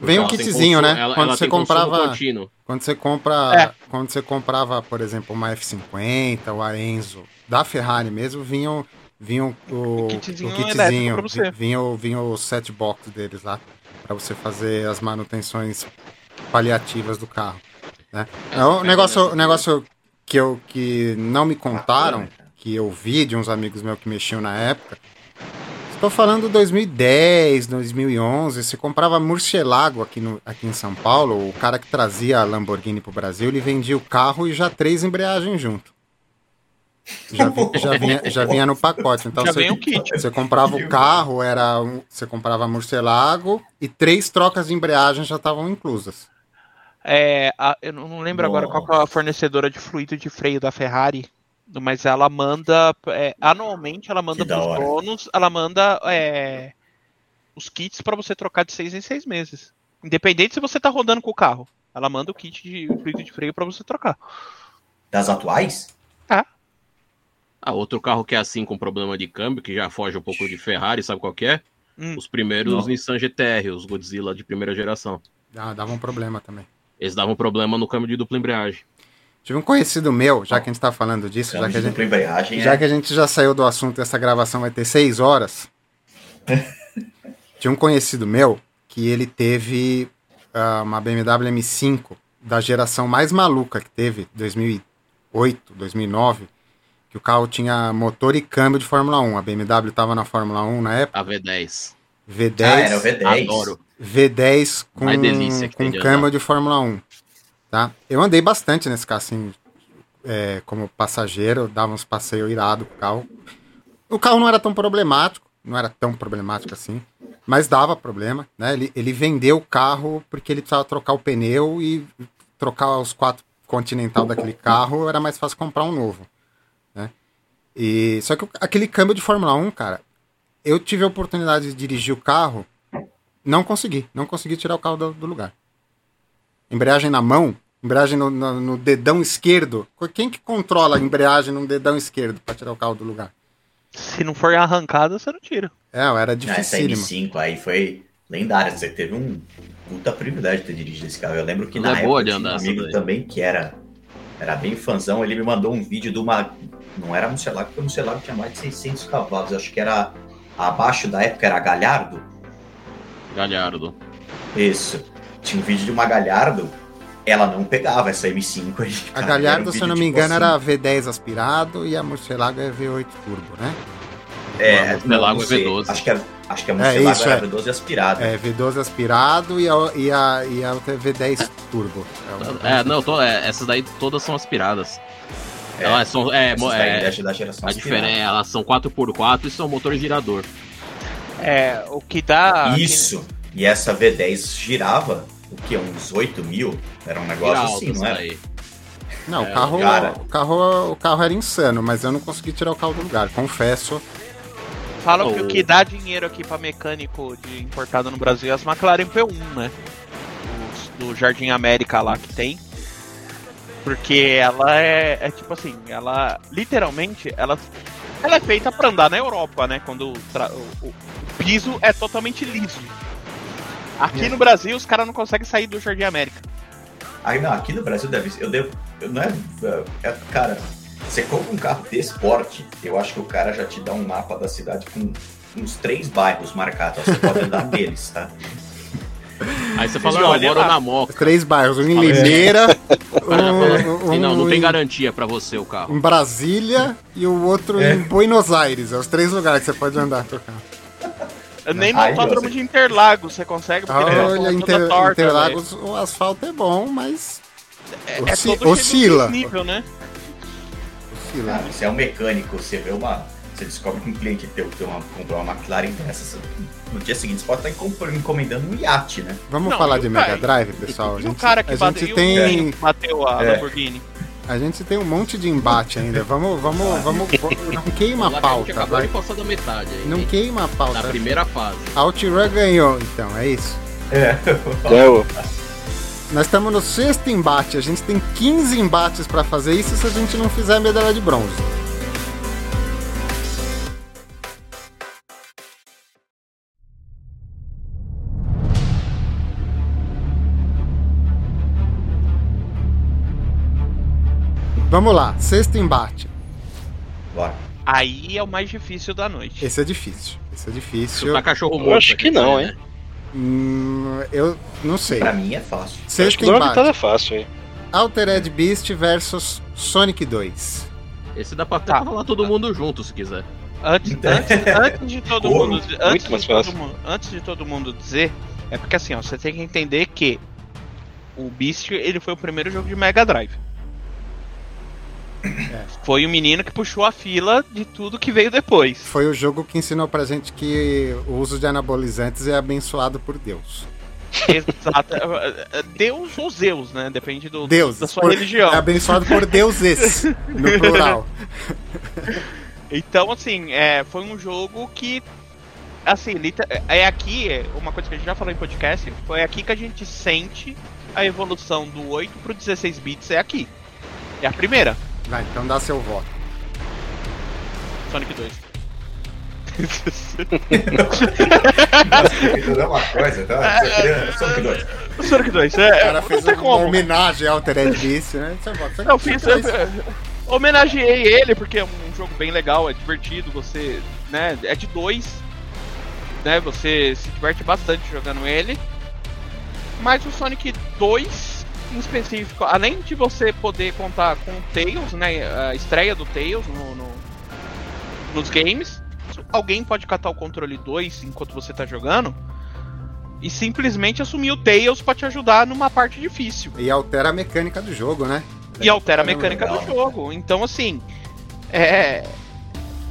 Vem um kitzinho, né? Ela, quando ela você comprava, contínuo. quando você compra, É. quando você comprava, por exemplo, uma F50, o Aenzo da Ferrari mesmo, vinham vinham o, O kitzinho o elétrico pra você. vi- vinha, o- vinha o set box deles lá para você fazer as manutenções paliativas do carro, né? É, o negócio, o negócio que eu que não me contaram, que eu vi de uns amigos meus que mexiam na época. Estou falando 2010, 2011, você comprava Murcielago aqui, no, aqui em São Paulo, o cara que trazia a Lamborghini pro Brasil, ele vendia o carro e já três embreagens junto. Já, já vinha, já vinha no pacote. Então Já você, o kit. você comprava o carro, era um- você comprava Murcielago e três trocas de embreagem já estavam inclusas. É, a- eu não lembro agora qual é a fornecedora de fluido de freio da Ferrari, mas ela manda, é, anualmente ela manda hora. donos, ela manda é, os kits para você trocar de seis em seis meses. Independente se você tá rodando com o carro. Ela manda o kit de fluido de freio para você trocar. Das atuais? Ah, outro carro que é assim com problema de câmbio, que já foge um pouco de Ferrari, sabe qual que é? Hum. Os primeiros Não. Nissan GTR, os Godzilla de primeira geração. Ah, dava um problema também. Eles davam problema no câmbio de dupla embreagem. Tive um conhecido meu, já que a gente tá falando disso, já que a gente, embreagem Já é... que a gente já saiu do assunto, essa gravação vai ter seis horas. (laughs) Tinha um conhecido meu que ele teve ah, uma BMW M5 da geração mais maluca que teve, 2008, 2009, que o carro tinha motor e câmbio de Fórmula 1. A BMW estava na Fórmula 1 na época, A V10. V10, Ah, era o V10. Adoro. V10 com, com câmbio de Fórmula 1. Tá? Eu andei bastante nesse carro, assim, é, como passageiro, dava uns passeios irados com o carro. O carro não era tão problemático, não era tão problemático assim, mas dava problema, né? Ele, ele vendeu o carro porque ele precisava trocar o pneu e trocar os quatro Continental daquele carro, era mais fácil comprar um novo, né? E, só que aquele câmbio de Fórmula 1, cara, eu tive a oportunidade de dirigir o carro, não consegui, não consegui tirar o carro do, do lugar. Embreagem na mão, embreagem no, no- no dedão esquerdo. Quem que controla a embreagem no dedão esquerdo para tirar o carro do lugar? Se não for arrancada, você não tira. É, era Ah, essa dificílimo. M5 aí foi lendária. Você teve um puta privilégio de ter dirigido esse carro. Eu lembro que Ela na é época boa de tinha um essa amigo daí. também que era, era bem fãzão. Ele me mandou um vídeo de uma... Não era Murcielago, porque o Murcielago tinha mais de 600 cavalos. Acho que era abaixo da época era Galhardo. Galhardo. Isso. Tinha um vídeo de uma Galhardo, ela não pegava essa M5 aí. A cara. Galhardo, um se eu não me tipo engano, assim. era V10 aspirado e a Murcielago é V8 turbo, né? É, A Murcielago é sei. V12. Acho que a, acho que a É, Murcielago isso, era é. V12 aspirado. É, V12 aspirado e a, e a, e a outra é V10 turbo. É, É, não, tô, é, essas daí todas são aspiradas. É, Elas são. É, é, da- da geração a diferença, elas são 4x4 e são motor girador. É, o que dá. Isso. E essa V10 girava, o que? Uns 8 mil? Era um negócio assim, não era? daí. Não, o É, carro, cara. o carro, o carro era insano, mas eu não consegui tirar o carro do lugar, confesso. Falam que Oh. o que dá dinheiro aqui pra mecânico de importado no Brasil é as McLaren P1, né? Os do Jardim América lá que tem. Porque ela é, é tipo assim, ela literalmente ela, ela é feita pra andar na Europa, né? Quando o, o- o piso é totalmente liso. Aqui no Brasil os caras não conseguem sair do Jardim América. Aí não, aqui no Brasil deve ser. Eu devo. Eu não é, é- Cara, você compra um carro desse porte, eu acho que o cara já te dá um mapa da cidade com uns três bairros marcados. ó, Você pode andar (laughs) neles, tá? Aí você fala, não, eu moro lá. na Moca. Três bairros, um em é. Limeira, (laughs) um, "E não, não tem em- garantia pra você o carro. em Brasília e o outro É. em Buenos Aires. É os três lugares que você pode andar com o carro. Nem no autódromo de Interlagos você consegue, porque ele é Olha, toda Inter, torta, Interlagos, o asfalto é bom, mas é, osci- é todo oscila. nível, né? oscila. Cara, você é um mecânico, você vê uma. Você descobre que um cliente teu tem uma, comprou uma McLaren dessa. você- No dia seguinte você pode estar encom- encomendando um iate, né? Vamos Não, falar de o Mega Drive, pessoal? A E o gente, cara que a bateu, gente o tem, que bateu a É. Lamborghini. A gente tem um monte de embate ainda. Vamos, vamos, vamos. Não queima a Lá que a gente pauta, acabou vai. de passar da metade aí. Não hein? queima a Na pauta. primeira fase. A OutRun ganhou, então, é isso. É. Deu. Nós estamos no sexto embate, a gente tem 15 embates pra fazer isso se a gente não fizer a medalha de bronze. Vamos lá, sexto embate. Bora. Aí é o mais difícil da noite. Esse é difícil. Esse é difícil. Chutar cachorro Eu morto. acho que não, né? hein? Hum, eu não sei. Pra mim é fácil. Acho Sexto uma embate. vitória fácil, hein? Altered Beast versus Sonic 2. Esse dá pra Tá. falar todo mundo junto se quiser. Antes, (laughs) antes, antes de todo mundo, antes mais de todo fácil. mundo, antes de todo mundo dizer, é porque assim, ó, você tem que entender que o Beast ele foi o primeiro jogo de Mega Drive. Foi o menino que puxou a fila de tudo que veio depois. Foi o jogo que ensinou pra gente que o uso de anabolizantes é abençoado por Deus. Exato. (laughs) Deus ou Zeus, né? Depende do, Deus. da sua por- religião. É abençoado por deuses, (laughs) no plural. Então, assim, é, foi um jogo que. Assim, é aqui, é uma coisa que a gente já falou em podcast, foi aqui que a gente sente a evolução do 8 pro 16 bits, é aqui. É a primeira, Vai, então dá seu voto. Sonic 2. Não é uma coisa, tá? Você queria- Sonic 2. Sonic 2, O é. cara não fez tem uma como. homenagem ao Altered Beast, né? Seu voto. Eu fiz. Eu, homenageei ele porque é um jogo bem legal, é divertido, você. né? É de dois. Né? Você se diverte bastante jogando ele. Mas o Sonic 2 em específico, além de você poder contar com o Tails, né? A estreia do Tails no, no- nos games, alguém pode catar o controle 2 enquanto você tá jogando e simplesmente assumir o Tails pra te ajudar numa parte difícil. E altera a mecânica do jogo, né? E altera a mecânica do jogo. Então, assim. É.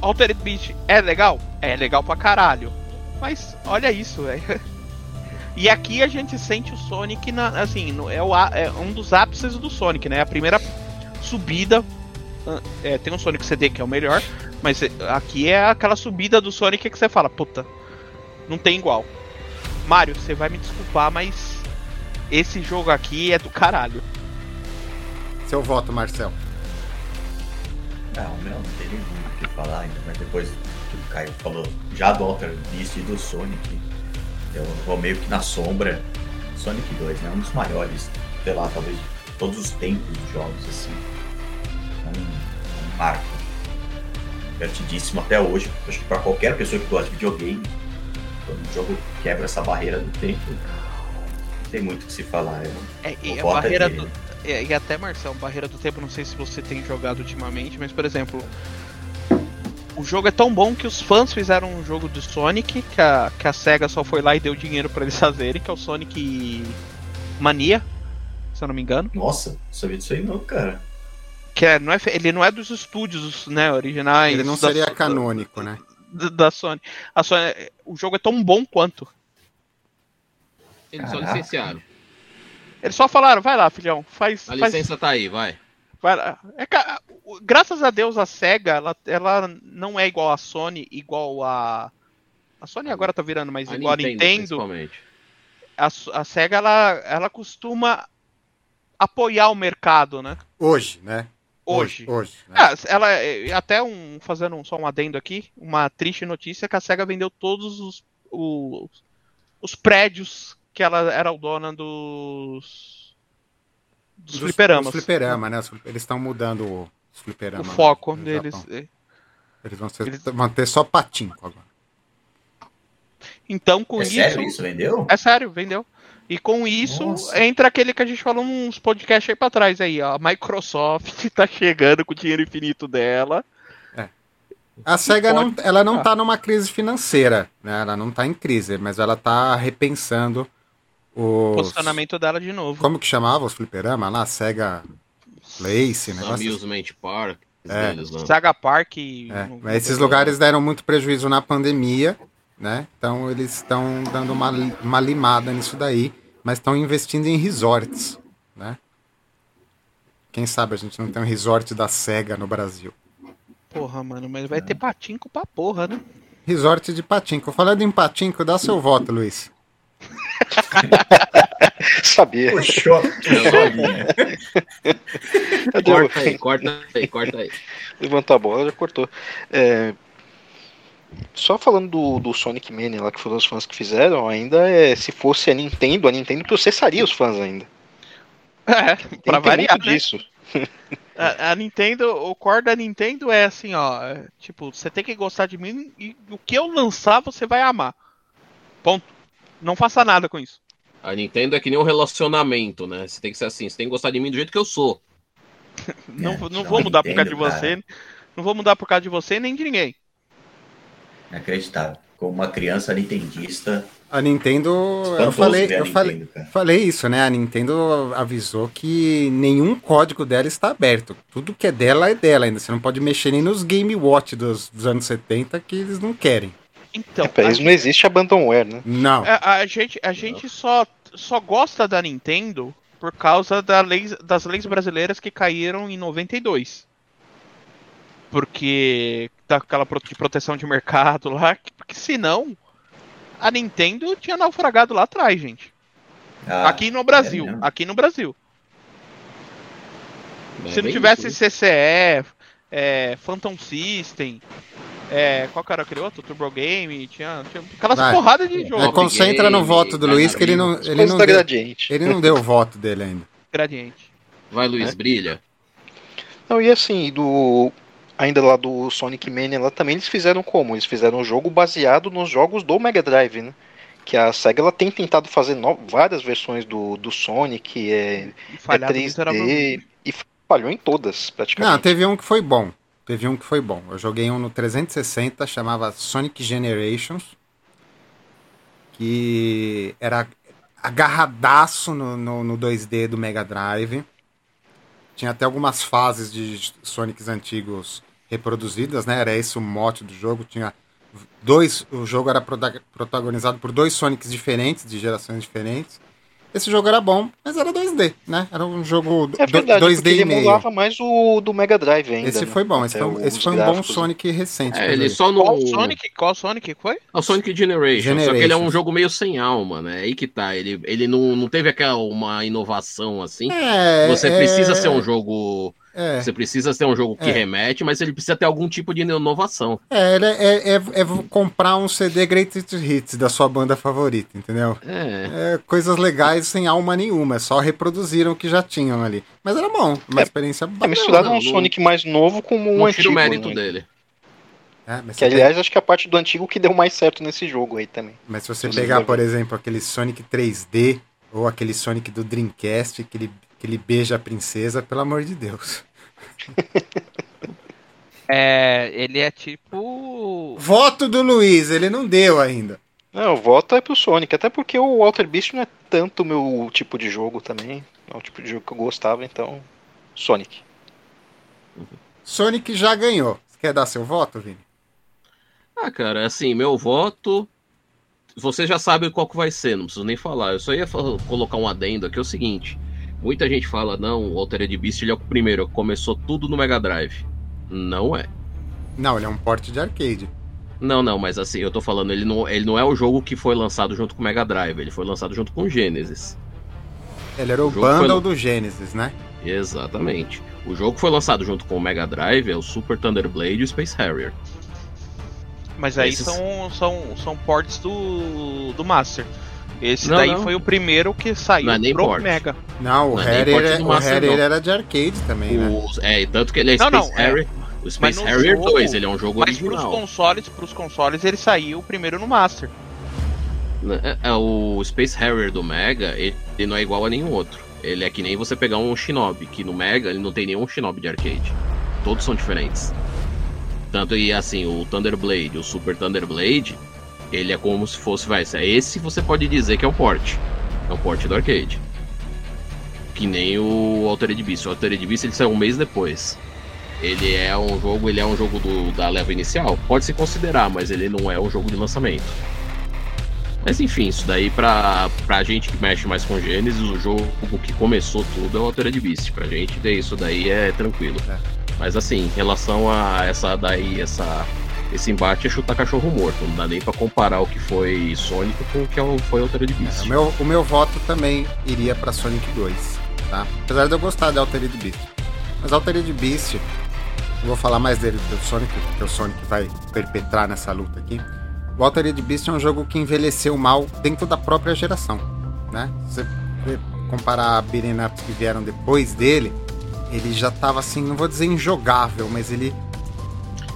Altered Beast é legal? É legal pra caralho. Mas olha isso, velho. (laughs) E aqui a gente sente o Sonic na, assim, no- é, o, é um dos ápices do Sonic, né? A primeira subida. ah, é, tem um Sonic CD que é o melhor, mas é, aqui é aquela subida do Sonic que você fala, puta, não tem igual. Mario, você vai me desculpar, mas esse jogo aqui é do caralho. Seu voto, Marcel. Não, meu, não tem muito o que falar ainda, mas depois que o Caio falou já do Alter Beast e do Sonic, eu vou meio que na sombra. Sonic 2, né? Um dos maiores, sei lá, talvez de todos os tempos de jogos, assim. É um, um marco. divertidíssimo até hoje. Acho que para qualquer pessoa que gosta de videogame, quando o jogo quebra essa barreira do tempo, não tem muito o que se falar. É, é e a barreira do, é, e até Marcelo, barreira do tempo, não sei se você tem jogado ultimamente, mas por exemplo, o jogo é tão bom que os fãs fizeram um jogo do Sonic, que a, que a SEGA só foi lá e deu dinheiro para eles (laughs) fazerem, que é o Sonic Mania, se eu não me engano. Nossa, não sabia disso aí não, cara. Que é, não é, ele não é dos estúdios né, originais. Ele não seria canônico, né? Da, da Sony. A Sony. O jogo é tão bom quanto. Eles só licenciaram. Eles só falaram, vai lá, filhão, faz. A licença faz... tá aí, vai. Lá. É, graças a Deus a SEGA, ela, ela não é igual a Sony, igual a. A Sony agora tá virando, mas a igual Nintendo, a Nintendo. A, a SEGA, ela, ela costuma apoiar o mercado, né? Hoje, né? Hoje. Hoje. hoje né? ah, ela, até um, fazendo só um adendo aqui, uma triste notícia que a SEGA vendeu todos os, os, os prédios que ela era o dona dos. Dos, dos fliperamas. Dos fliperama, né? Eles estão mudando os fliperamas. O foco deles. É. Eles vão, ser, Eles vão ter só patinco agora. Então, com é isso. Sério, isso vendeu? É sério, vendeu. E com isso Nossa. entra aquele que a gente falou uns podcasts aí pra trás aí, ó. A Microsoft (laughs) tá chegando com o dinheiro infinito dela. É. A SEGA não, ela não tá numa crise financeira, né? Ela não tá em crise, mas ela tá repensando o posicionamento dela de novo. Como que chamava os fliperama lá? SEGA Place, negócio. Assim? Amusement Park. É. Deles, Saga Park. É. Mas esses lugares deram muito prejuízo na pandemia, né? Então eles estão dando uma, uma limada nisso daí, mas estão investindo em resorts, né? Quem sabe a gente não tem um resort da SEGA no Brasil. Porra, mano, mas vai é. ter patinco pra porra, né? Resort de patinco. Falando em patinco, dá seu voto, Luiz. (laughs) Sabia. Puxou. corta aí, corta aí, corta aí. Levantou a bola, já cortou. É, só falando do, do Sonic Mania lá, que foram os fãs que fizeram, ainda é, se fosse a Nintendo, a Nintendo processaria os fãs ainda. É, pra variar, né? disso. (laughs) A, a, Nintendo, o core da Nintendo é assim, ó, é, tipo, você tem que gostar de mim e o que eu lançar você vai amar. Ponto. Não faça nada com isso. A Nintendo é que nem um relacionamento, né? Você tem que ser assim, você tem que gostar de mim do jeito que eu sou. (laughs) não, é, não vou mudar Nintendo, por causa de você. Não vou mudar por causa de você nem de ninguém. Inacreditável. Como uma criança nintendista. A Nintendo. Eu falei, eu Nintendo, falei, falei isso, né? A Nintendo avisou que nenhum código dela está aberto. Tudo que é dela é dela ainda. Você não pode mexer nem nos Game Watch dos, dos anos 70 que eles não querem. Então. É, pra eles não existe abandonware, né? Não. A, a gente, a gente só, só gosta da Nintendo por causa da lei, das leis brasileiras que caíram em 92 porque daquela de proteção de mercado lá, porque senão a Nintendo tinha naufragado lá atrás, gente. Ah, aqui no Brasil, é aqui no Brasil. É Se não tivesse isso. CCE, é, Phantom System, é, qual que era aquele outro? Turbo Game, tinha, tinha aquelas Vai. porradas de jogo. É, concentra Game, no voto do Luiz, que ele não, ele não, deu, ele não deu o voto dele ainda. Gradiente. Vai, Luiz, é? brilha. Não, e assim, do ainda lá do Sonic Mania, lá também eles fizeram como? Eles fizeram um jogo baseado nos jogos do Mega Drive, né? Que a SEGA ela tem tentado fazer no... várias versões do, do Sonic, é, é 3D, e falhou em todas, praticamente. Não, teve um que foi bom. Teve um que foi bom. Eu joguei um no 360, chamava Sonic Generations, que era agarradaço no, no, no 2D do Mega Drive. Tinha até algumas fases de Sonics antigos reproduzidas, né? Era esse o mote do jogo. Tinha dois. O jogo era protagonizado por dois Sonics diferentes, de gerações diferentes. Esse jogo era bom, mas era 2D, né? Era um jogo é verdade, 2D e meio. Ele mais o do Mega Drive ainda. Esse né? foi bom, esse foi, esse foi um bom Sonic recente. É, ele só no... Qual Sonic? Qual Sonic foi? É o Sonic Generation, Generation, Só que ele é um jogo meio sem alma, né? Aí que tá. Ele, ele não, não teve aquela uma inovação assim. É, Você é... precisa ser um jogo é. Você precisa ter um jogo que é. remete, mas ele precisa ter algum tipo de inovação. É, é, é, é, comprar um CD Greatest Hits da sua banda favorita, entendeu? É. é. Coisas legais sem alma nenhuma, só reproduziram o que já tinham ali. Mas era bom, uma experiência bacana. É, misturaram um Sonic mais novo com um não antigo. o mérito né? dele. É, mas Que aliás, acho que é a parte do antigo que deu mais certo nesse jogo aí também. Mas se você pegar, por exemplo, aquele Sonic 3D ou aquele Sonic do Dreamcast, que ele, que ele beija a princesa, pelo amor de Deus. (laughs) É, ele é tipo. Voto do Luiz, ele não deu ainda. Não, o voto é pro Sonic, até porque o Walter Beast não é tanto o meu tipo de jogo também. Não é o tipo de jogo que eu gostava, então. Sonic. Sonic já ganhou. Você quer dar seu voto, Vini? Ah, cara, assim, meu voto. Você já sabe qual que vai ser, não preciso nem falar. Eu só ia colocar um adendo aqui, é o seguinte. Muita gente fala, não, o Altered Beast ele é o primeiro, começou tudo no Mega Drive. Não é. Não, ele é um porte de arcade. Não, não, mas assim, eu tô falando, ele não, ele não é o jogo que foi lançado junto com o Mega Drive, ele foi lançado junto com o Genesis. Ele era o O bundle foi- do Genesis, né? Exatamente. O jogo que foi lançado junto com o Mega Drive é o Super Thunder Blade e o Space Harrier. Mas aí Esses- são, são, são ports do, do Master. Esse Não, daí não. foi o primeiro que saiu Não é nem pro port. Mega. Não, o é Harrier, é- o Harrier era de arcade também, né? Os- é, tanto que ele é Não, Space não, é. Harrier. O Space Mas Harrier jogo- 2, ele é um jogo Mas pros original. consoles, pros consoles ele saiu primeiro no Master. É, é, o Space Harrier do Mega, ele, ele não é igual a nenhum outro. Ele é que nem você pegar um Shinobi, que no Mega ele não tem nenhum Shinobi de arcade. Todos são diferentes. Tanto e assim, o Thunder Blade, o Super Thunder Blade, ele é como se fosse, vai, esse você pode dizer que é um port. É um port do arcade. Que nem o Altered Beast. O Altered Beast ele saiu um mês depois. Ele é um jogo, ele é um jogo do- da leva inicial, pode se considerar, mas ele não é um jogo de lançamento. Mas enfim, isso daí pra, pra gente que mexe mais com Gênesis, o jogo que começou tudo é o Altered Beast. Pra gente ter isso daí é tranquilo. É. Mas assim, em relação a essa daí, essa, esse embate é chutar cachorro morto. Não dá nem pra comparar o que foi Sonic com o que é foi Altered É, Beast. o, meu, o meu voto também iria pra Sonic 2, tá? Apesar de eu gostar de Altered Beast. Mas Altered Beast, eu vou falar mais dele do Sonic, porque o Sonic vai perpetrar nessa luta aqui. O Altered Beast é um jogo que envelheceu mal dentro da própria geração, né? Se você comparar a beat'em ups que vieram depois dele, ele já tava assim, não vou dizer injogável, mas ele...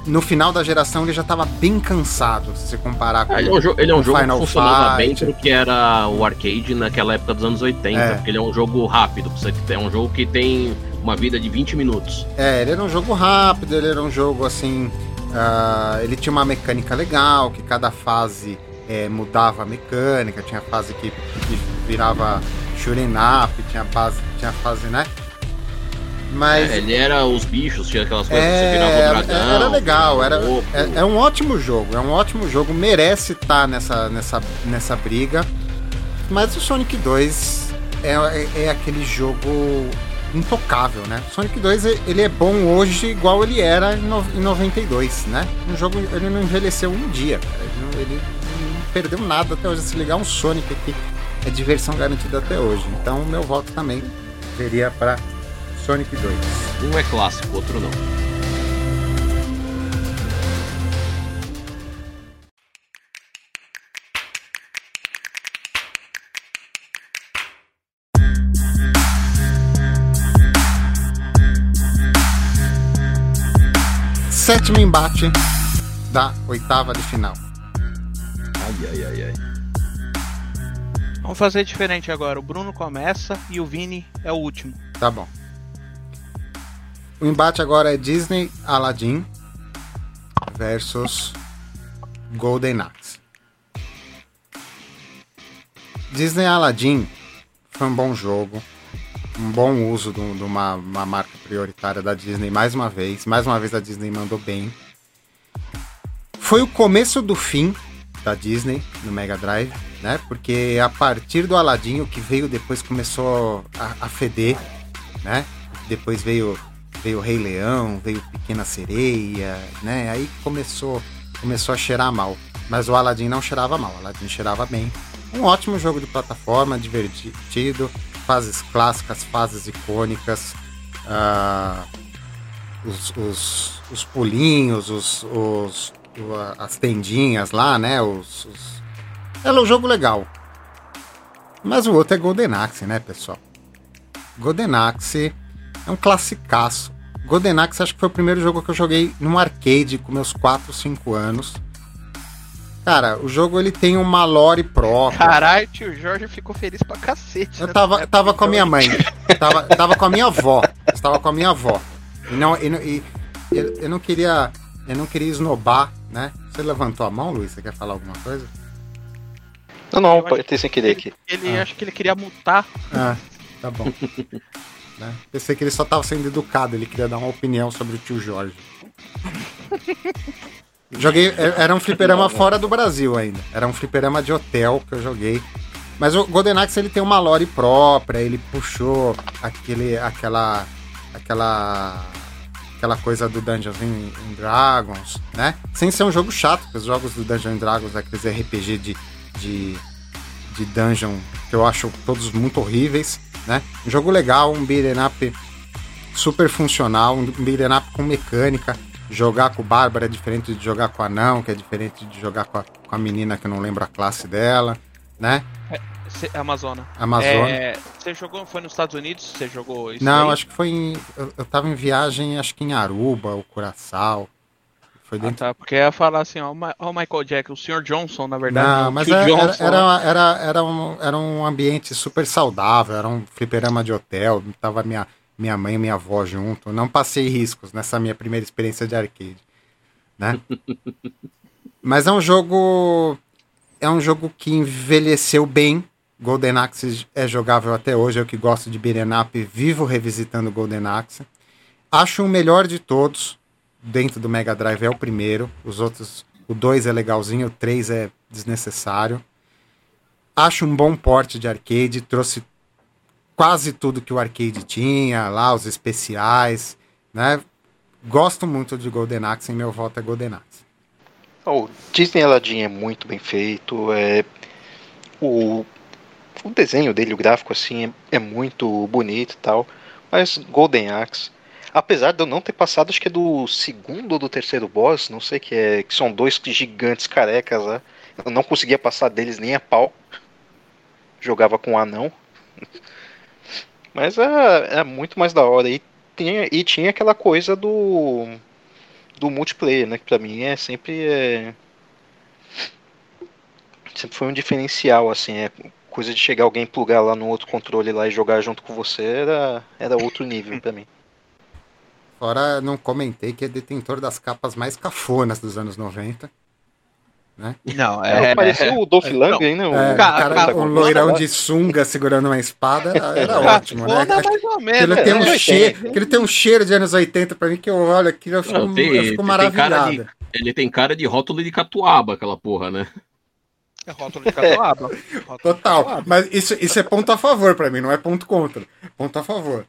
No final da geração ele já tava bem cansado, se você comparar com Ah, ele é um, jo- ele é um jogo Final que funcionava bem Fight. pro que era o arcade naquela época dos anos 80, É. porque ele é um jogo rápido, é um jogo que tem uma vida de 20 minutos. É, ele era um jogo rápido, ele era um jogo assim. ah, ele tinha uma mecânica legal, que cada fase é, mudava a mecânica, tinha fase que, que virava shooting up, tinha fase, tinha fase, né? Mas É, ele era os bichos, tinha aquelas coisas que você é, virava o dragão. era legal, era, lobo. é, é um ótimo jogo, é um ótimo jogo, merece estar nessa, nessa, nessa briga. Mas o Sonic 2 é, é, é aquele jogo intocável, né? O Sonic 2 ele é bom hoje igual ele era em, no, em 92, né? Um jogo ele não envelheceu um dia, cara. Ele, não, ele não perdeu nada até hoje. Se ligar um Sonic aqui, é diversão garantida até hoje. Então o meu voto também seria para Sonic 2. Um é clássico, outro não. Sétimo embate da oitava de final. Ai, ai, ai, ai. Vamos fazer diferente agora. O Bruno começa e o Vini é o último. Tá bom. O embate agora é Disney Aladdin versus Golden Axe. Disney Aladdin foi um bom jogo, um bom uso de um- uma, uma marca prioritária da Disney mais uma vez. Mais uma vez a Disney mandou bem. Foi o começo do fim da Disney no Mega Drive, né? Porque a partir do Aladdin, o que veio depois começou a, a feder, né? Depois veio veio o Rei Leão, veio Pequena Sereia, né? Aí começou começou a cheirar mal. Mas o Aladdin não cheirava mal, o Aladdin cheirava bem. Um ótimo jogo de plataforma, divertido, fases clássicas, fases icônicas, ah, os, os, os pulinhos, os, os, as tendinhas lá, né? Os, os... Era um jogo legal. Mas o outro é Golden Axe, né, pessoal? Golden Axe é um classicaço. Golden Axe acho que foi o primeiro jogo que eu joguei num arcade com meus 4, 5 anos. Cara, o jogo ele tem uma lore própria. Caralho, tio Jorge ficou feliz pra cacete. Eu né? tava, É, tava com a minha mãe. Tava, tava com a minha avó. Estava com a minha avó. E não, e, e- eu, eu não queria. Eu não queria esnobar, né? Você levantou a mão, Luiz? Você quer falar alguma coisa? Não, não, Eu pode ter sem querer aqui. Ele Ah. acho que ele queria mutar. Ah, tá bom. (laughs) Né? Pensei que ele só tava sendo educado, ele queria dar uma opinião sobre o tio Jorge. (laughs) Joguei. é- Era um fliperama fora do Brasil ainda. Era um fliperama de hotel que eu joguei. Mas o Golden Axe ele tem uma lore própria, ele puxou aquele, aquela, aquela, aquela coisa do Dungeons and Dragons, né? Sem ser um jogo chato, porque os jogos do Dungeons and Dragons, aqueles RPG de, de, de dungeon que eu acho todos muito horríveis, né? Um jogo legal, um beat'em up super funcional, um beat'em up com mecânica. Jogar com o Bárbara é diferente de jogar com a Anão, que é diferente de jogar com a, com a menina que eu não lembro a classe dela, né? Cê- Amazona. Amazônia. É, você jogou, foi nos Estados Unidos? Você jogou isso Não, aí? acho que foi em. Eu, eu tava em viagem, acho que em Aruba, ou Curaçao. Foi Ah, dentro. tá, porque ia falar assim, ó, o Michael Jackson, o Sr. Johnson, na verdade. Não, o mas tio era, era, Johnson. era, era, era um, era um ambiente super saudável, era um fliperama de hotel, tava minha, minha mãe e minha avó junto. Não passei riscos nessa minha primeira experiência de arcade. Né? (laughs) mas é um jogo. É um jogo que envelheceu bem. Golden Axe é jogável até hoje, eu que gosto de beat'em up, vivo revisitando Golden Axe. Acho o melhor de todos, dentro do Mega Drive é o primeiro, os outros, o 2 é legalzinho, o 3 é desnecessário. Acho um bom porte de arcade, trouxe quase tudo que o arcade tinha, lá os especiais, né? Gosto muito de Golden Axe e meu voto é Golden Axe. O Disney Aladdin é muito bem feito. É, o, o desenho dele, o gráfico assim, é, é muito bonito e tal. Mas Golden Axe, apesar de eu não ter passado, acho que é do segundo ou do terceiro boss, não sei que é, que são dois gigantes carecas lá. Eu não conseguia passar deles nem a pau. Jogava com um anão. Mas é, é muito mais da hora. E tinha, e tinha aquela coisa do do multiplayer, né? Que pra mim é sempre é... sempre foi um diferencial, assim, é coisa de chegar alguém plugar lá no outro controle lá e jogar junto com você era era outro nível pra mim. Fora, não comentei que é detentor das capas mais cafonas dos anos 90. Não, É, é. parecia o Dolph Lundgren, né? o- É, Cara, cara, cara, um loirão de sunga segurando uma espada era, ótimo, né? Cafona, mais ou Que menos. ele, tem um né? cheiro, ele tem um cheiro de anos 80 pra mim que eu olho aqui eu fico, Não, tem- eu fico maravilhado. de- Ele tem cara de rótulo de catuaba, aquela porra, né? É rótulo de catuaba. Rótulo (laughs) de Total. catuaba. Mas isso, isso é ponto a favor pra mim, não é ponto contra. Ponto a favor.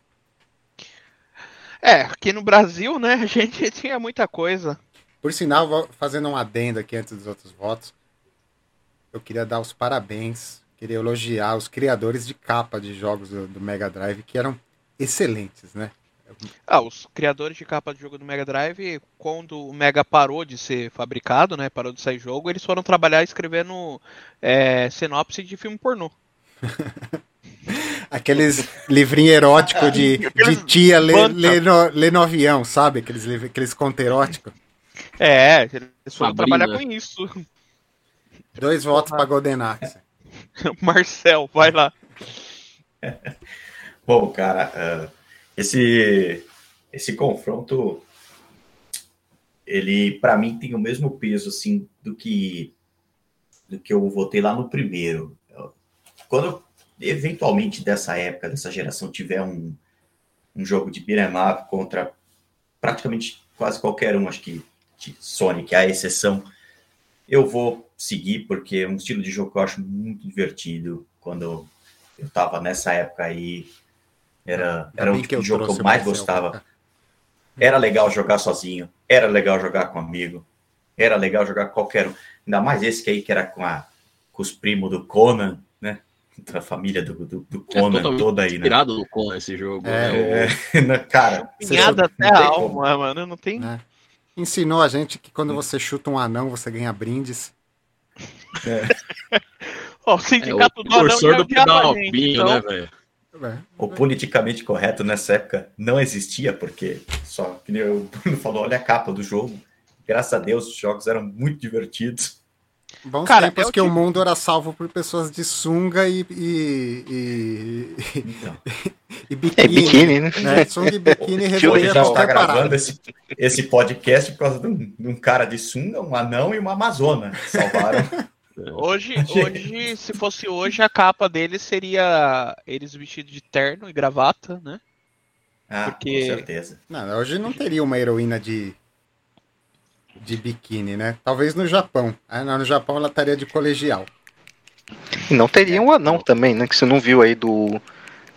É, aqui no Brasil, né, a (laughs) gente tinha muita coisa. Por sinal, fazendo um adendo aqui antes dos outros votos. Eu queria dar os parabéns, queria elogiar os criadores de capa de jogos do, do Mega Drive, que eram excelentes, né? Ah, os criadores de capa de jogo do Mega Drive, quando o Mega parou de ser fabricado, né, parou de sair jogo, eles foram trabalhar escrevendo é, sinopse de filme pornô. (laughs) Aqueles livrinhos eróticos de, (laughs) de tia lê, Banta. lê, no, lê no avião, sabe? Aqueles, aqueles contos eróticos. É, eles foram trabalhar com isso. Dois votos pra Golden Axe. (laughs) Marcel, vai lá. (laughs) Bom, cara, ah, esse, esse confronto, ele, para mim, tem o mesmo peso, assim, do que, do que eu votei lá no primeiro. Eu- Quando, eu, eventualmente, dessa época, dessa geração, tiver um, um jogo de beat'em contra praticamente quase qualquer um, acho que de Sonic a exceção, eu vou seguir, porque é um estilo de jogo que eu acho muito divertido. Quando eu tava nessa época aí, era, era o tipo de jogo que eu mais gostava. Era legal jogar sozinho, era legal jogar com amigo, era legal jogar com qualquer um. Ainda mais esse que aí que era com, a, com os primos do Conan? Da família do, do, do Conan totalmente toda aí, né? Inspirado no Conan esse jogo. É, né? É, (laughs) cara, Pinhada até a como. alma, mano. Não tem. Né? Ensinou a gente que quando você chuta um anão, você ganha brindes. (laughs) Ó, o É, o sindicato do anão já do gente, então- né, velho? É. O politicamente correto nessa época não existia, porque só que o Bruno falou, olha a capa do jogo. Graças a Deus, os jogos eram muito divertidos. Bons Cara, tempos é que o mundo era salvo por pessoas de sunga e. e, e, então. (laughs) e biquíni. É biquíni, né? né? Sunga e biquíni (laughs) resolvia qualquer tá gravando esse, esse podcast por causa de um, de um, cara de sunga, um anão e uma amazona. Salvaram. (laughs) Hoje, hoje, se fosse hoje, a capa deles seria eles vestidos de terno e gravata, né? Ah, Porque... com certeza. Não, hoje não teria uma heroína de de biquíni, né? Talvez no Japão. Ah, não, no Japão ela estaria de colegial. E não teria um anão também, né? Que você não viu aí do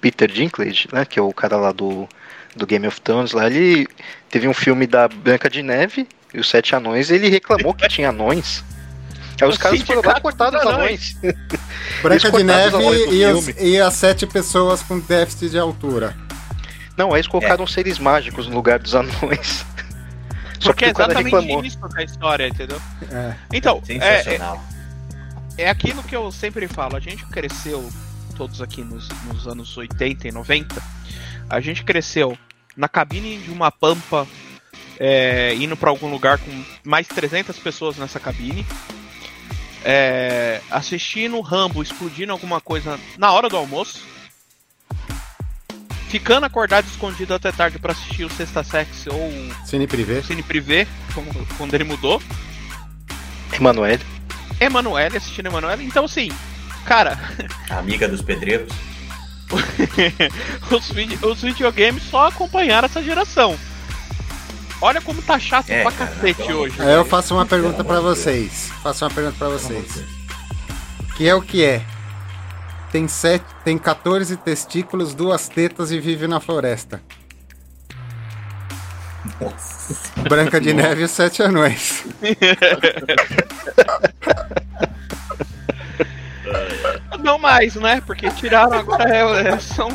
Peter Dinklage, né? Que é o cara lá do, do Game of Thrones lá. Ele teve um filme da Branca de Neve e os Sete Anões. ele reclamou que tinha anões. Aí os caras foram lá cortar os anões. (laughs) Branca de Neve e, os, e, as sete pessoas com déficit de altura. Não, aí eles colocaram é. seres mágicos no lugar dos anões. Porque é exatamente isso a história, entendeu? É. Então, é, é, é aquilo que eu sempre falo. A gente cresceu, todos aqui nos, nos anos 80 e 90, a gente cresceu na cabine de uma pampa, é, indo para algum lugar com mais 300 pessoas nessa cabine, é, assistindo Rambo explodindo alguma coisa na hora do almoço, ficando acordado escondido até tarde para assistir o Sexta Sex ou Cine Privé, Cine Privé quando ele mudou. Emanuele. Emanuele, assistindo Emanuele. Então, assim, cara. amiga dos pedreiros. (laughs) os, vide os videogames só acompanharam essa geração. Olha como tá chato é, pra cara, cacete não, hoje. Aí eu faço uma pergunta para vocês. Faço uma pergunta para vocês. Que é o que é? Tem, sete, tem 14 testículos, duas tetas e vive na floresta. Nossa. Branca de Neve e os Sete Anões. Não mais, né? Porque tiraram agora. É, é, são.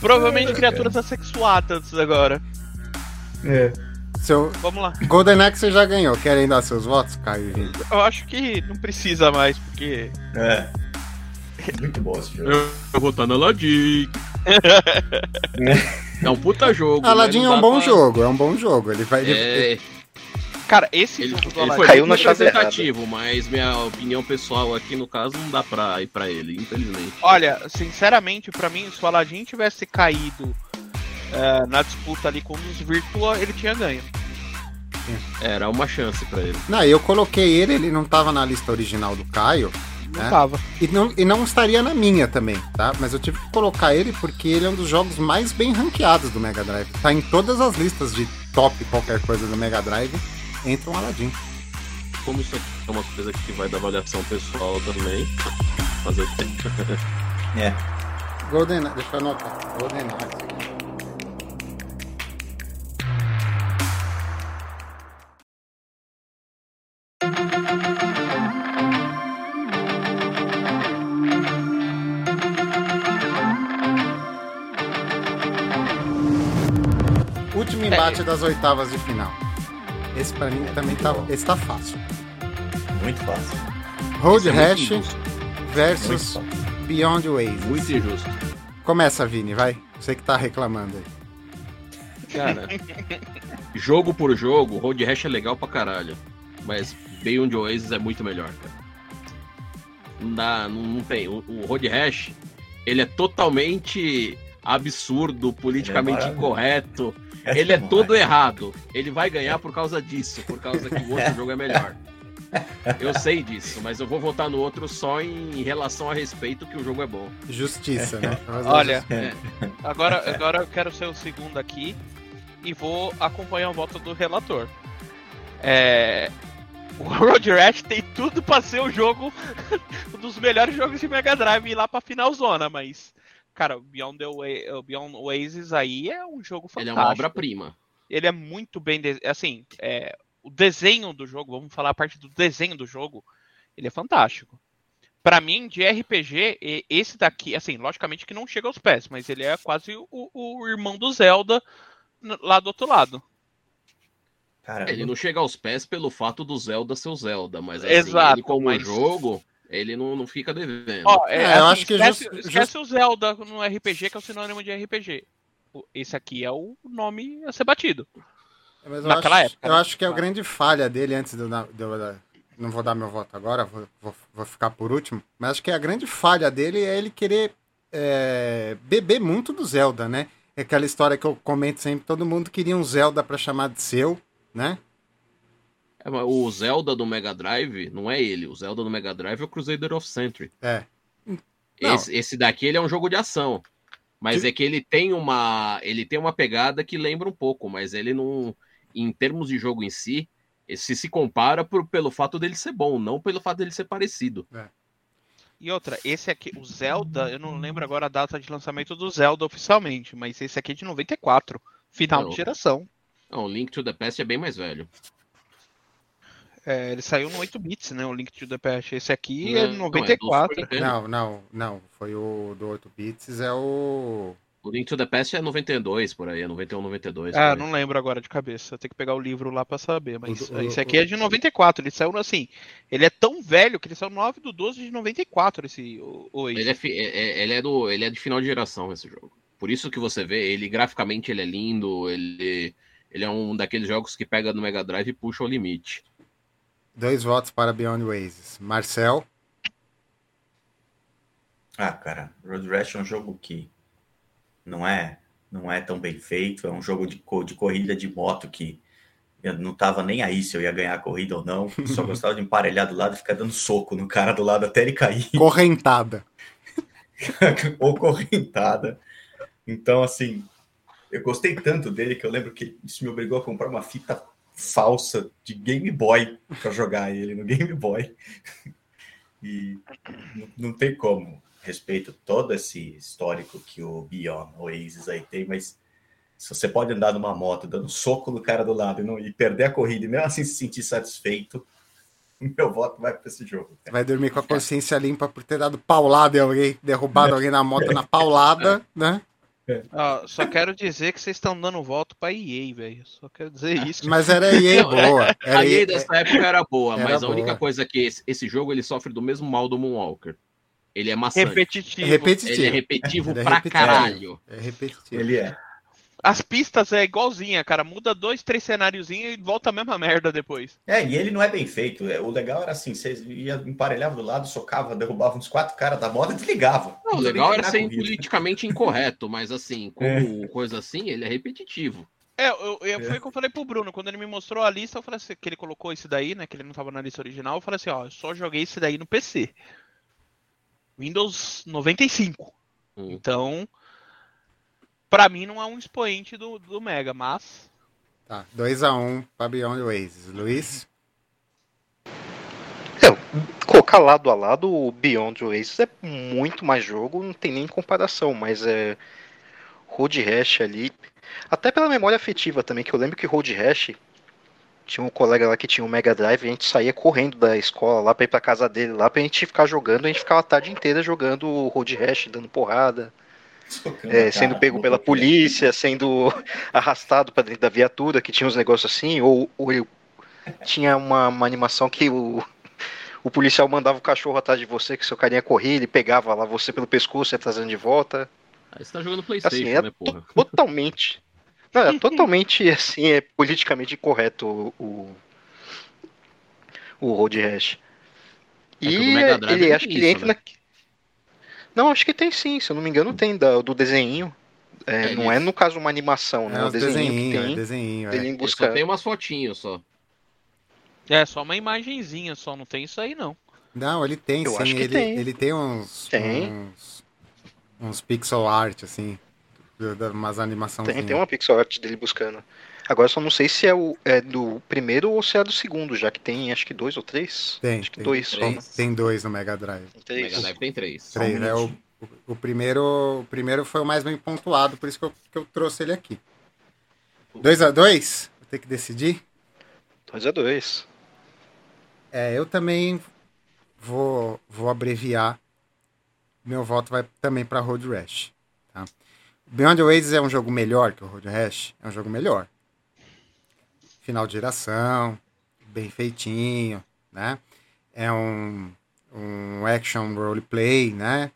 Provavelmente criaturas assexuadas agora. É. Seu... Vamos lá. Golden Axe já ganhou. Querem dar seus votos, Caio e Vini? Eu acho que não precisa mais, porque. É. Muito bom esse jogo. Eu, eu vou estar no Aladdin. é um puta jogo. Aladdin é um bom pra... jogo, é um bom jogo. Ele vai. É... Ele... Cara, esse ele, jogo do Aladdin caiu na representativo, mas minha opinião pessoal aqui no caso não dá pra ir pra ele, infelizmente. Olha, sinceramente, pra mim, se o Aladdin tivesse caído é, na disputa ali com os Virtua, ele tinha ganho. Era uma chance para ele. Não, eu coloquei ele, ele não tava na lista original do Caio, não né? tava. E não, e não estaria na minha também, tá? Mas eu tive que colocar ele porque ele é um dos jogos mais bem ranqueados do Mega Drive. Tá em todas as listas de top qualquer coisa do Mega Drive, entra um Aladdin. Como isso aqui é uma coisa que vai da avaliação pessoal também, fazer o tempo. (laughs) é. Golden, deixa eu anotar. Golden É. das oitavas de final. Esse pra mim também tá, esse tá fácil. Muito fácil. Road é Rash versus Beyond Ways. Muito injusto. Começa, Vini, vai. Você que tá reclamando aí. Cara, jogo por jogo, Road Rash é legal pra caralho. Mas Beyond Oasis é muito melhor, cara. Não dá, não, não tem. O, o Road Rash, ele é totalmente absurdo, politicamente é incorreto. Ele é todo errado. Ele vai ganhar por causa disso, por causa que o outro (laughs) jogo é melhor. Eu sei disso, mas eu vou votar no outro só em relação a respeito que o jogo é bom. Justiça, né? (laughs) Olha, é. agora, agora eu quero ser o segundo aqui e vou acompanhar o voto do relator. É, o (laughs) Road Rash tem tudo para ser o jogo, um dos melhores jogos de Mega Drive e ir lá pra final zona, mas Cara, o Beyond, Beyond Oasis aí é um jogo fantástico. Ele é uma obra-prima. Ele é muito bem. De... Assim, é... o desenho do jogo, vamos falar a parte do desenho do jogo, ele é fantástico. Para mim, de RPG, esse daqui, assim, logicamente que não chega aos pés, mas ele é quase o, o irmão do Zelda lá do outro lado. Cara, ele não chega aos pés pelo fato do Zelda ser o Zelda, mas assim, Exato, ele como mas... jogo, Ele não, não fica devendo. Ó, é, É, eu assim, acho que esquece, just- esquece o Zelda no RPG, que é o sinônimo de RPG. Esse aqui é o nome a ser batido. Mas eu Naquela acho, época, Eu né? acho que é a grande falha dele antes do. do- não vou dar meu voto agora, vou, vou, vou ficar por último. Mas acho que a grande falha dele é ele querer é, beber muito do Zelda, né? É aquela história que eu comento sempre: todo mundo queria um Zelda pra chamar de seu, né? É, o Zelda do Mega Drive não é ele. O Zelda do Mega Drive é o Crusader of Century. É. Esse, esse daqui ele é um jogo de ação. Mas Que- é que ele tem uma. Ele tem uma pegada que lembra um pouco, mas ele não. Em termos de jogo em si, esse se compara por, pelo fato dele ser bom, não pelo fato dele ser parecido. E outra, esse aqui, o Zelda, eu não lembro agora a data de lançamento do Zelda oficialmente, mas esse aqui é de 94, final Não. de geração. Não, o Link to the Past é bem mais velho. É, ele saiu no 8 bits, né? O Link to the Past. Esse aqui Não, é não, é do 94. Super Nintendo. Não, não, não. Foi o do 8 bits, é o. O Link to the Past é 92 por aí, é 91, 92. Ah, não lembro agora de cabeça. Eu tenho que pegar o livro lá pra saber. Mas O do- o- esse aqui é de 94. Ele saiu assim. Ele é tão velho que ele saiu 9 do 12 de 94. Esse. O, o Ele é, fi- é- é- ele, é do, ele é de final de geração esse jogo. Por isso que você vê, ele graficamente ele é lindo, ele, ele é um daqueles jogos que pega no Mega Drive e puxa o limite. Dois votos para Beyond Oasis. Marcel, Ah, cara, Road Rash é um jogo que não é não é tão bem feito. É um jogo de, de corrida de moto que eu não tava nem aí se eu ia ganhar a corrida ou não. Só gostava de emparelhar do lado e ficar dando soco no cara do lado até ele cair correntada. (laughs) ou correntada. Então, assim, eu gostei tanto dele que eu lembro que isso me obrigou a comprar uma fita falsa de Game Boy para jogar ele no Game Boy. E não, não tem como. Respeito todo esse histórico que o Beyond Oasis aí tem, mas se você pode andar numa moto dando soco no cara do lado e, não, e perder a corrida e mesmo assim se sentir satisfeito, (laughs) meu voto vai para esse jogo. cara. Vai dormir com a consciência limpa por ter dado paulada em alguém, derrubado alguém na moto na paulada, né? Ó, só quero dizer que vocês estão dando voto pra EA, velho. Só quero dizer isso. Mas era EA Não, é- boa. Era a EA EA, dessa época era boa, Era mas a boa. única coisa que esse, esse jogo ele sofre do mesmo mal do Moonwalker. Ele é maçante. Repetitivo. repetitivo. Ele é repetitivo Ele é pra repetitivo. caralho. É repetitivo. Ele é. As pistas é igualzinha, cara. Muda dois, três cenáriozinhos e volta a mesma merda depois. É, e ele não é bem feito. É, O legal era assim: você ia emparelhava do lado, socava, derrubava uns quatro caras da moto e desligava. Não, o legal era ser corrida. politicamente incorreto, mas assim, (laughs) como coisa assim, ele é repetitivo. É, eu, eu- foi o que eu falei pro Bruno. Quando ele me mostrou a lista, eu falei assim, que ele colocou esse daí, né? Que ele não tava na lista original. Eu falei assim, ó, eu só joguei esse daí no PC. Windows 95. Hum. Então, pra mim não é um expoente do, do Mega, mas. Tá, 2x1 para Beyond Oasis. Luiz? Colocar lado a lado o Beyond Oasis é muito mais jogo, não tem nem comparação, mas é. Road Rash ali. Até pela memória afetiva também, que eu lembro que Road Rash tinha um colega lá que tinha um Mega Drive e a gente saía correndo da escola lá pra ir pra casa dele lá pra gente ficar jogando, a gente ficava a tarde inteira jogando o Road Rash, dando porrada. É, sendo cara. pego pela polícia, (laughs) sendo arrastado para dentro da viatura, que tinha uns negócios assim, ou, ou ele- tinha uma, uma animação que o, o policial mandava o cachorro atrás de você, que seu carinha corria, ele pegava lá você pelo pescoço e ia trazendo de volta. Aí você tá jogando Playstation, Assim, é né, porra? (laughs) Totalmente. Não, é totalmente (laughs) assim, é politicamente incorreto o, o, o Road Rash. É que o E Drive ele não acho que ele isso, entra né? na. Não, acho que tem sim, se eu não me engano, tem da, do desenho. É, É, não é no caso uma animação, né? É o os desenho que é tem. É. em Eu busca. só tem umas fotinhos só. É, só uma imagenzinha, só não tem isso aí não. Não, ele tem Eu sim. acho que ele, tem. ele tem uns, Tem. uns. uns pixel art, assim. Umas animações. Tem, tem uma pixel art dele buscando. Agora eu só não sei se é, o, é do primeiro ou se é do segundo, já que tem acho que dois ou três. Tem, acho que tem, dois só. tem, tem dois no Mega Drive. Tem. Mega Drive tem três. Três, é o, o, o primeiro, o primeiro foi o mais bem pontuado, por isso que eu, que eu trouxe ele aqui. 2 a 2 Vou ter que decidir. Dois a dois. É, eu também vou, vou abreviar. Meu voto vai também para Road Rash. Tá? Beyond Oasis é um jogo melhor que o Road Rash? É um jogo melhor. Final de geração, bem feitinho, né? É um, um action roleplay, né?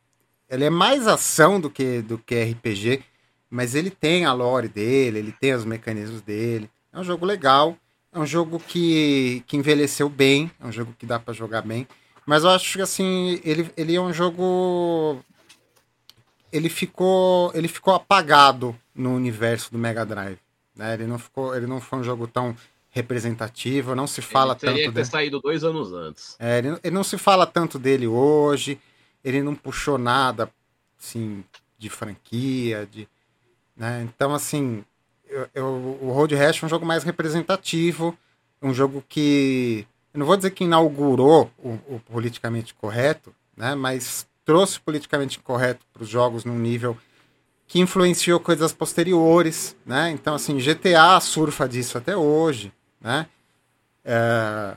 Ele é mais ação do que, do que RPG, mas ele tem a lore dele, ele tem os mecanismos dele. É um jogo legal, é um jogo que, que envelheceu bem, é um jogo que dá para jogar bem. Mas eu acho que assim, ele, ele é um jogo. Ele ficou, ele ficou apagado no universo do Mega Drive. Né? Ele, não ficou, ele não foi um jogo tão representativo, não se fala ele tanto ter dele. saído dois anos antes. É, ele, ele não se fala tanto dele hoje, ele não puxou nada assim, de franquia, de, né? Então, assim, eu, eu- o Road Rash é um jogo mais representativo, um jogo que, eu não vou dizer que inaugurou o, o politicamente correto, né? Mas trouxe o politicamente correto para os jogos num nível que influenciou coisas posteriores, né? Então, assim, GTA surfa disso até hoje, né? É,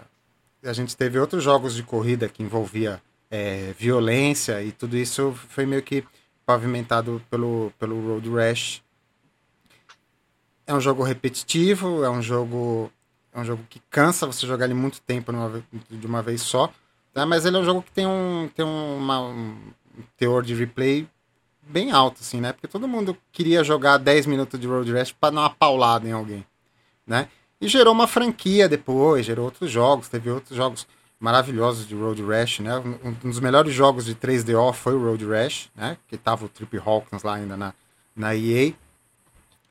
a gente teve outros jogos de corrida que envolvia é, violência e tudo isso foi meio que pavimentado pelo, pelo Road Rash. É um jogo repetitivo, é um jogo é um jogo que cansa você jogar ele muito tempo numa de uma vez só, né? mas ele é um jogo que tem um tem uma- um teor de replay bem alto assim, né? Porque todo mundo queria jogar 10 minutos de Road Rash para dar uma paulada em alguém, né? E gerou uma franquia depois, gerou outros jogos, teve outros jogos maravilhosos de Road Rash, né? Um dos melhores jogos de 3DO foi o Road Rash, né? Que tava o Trip Hawkins lá ainda na, na EA.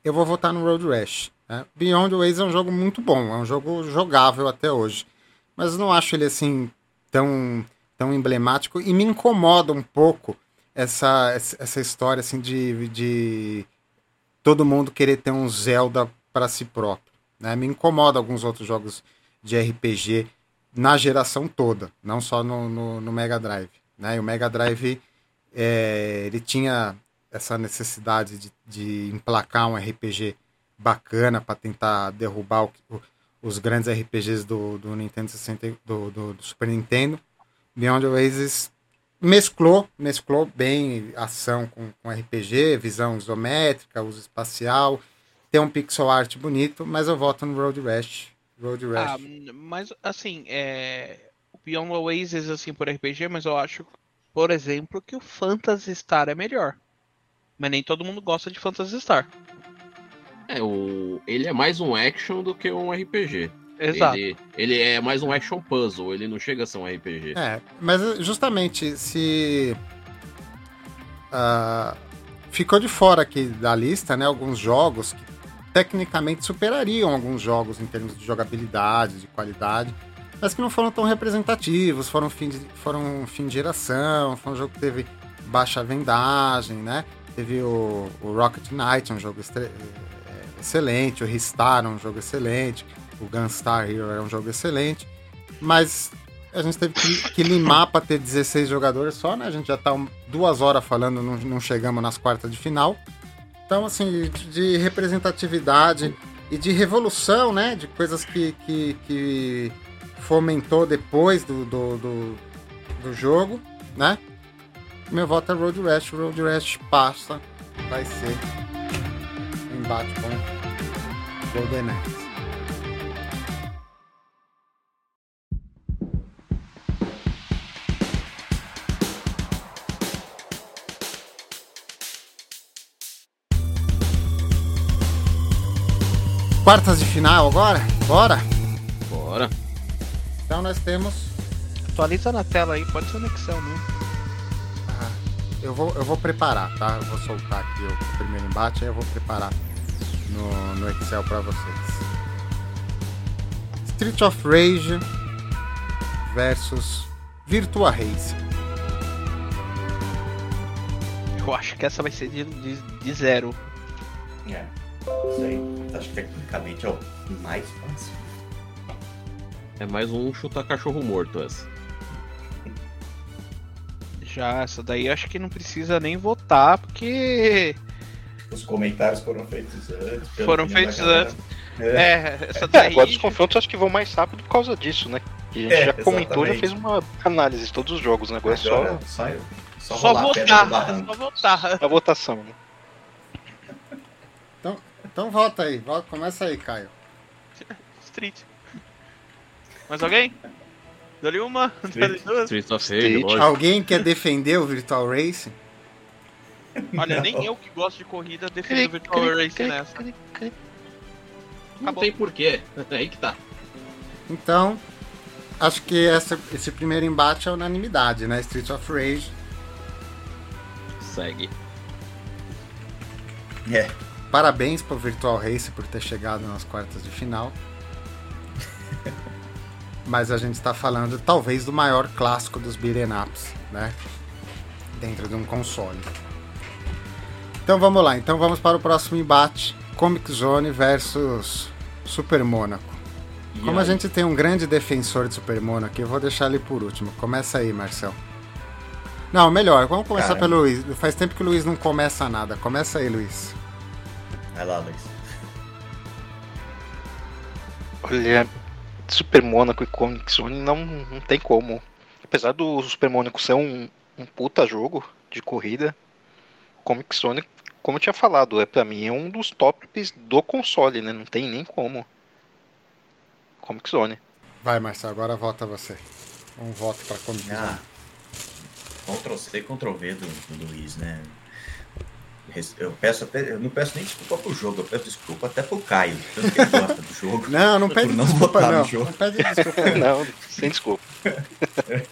Eu vou votar no Road Rash. Né? Beyond Ways é um jogo muito bom, é um jogo jogável até hoje. Mas não acho ele assim tão, tão emblemático e me incomoda um pouco essa, essa história assim de, de todo mundo querer ter um Zelda para si próprio. Né? Me incomoda alguns outros jogos de RPG na geração toda, não só no, no, no Mega Drive. Né? E o Mega Drive é, ele tinha essa necessidade de, de emplacar um RPG bacana para tentar derrubar o- o- os grandes RPGs do, do Nintendo 60 e- do, do, do Super Nintendo. Beyond Oasis mesclou, mesclou bem ação com, com RPG, visão isométrica, uso espacial, tem um pixel art bonito, mas eu voto no Road Rash. Road Ah, Rash. mas assim, é. O Beyond Oasis, assim, por RPG, mas eu acho, por exemplo, que o Phantasy Star é melhor. Mas nem todo mundo gosta de Phantasy Star. É, o... ele é mais um action do que um RPG. Exato. Ele, ele é mais um action puzzle, ele não chega a ser um RPG. É, mas justamente se ah, ficou de fora aqui da lista, né, alguns jogos que tecnicamente superariam alguns jogos em termos de jogabilidade, de qualidade, mas que não foram tão representativos, foram fim de, foram fim de geração, foi um jogo que teve baixa vendagem, né? Teve o, o Rocket Knight, um jogo é, excelente, o Ristar, um jogo excelente, o Gunstar Hero é um jogo excelente, mas a gente teve que, que limar para ter 16 jogadores só, né? A gente já tá um- duas horas falando, não, não chegamos nas quartas de final. Então, assim, de, de representatividade e de revolução, né? De coisas que, que, que fomentou depois do, do, do, do jogo, né? Meu voto é Road Rash. Road Rash passa, vai ser um embate com Golden Axe. Quartas de final agora? Bora? Bora. Então nós temos. Atualiza na tela aí, pode ser no Excel mesmo. Ah, eu, vou, eu vou preparar, tá? Eu vou soltar aqui o primeiro embate, aí eu vou preparar no, no Excel para vocês. Street of Rage versus Virtua Racing. Eu acho que essa vai ser de, de, de zero. É, aí. Acho que tecnicamente é o mais fácil. É mais um chutar cachorro morto essa. Já essa daí acho que não precisa nem votar, porque. Os comentários foram feitos antes. Foram feitos antes. É. É, essa É, daí. agora os confrontos acho que vão mais rápido por causa disso, né? E a gente É, já comentou, já fez uma análise de todos os jogos, né? Agora é só Agora, só, eu- só, Só pedra votar, só votar. a votação, né? Então, volta aí, volta, começa aí, Caio. (laughs) Street. Mais alguém? Dá-lhe uma, (laughs) dá-lhe duas. Streets of Rage, Street. lógico. Alguém quer defender o Virtual Racing? Olha, nem eu que gosto de corrida defendo o Virtual Racing nessa. Não Acabou. tem porquê. Aí que tá. Então, acho que essa- esse primeiro embate é unanimidade, né? Streets of Rage. Segue. É, Parabéns pro Virtual Race por ter chegado nas quartas de final. (laughs) Mas a gente está falando talvez do maior clássico dos beat'em ups, né? Dentro de um console. Então vamos lá, então vamos para o próximo embate: Comic Zone versus Super Monaco. E Como a gente tem um grande defensor de Super Monaco, aqui, eu vou deixar ele por último. Começa aí, Marcel. Não, melhor, vamos começar pelo Luiz. Faz tempo que o Luiz não começa nada. Começa aí, Luiz. Vai lá, Luiz. Olha, Super Mônaco e Comic Zone não, não tem como. Apesar do Super Mônaco ser um, um puta jogo de corrida, Comic Zone, como eu tinha falado, é pra mim é um dos tops do console, né? Não tem nem como. Comic Zone. Vai, Marcel, agora vota você. Um voto para Comic Zone. Ah, Ctrl C, Ctrl V do, do Luiz, né? Eu peço até, eu não peço nem desculpa pro jogo, eu peço desculpa até pro Caio, tanto que ele gosta do jogo. (laughs) Não, não (laughs) pede não desculpa, votar no não. jogo. Não pede desculpa. não. (laughs) não, sem desculpa.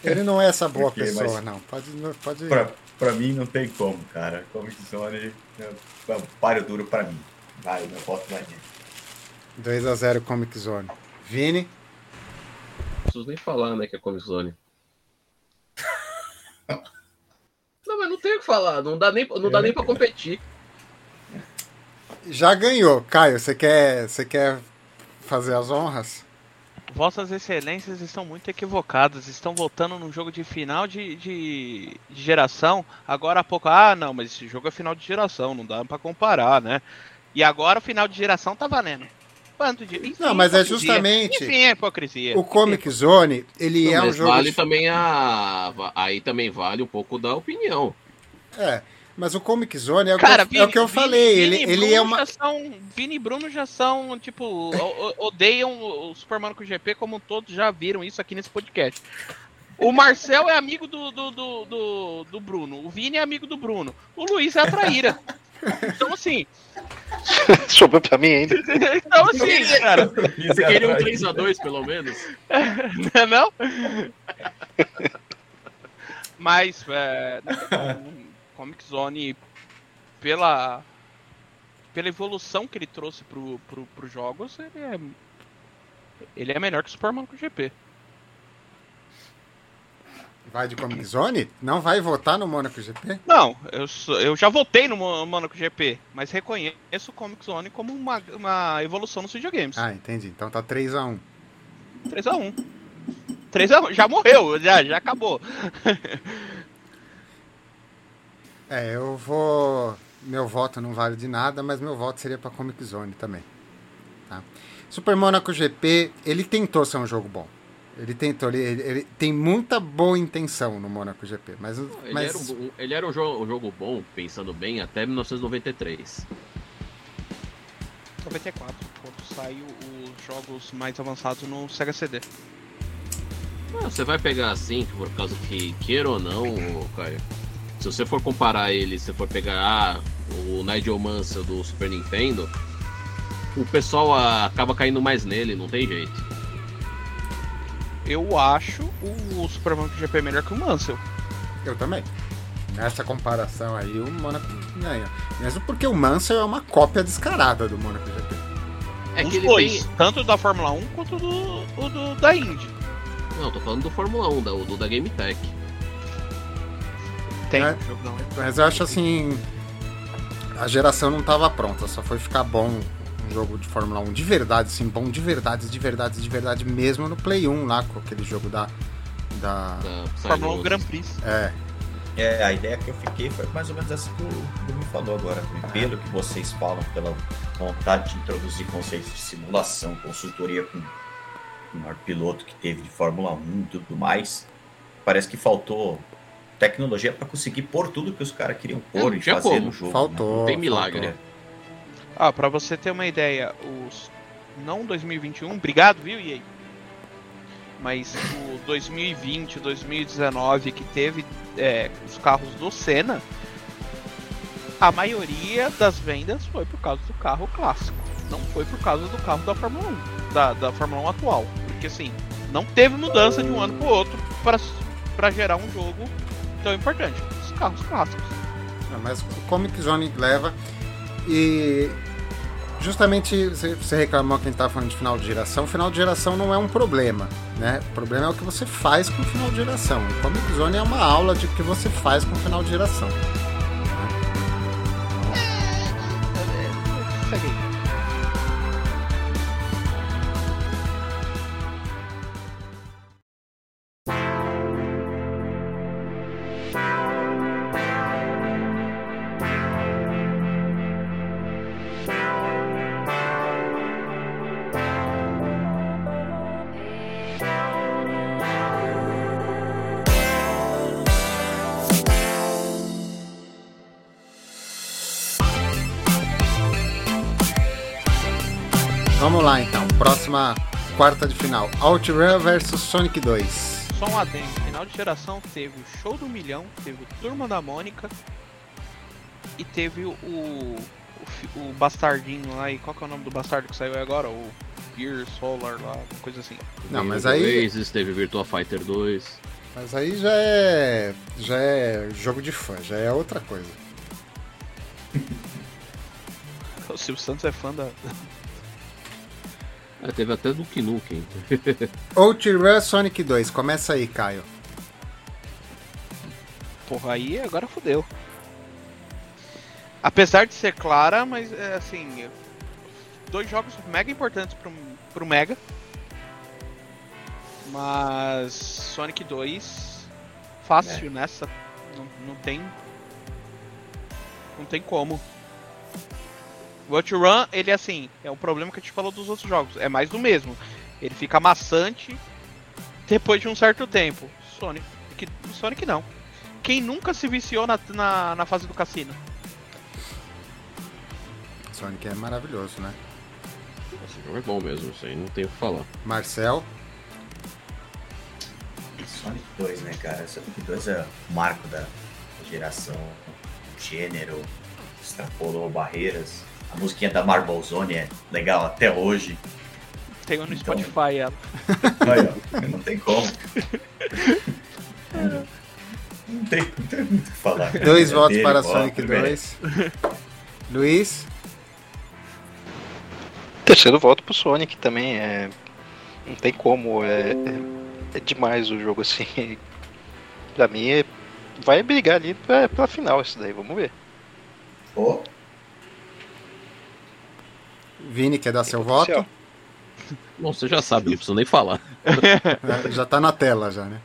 Ele não é essa boa Por quê? pessoa, Mas- não. Pode. pode... Pra, pra mim não tem como, cara. Comic Zone é um páreo duro pra mim. Vai, meu voto vai nele. 2x0 Comic Zone. Vini, Não preciso nem falar, né, que é Comic Zone. Não, mas não tem o que falar. Não dá nem, não dá nem pra competir. já ganhou. Caio, você quer, você quer fazer as honras? Vossas excelências estão muito equivocadas. Estão voltando num jogo de final de, de, de geração. Agora há pouco, ah, não, mas esse jogo é final de geração, não dá pra comparar, né? E agora o final de geração tá valendo. Quanto de. Enfim, Não, mas é justamente- Enfim, é hipocrisia. O Comic Zone, ele Não, é um mas jogo. vale de- também a. Aí também vale um pouco da opinião. É, mas o Comic Zone é o, Cara, que, eu, é o que eu Vini- falei. Vini ele e ele Bruno é uma. Já são, Vini e Bruno já são, tipo, o- o- odeiam o Super Monaco GP, como todos já viram isso aqui nesse podcast. O Marcel é amigo do, do, do, do, do Bruno, o Vini é amigo do Bruno, o Luiz é a traíra. Então, assim, (laughs) Sobrou pra mim ainda. então, assim, cara, Você queria um 3x2, pelo menos? (laughs) não? Mas, é, não, Comic Zone, pela, pela evolução que ele trouxe pro, pro, pros jogos, ele é, ele é melhor que o Super Monaco GP. Vai de Comic Zone? Não vai votar no Monaco GP? Não, eu, sou- eu já votei no Mo- Monaco GP, mas reconheço o Comic Zone como uma, uma evolução nos videogames. Ah, entendi. Então tá 3x1. 3x1. 3x1, já morreu, já, já acabou. (laughs) É, eu vou. Meu voto não vale de nada, mas meu voto seria pra Comic Zone também. Tá? Super Monaco GP, ele tentou ser um jogo bom. Ele tentou, ele, ele- ele tem muita boa intenção no Monaco GP, mas, Ele mas era, um, ele era um, jogo, um jogo bom, pensando bem, até 1993. 94, quando saiu os jogos mais avançados no Sega CD. Ah, você vai pegar assim, por causa que, queira ou não, Caio, se você for comparar ele, se você for pegar ah, o Nigel Mansell do Super Nintendo, o pessoal ah, acaba caindo mais nele, não tem jeito. Eu acho o Super Monaco GP melhor que o Mansell. eu também. Nessa comparação aí, o Monaco ganha. Mesmo porque o Mansell é uma cópia descarada do Monaco GP. É Os que ele dois, tem. tanto da Fórmula 1 quanto do, o do da Indy. Não, tô falando do Fórmula 1, da, do da Game Tech. Tem. É. o é. Mas eu acho assim. A geração não tava pronta, só foi ficar bom jogo de Fórmula 1 de verdade, assim, bom de verdade, de verdade, de verdade mesmo no Play 1 lá, com aquele jogo da. Da. Da Fórmula 1 Psygnosis. Grand Prix. É, É, a ideia que eu fiquei foi mais ou menos essa que o Bruno falou agora. Pelo que vocês falam, pela vontade de introduzir conceitos de simulação, consultoria com o maior piloto que teve de Fórmula 1 e tudo mais, parece que faltou tecnologia para conseguir pôr tudo que os caras queriam É, pôr não e fazer como. no jogo. faltou. Não tem milagre. faltou. Ah, pra você ter uma ideia, os. Não 2021, obrigado, viu, EA? mas o 2020, 2019 que teve é, os carros do Senna, a maioria das vendas foi por causa do carro clássico, não foi por causa do carro da Fórmula 1, da, da Fórmula 1 atual, porque assim, não teve mudança de um ano para o outro para gerar um jogo tão importante, os carros clássicos. mas o Comic Zone leva e justamente você reclamou que a gente estava falando de final de geração. Final de geração não é um problema, né? O problema é o que você faz com o final de geração. O Comic Zone é uma aula de o que você faz com o final de geração. Vamos próxima quarta de final. OutRun versus Sonic 2. Só um adendo, final de geração teve o Show do Milhão, teve o Turma da Mônica e teve o, o, o bastardinho lá, e qual que é o nome do bastardo que saiu agora? O Gear Solar lá, coisa assim. Não, mas aí... Teve Virtua Fighter 2. Mas aí já é, já é jogo de fã, já é outra coisa. (laughs) o Silvio Santos é fã da, é, teve até Duke Nukem. (laughs) Outrun Sonic 2, começa aí, Caio. Porra, aí agora fodeu. Apesar de ser clara, mas é, assim. Dois jogos mega importantes pro, pro Mega. Mas Sonic 2 fácil é. nessa. Não, não tem. Não tem como. O Outrun, ele é assim, é um problema que a gente falou dos outros jogos. É mais do mesmo. Ele fica maçante depois de um certo tempo. Sonic, Sonic não. Quem nunca se viciou na, na, na fase do cassino? Sonic é maravilhoso, né? Esse jogo é bom mesmo, isso aí não tem o que falar. Marcel? Sonic 2, né, cara? Sonic 2 é o marco da geração, gênero, extrapolou barreiras. A musiquinha da Marble Zone é legal até hoje. Tem no então... Spotify ela. Aí, não tem como. (laughs) Não tem, não tem muito o que falar. Dois é votos dele, para Sonic 2. Luiz? Terceiro voto pro Sonic também. É... Não tem como. É... é demais o jogo assim. pra mim, é... vai brigar ali pra, pra final isso daí. Vamos ver. Oh. Vini, quer dar seu voto? Bom, você já sabe, não preciso nem falar. É, (laughs) já tá na tela, já, né?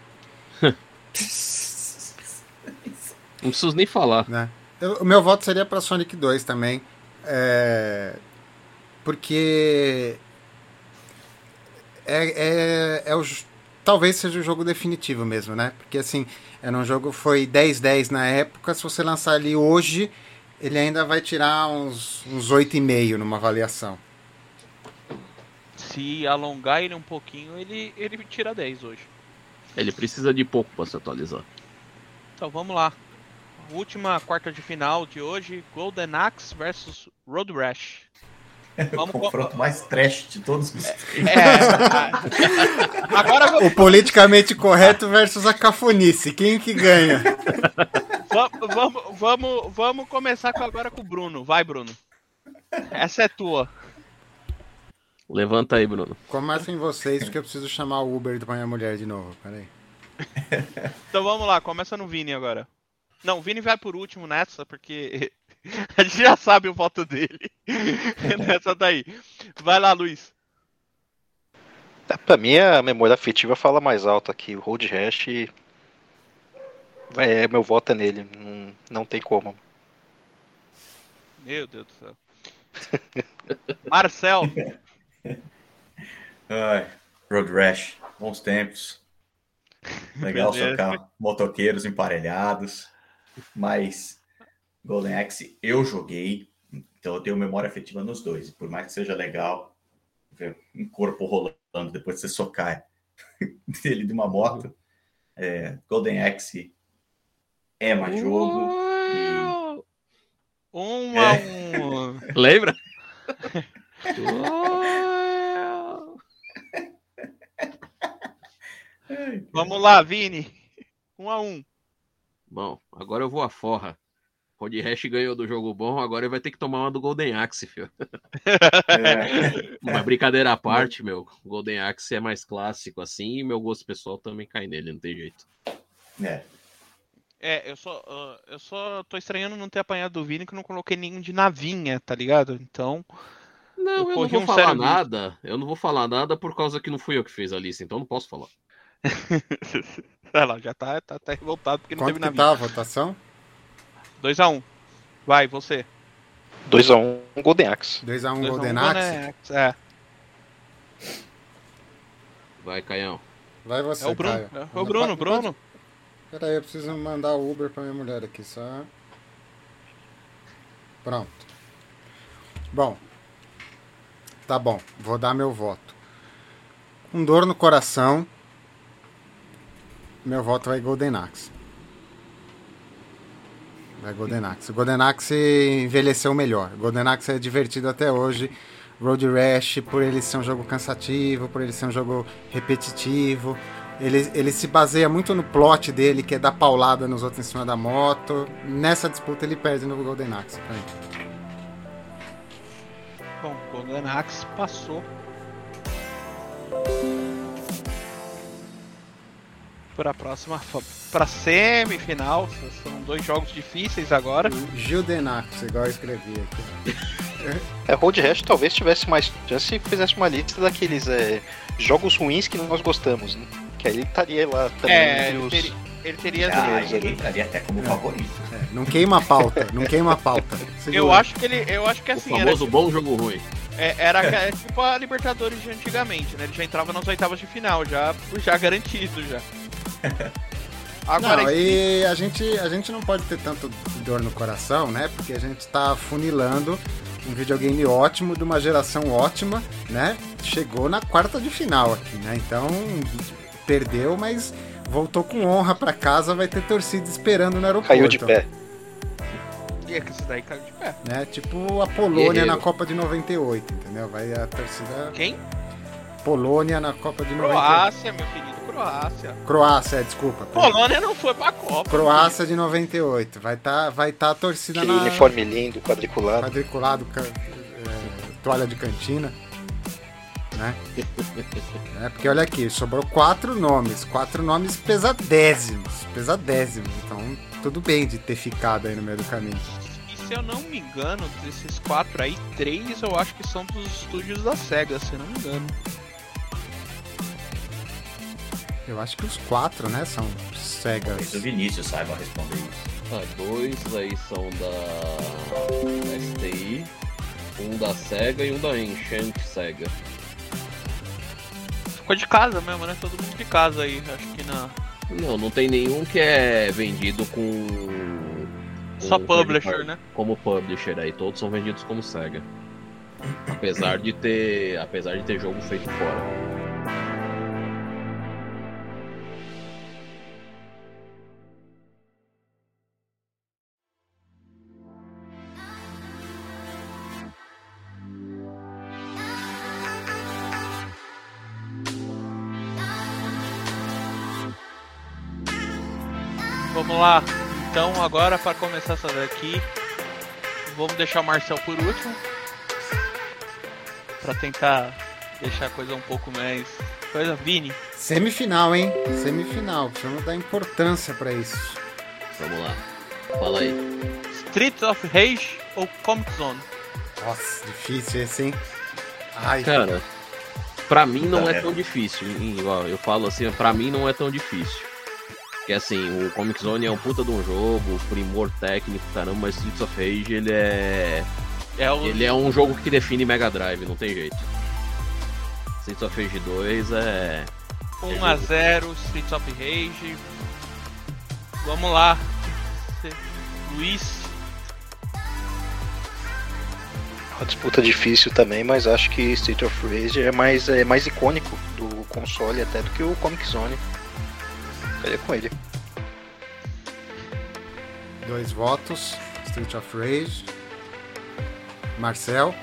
Não preciso nem falar. Né? Eu, o meu voto seria para Sonic 2 também. É... Porque. É, é, é o, talvez seja o jogo definitivo mesmo, né? Porque assim, era um jogo foi 10-10 na época. Se você lançar ali hoje, ele ainda vai tirar uns, uns 8,5 numa avaliação. Se alongar ele um pouquinho, ele, ele tira 10 hoje. Ele precisa de pouco para se atualizar. Então vamos lá. Última quarta de final de hoje: Golden Axe versus Road Rash. (laughs) Vamos o confronto co... mais trash de todos os é, Agora O politicamente correto versus a cafonice. Quem que ganha? (laughs) vamos, vamos, vamos começar agora com o Bruno. Vai, Bruno. Essa é tua. Levanta aí, Bruno. Comecem vocês, porque eu preciso chamar o Uber pra minha mulher de novo. Peraí. (laughs) Então vamos lá, começa no Vini agora. Não, o Vini vai por último nessa, porque (laughs) a gente já sabe o voto dele. (laughs) nessa daí. Vai lá, Luiz. É, pra mim, a memória afetiva fala mais alto aqui. O Road Rash é, meu voto é nele. Não, não tem como. Meu Deus do céu. (laughs) Marcel. (laughs) Ai, Road Rash, bons tempos. Legal socar motoqueiros emparelhados. Mas Golden Axe eu joguei, então eu tenho memória afetiva nos dois. Por mais que seja legal ver um corpo rolando depois de você socar (laughs) dele de uma moto. É, Golden Axe é mais jogo. E... Um a um. (laughs) Lembra? Vamos lá, Vini. Um a um. Bom, agora eu vou a forra. Rod Hash ganhou do jogo bom, agora ele vai ter que tomar uma do Golden Axe, filho. É, Mas brincadeira à parte, meu. Golden Axe é mais clássico assim e meu gosto pessoal também cai nele, não tem jeito. é. É, eu só, ah, eu só tô estranhando não ter apanhado do Vini que eu não coloquei nenhum de navinha, tá ligado? Então. Não, Eu eu, não vou um falar sério risco. nada. Eu não vou falar nada por causa que não fui eu que fiz a lista, então não posso falar. (laughs) Olha lá, já tá, tá, tá revoltado porque não Quanto teve que navinha. tá a votação? 2x1. Vai, você. 2x1 Golden Axe. 2x1 2 a 1 Golden Axe? É, Vai, Caião. Vai você, é o Bruno. Caio. É o Bruno, Bruno. Pera aí, eu preciso mandar o Uber pra minha mulher aqui, só. Pronto. Bom. Tá bom, vou dar meu voto. Com dor no coração, meu voto vai Golden Axe. Vai Golden Axe. Golden Axe envelheceu melhor. Golden Axe é divertido até hoje. Road Rash, por ele ser um jogo cansativo, por ele ser um jogo repetitivo. Ele, ele se baseia muito no plot dele, que é dar paulada nos outros em cima da moto. Nessa disputa ele perde no Golden Axe. pra mim. Bom, Golden Axe passou. Para a próxima, para semifinal. São dois jogos difíceis agora. Judenax, igual eu escrevi aqui. É, Road Rash talvez tivesse mais chance se fizesse uma lista daqueles é, jogos ruins que nós gostamos, né? Que aí ele estaria lá também É, ele os... teria, ele teria Ah, ele entraria até como favorito. É, não queima a pauta, não queima a pauta. Eu Segura. acho que ele, eu acho que O assim, era, famoso bom jogo ruim. é, era é tipo a Libertadores de antigamente, né? Ele já entrava nas oitavas de final, já, já garantido já. (laughs) Agora, Não, e a gente, a gente não pode ter tanto dor no coração, né? Porque a gente tá funilando um videogame ótimo, de uma geração ótima, né? Chegou na quarta de final aqui, né? Então, perdeu, mas voltou com honra pra casa, vai ter torcida esperando no aeroporto. Caiu de pé. E é que esse daí caiu de pé. Né? Tipo a Polônia Guerreiro. na Copa de 98, entendeu? Vai a torcida Quem? Polônia na Copa de 98. Croácia, meu querido, Croácia. Croácia, é, desculpa. Polônia não foi pra Copa. Croácia de 98. Vai estar vai tá a torcida Aquele na uniforme lindo, quadriculado. quadriculado, ca- é, toalha de cantina. Né? É, porque olha aqui, sobrou quatro nomes, quatro nomes pesadésimos, pesadésimos. Então, tudo bem de ter ficado aí no meio do caminho. E se eu não me engano, desses quatro aí, três eu acho que são dos estúdios da SEGA, se eu não me engano. Eu acho que os quatro, né, são cegas. Talvez o Vinícius saiba responder isso. Ah, dois aí são da STI, um da SEGA e um da Enchant SEGA. De casa mesmo, né? Todo mundo de casa aí, acho que na. Não, não tem nenhum que é vendido com. Só com publisher, third party- né? Como publisher aí, todos são vendidos como SEGA. Apesar de ter. Apesar de ter jogo feito fora. Vamos lá. Então, agora para começar essa daqui, vamos deixar o Marcel por último. Pra tentar deixar a coisa um pouco mais. Coisa, Vini. Semifinal, hein? Semifinal. Precisamos dar importância pra isso. Vamos lá. Fala aí. Streets of Rage ou Comic Zone? Nossa, difícil esse, hein? Ai, Cara, pra mim não é merda. tão difícil. Igual, eu falo assim, pra mim não é tão difícil. Porque assim, o Comic Zone é um puta de um jogo, primor técnico, caramba, mas Streets of Rage ele é. É o. Ele é um jogo que define Mega Drive, não tem jeito. Streets of Rage 2 é. 1x0 Streets of Rage. Vamos lá. Luiz. Uma disputa difícil também, mas acho que Street of Rage é mais, é mais icônico do console até do que o Comic Zone. Ficaria com ele. Dois votos. Street of Rage. Marcel.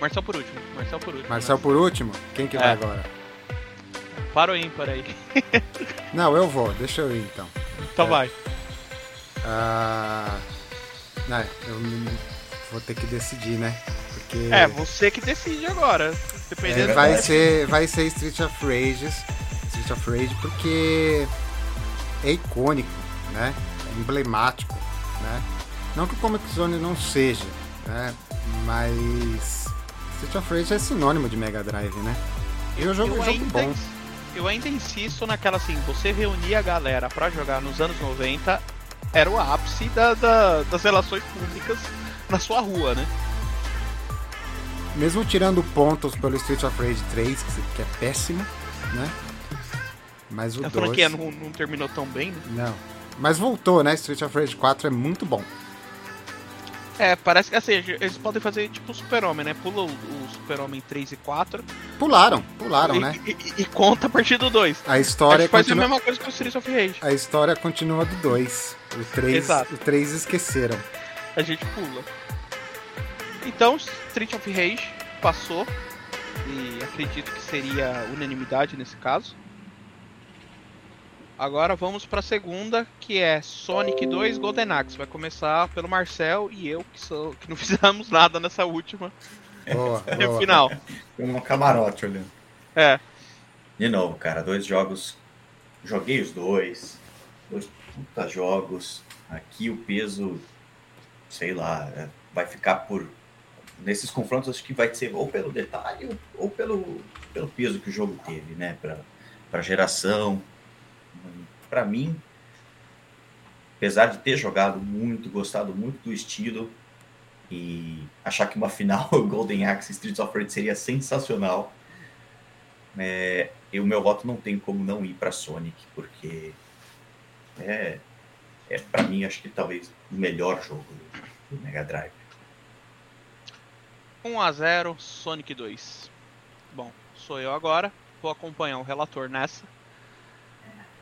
Marcel por último. Marcel por último. Marcel por último? Quem que É. vai agora? Para ou ímpar aí. (laughs) Não, eu vou. Deixa eu ir então. Então É. vai. Ah, né, eu vou ter que decidir, né? Porque É, você que decide agora. Dependendo é, vai, ser, vai ser Street of Rage. Street of Rage porque é icônico, né? É emblemático, né? Não que o Comic Zone não seja, né? Mas Street of Rage é sinônimo de Mega Drive, né? E o jogo é um jogo bom. eu ainda insisto naquela assim, você reunia a galera pra jogar nos anos 90 era o ápice da- da- das relações públicas na sua rua, né? Mesmo tirando pontos pelo Street of Rage 3, que que é péssimo, né? Mas o A 2... franquia não, não terminou tão bem, né? Não. Mas voltou, né? Street of Rage 4 é muito bom. É, parece que assim, eles podem fazer tipo o Super-Homem, né? Pula o, o Super-Homem 3 e 4 Pularam, pularam, e, né? e- e- conta a partir do 2. A A história gente faz a continua... mesma coisa com o Street of Rage. A história continua do 2. O 3, Exato. o 3 esqueceram. A gente pula. Então, Street of Rage passou. E acredito que seria unanimidade nesse caso. Agora vamos para a segunda, que é Sonic 2 Golden Axe. Vai começar pelo Marcel e eu, que, sou, que não (laughs) fizemos nada nessa última Boa, (laughs) boa. final. Tem um camarote olhando. É, De novo, cara, dois jogos. Joguei os dois. Dois puta jogos. Aqui o peso, sei lá, é, vai ficar por. Nesses confrontos, acho que vai ser ou pelo detalhe ou pelo, pelo peso que o jogo teve, né? Pra, pra geração. Pra mim, apesar de ter jogado muito, gostado muito do estilo e achar que uma final (laughs) Golden Axe Streets of Rage seria sensacional. É, o meu voto não tem como não ir para Sonic, porque é, é para mim acho que talvez o melhor jogo do, Mega Drive. 1x0 Sonic 2. Bom, sou eu agora. Vou acompanhar o relator nessa.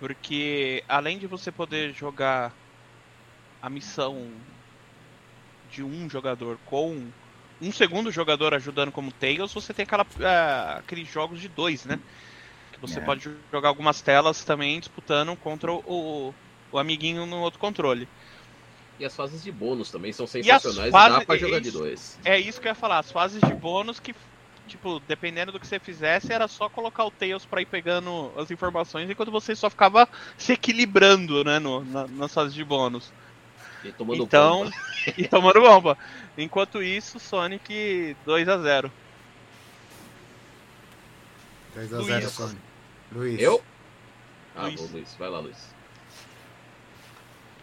Porque além de você poder jogar a missão de um jogador com um segundo jogador ajudando como Tails, você tem aquela, ah, aqueles jogos de dois, né? Que você É. pode jogar algumas telas também disputando contra o, o amiguinho no outro controle. E as fases de bônus também são sensacionais e, dá pra jogar de isso- dois. É isso que eu ia falar, as fases de bônus que, tipo, dependendo do que você fizesse, era só colocar o Tails pra ir pegando as informações, enquanto você só ficava se equilibrando, né, no, na- nas fases de bônus. E tomando Então, bomba. (laughs) e tomando bomba. Enquanto isso, Sonic 2 a 0 2x0 Luiz. Sonic. Luiz. Eu? Ah, Luiz. vou, Luiz. Vai lá, Luiz.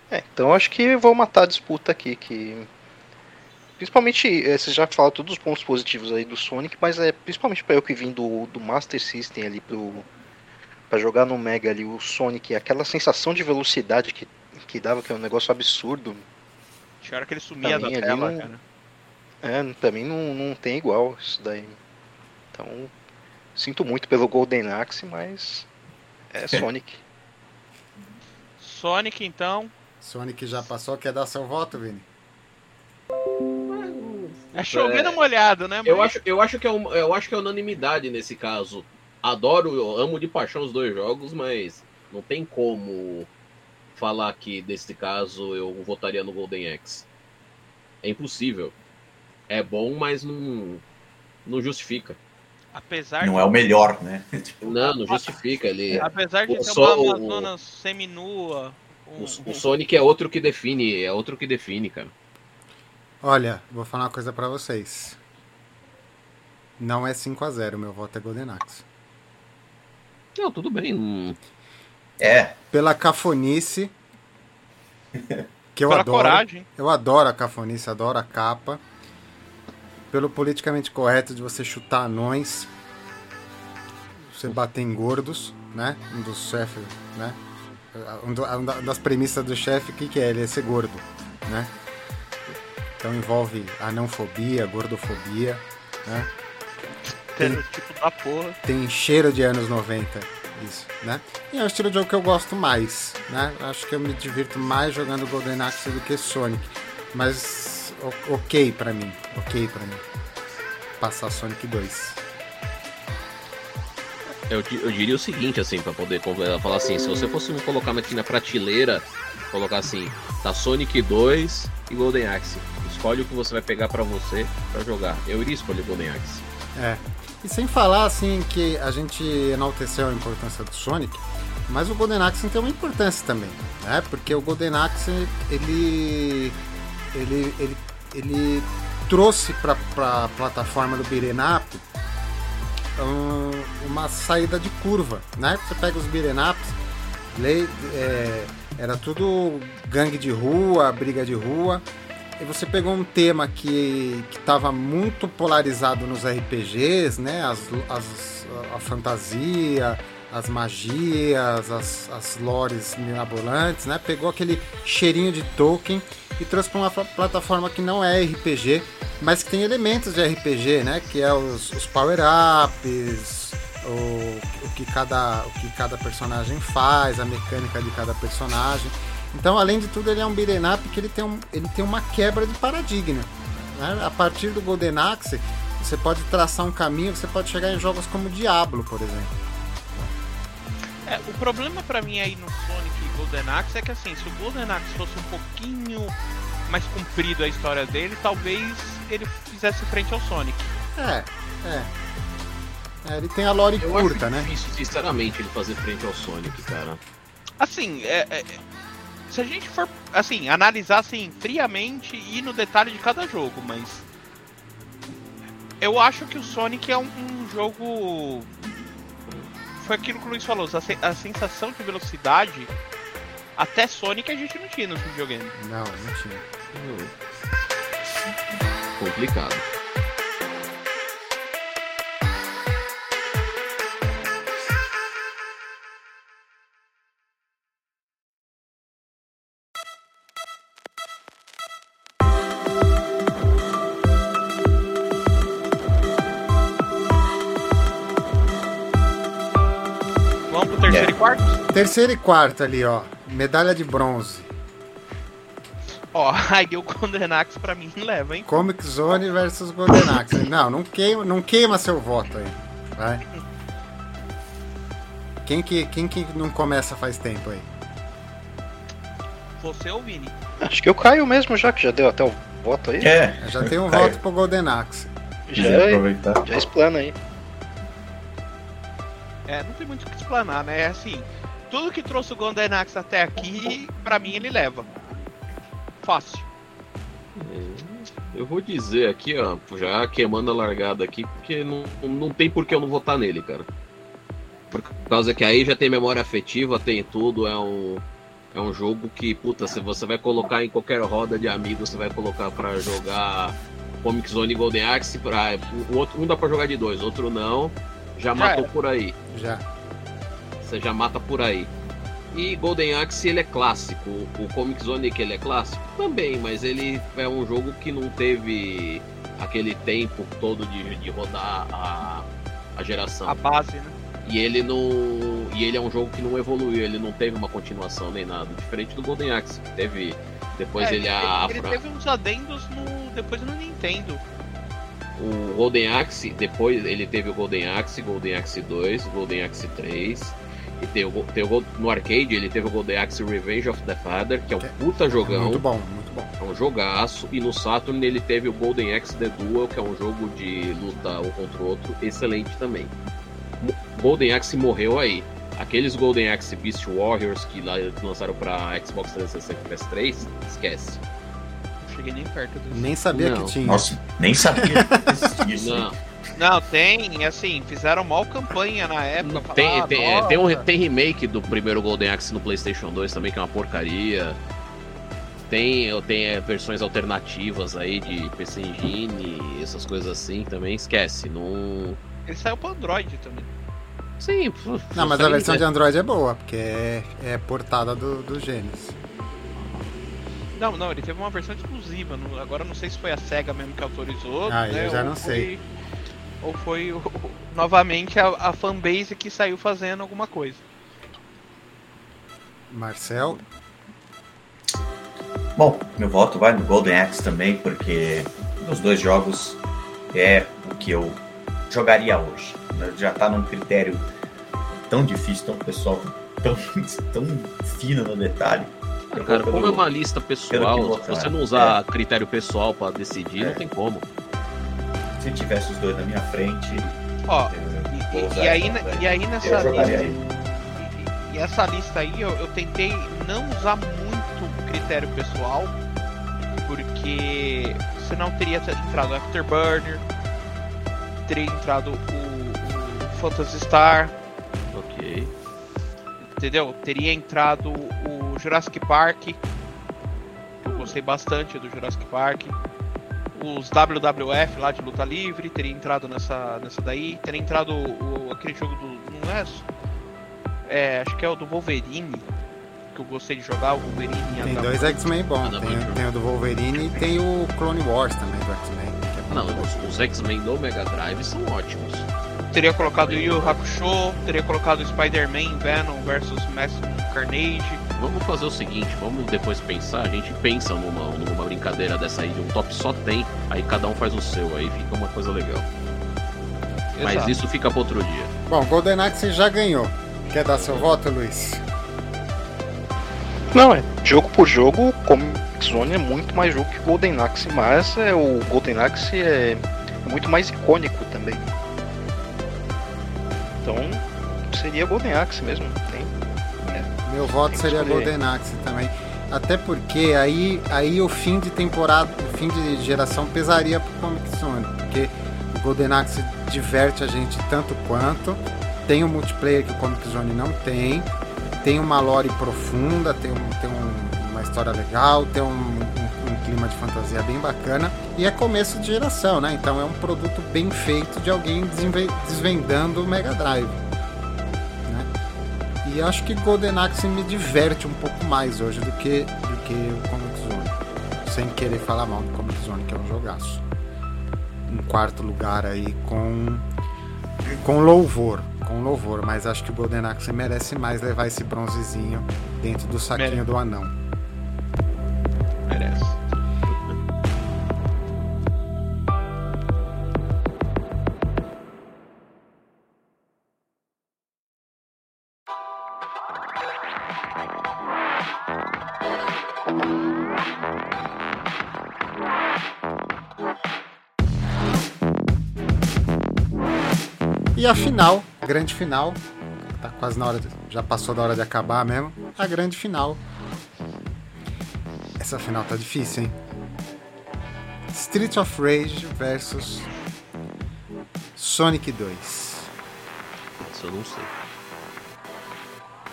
É, então acho que vou matar a disputa aqui, que. Principalmente, eh, você já falou todos os pontos positivos aí do Sonic, mas é principalmente para eu que vim do, do Master System ali pro. Pra jogar no Mega ali, o Sonic, aquela sensação de velocidade que, que dava, que é um negócio absurdo. Tinha hora que ele sumia da tela, não- cara. É, pra mim não, não tem igual isso daí. Então, sinto muito pelo Golden Axe, mas é (laughs) Sonic. Sonic, então. Sonic já passou, quer dar seu voto, Vini? É chovendo molhado, né? Eu mas- acho, eu, acho que é um- eu acho que é unanimidade nesse caso. Adoro, eu amo de paixão os dois jogos, mas não tem como falar que, nesse caso, eu votaria no Golden Axe. É impossível. É bom, mas não, não justifica. Apesar Não de, é o melhor, né? (laughs) Tipo, Não, não justifica. Ele, (laughs) apesar de o ter só- uma o- Amazonas seminua. o, um- o Sonic é outro que define, é outro que define, cara. Olha, vou falar uma coisa pra vocês. Não é 5x0, meu voto é Golden Axe. Não, tudo bem. É, Pela cafonice. (laughs) Que eu Pela adoro. coragem. Eu adoro a cafonice, adoro a capa. Pelo politicamente correto de você chutar anões. Você bater em gordos, né? Um dos chefes, né? Um do- uma das premissas do chefe, o que, que é? Ele é ser gordo, né? Então envolve anãofobia, gordofobia, né? Estereotipo da porra. Tem cheiro de anos 90, isso, né? E é o estilo de jogo que eu gosto mais, né? Acho que eu me divirto mais jogando Golden Axe do que Sonic. Mas ok pra mim, ok pra mim. Passar Sonic 2. Eu, eu diria o seguinte, assim, pra poder falar assim, se você fosse colocar aqui na prateleira, colocar assim, tá Sonic 2 e Golden Axe. Escolhe o que você vai pegar pra você pra jogar. Eu iria escolher Golden Axe. É. E sem falar assim que a gente enalteceu a importância do Sonic, mas o Golden Axe tem uma importância também, né? Porque o Golden Axe ele ele ele, ele trouxe para a plataforma do Up um, uma saída de curva, né? Você pega os lei, é, era tudo gangue de rua, briga de rua, e você pegou um tema que estava muito polarizado nos RPGs, né? As, as- a fantasia, as magias, as, as lores mirabolantes, né? Pegou aquele cheirinho de Tolkien e trouxe para uma pla- plataforma que não é RPG, mas que tem elementos de RPG, né? Que é os, os power-ups, o, o, que cada, o que cada personagem faz, a mecânica de cada personagem. Então, além de tudo, ele é um beat'em up que ele tem, um, ele tem uma quebra de paradigma. né? A partir do Golden Axe, você pode traçar um caminho, você pode chegar em jogos como Diablo, por exemplo. É, o problema pra mim aí no Sonic e Golden Axe é que assim, se o Golden Axe fosse um pouquinho mais comprido a história dele, talvez ele fizesse frente ao Sonic. É, é. É, ele tem a lore Eu curta, acho né? difícil, sinceramente, ele fazer frente ao Sonic, cara. Assim, é- é- se a gente for assim, analisar assim friamente e ir no detalhe de cada jogo, mas eu acho que o Sonic é um, um jogo foi aquilo que o Luiz falou, a, se- a sensação de velocidade até Sonic a gente não tinha no videogame. Não, não tinha. Complicado. Terceiro É. e quarto? Terceiro e quarto ali, ó. Medalha de bronze. Ó, (laughs) aí o Golden Axe pra mim leva, hein? Comic Zone versus Golden Axe. Não, não queima, não queima seu voto aí. Vai. Quem que, quem que não começa faz tempo aí? Você ou o Vini? Acho que eu caio mesmo já, que já deu até o voto aí. É, Já tem um Caio. voto pro Golden Axe. Já, quiser aproveitar. já explana aí. É, não tem muito o que explanar, né? É assim, tudo que trouxe o Golden Axe até aqui, pra mim ele leva. Fácil. Eu vou dizer aqui, ó, já queimando a largada aqui, porque não, não tem por que eu não votar nele, cara. Por causa que aí já tem memória afetiva, tem tudo, é um. É um jogo que, puta, se você vai colocar em qualquer roda de amigos, você vai colocar pra jogar Comic Zone e Golden Axe, pra, o outro, um dá pra jogar de dois, outro não, já matou era. por aí. Já. Você já mata por aí. E Golden Axe ele é clássico. O Comic Zone que ele é clássico também, mas ele é um jogo que não teve aquele tempo todo de, de rodar a, a geração. A base, né? E ele não. E ele é um jogo que não evoluiu, ele não teve uma continuação nem nada. Diferente do Golden Axe, que teve. Depois É, ele, a, ele teve uns adendos no, depois no Nintendo. O Golden Axe, depois ele teve o Golden Axe, Golden Axe 2, Golden Axe 3. E tem o, tem o, no arcade ele teve o Golden Axe Revenge of the Father, que é um É, puta jogão. Muito bom, muito bom. É um jogaço. E no Saturn ele teve o Golden Axe The Duel, que é um jogo de luta um contra o outro, excelente também. Golden Axe morreu aí. Aqueles Golden Axe Beast Warriors que lançaram pra Xbox 360 e PS3, esquece. Não cheguei nem perto disso. Nem sabia Não. que tinha. Nossa, nem sabia que existia isso. Não, Não, tem, assim, fizeram mal campanha na época. tem, falaram, tem, "Ah, é, tem, um, nossa". tem remake do primeiro Golden Axe no PlayStation 2 também, que é uma porcaria. Tem, tem é, versões alternativas aí de PC Engine, essas coisas assim também, esquece. Não. Ele saiu pro Android também. Sim, Não, mas a versão né? de Android é boa, porque é, é portada do, do Genesis. Não, não, ele teve uma versão exclusiva. não- agora não sei se foi a SEGA mesmo que autorizou. Ah, né, eu já ou não foi- sei. Ou foi o- novamente a, a fanbase que saiu fazendo alguma coisa. Marcel, Bom, meu voto vai no Golden Axe também, porque os dois jogos é o que eu jogaria hoje. Já tá num critério tão difícil, tão pessoal, tão, (laughs) tão fino no detalhe. Cara, como é uma lista pessoal, se você não usar critério pessoal pra decidir, É. não tem como. Se tivesse os dois na minha frente, Ó, e, e aí, e aí nessa lista. ele. E, e essa lista aí eu, eu tentei não usar muito critério pessoal, porque senão teria entrado Afterburner, teria entrado o, o Phantasy Star, Ok. entendeu? Teria entrado o Jurassic Park, que eu gostei bastante do Jurassic Park. Os WWF lá de luta livre, teria entrado nessa, nessa daí. Teria entrado o, aquele jogo do. Não é? É, acho que é o do Wolverine. Que eu gostei de jogar, o Wolverine e a tem dois X-Men bons. Tem, muito. tem o do Wolverine e tem o Clone Wars também do X-Men. é. Não, os, os X-Men do Mega Drive são ótimos. Teria colocado o Yu Yu Hakusho, teria colocado o Spider-Man Venom versus Massive Carnage. Vamos fazer o seguinte, vamos depois pensar, a gente pensa numa, numa brincadeira dessa aí de um top só tem, aí cada um faz o seu, aí fica uma coisa legal. Mas Exato. isso fica pra outro dia. Bom, Golden Axe já ganhou. Quer dar seu voto, Luiz? Não, é. Jogo por jogo, Comic Zone é muito mais jogo que Golden Axe, mas é, o Golden Axe é muito mais icônico também. Então, seria Golden Axe mesmo. Tem, Meu voto Tem seria. Golden Axe também. Até porque aí, aí o fim de temporada, o fim de geração pesaria pro Comic Zone. Porque o Golden Axe diverte a gente tanto quanto. Tem um multiplayer que o Comic Zone não tem. Tem uma lore profunda, tem, um, tem um- uma história legal, tem um clima de fantasia bem bacana. E é começo de geração, né? Então é um produto bem feito de alguém desvendando o Mega Drive. né? E acho que Golden Axe me diverte um pouco mais hoje do que, do que o Comic Zone. Sem querer falar mal do Comic Zone, que é um jogaço. Um quarto lugar aí com, com louvor. Com louvor, mas acho que o Golden Axe merece mais levar esse bronzezinho dentro do saquinho Merece. do anão. Merece. E a final, grande final, tá quase na hora, de, já passou da hora de acabar mesmo. A grande final. Essa final tá difícil, hein? Street of Rage versus Sonic 2. Isso eu não sei.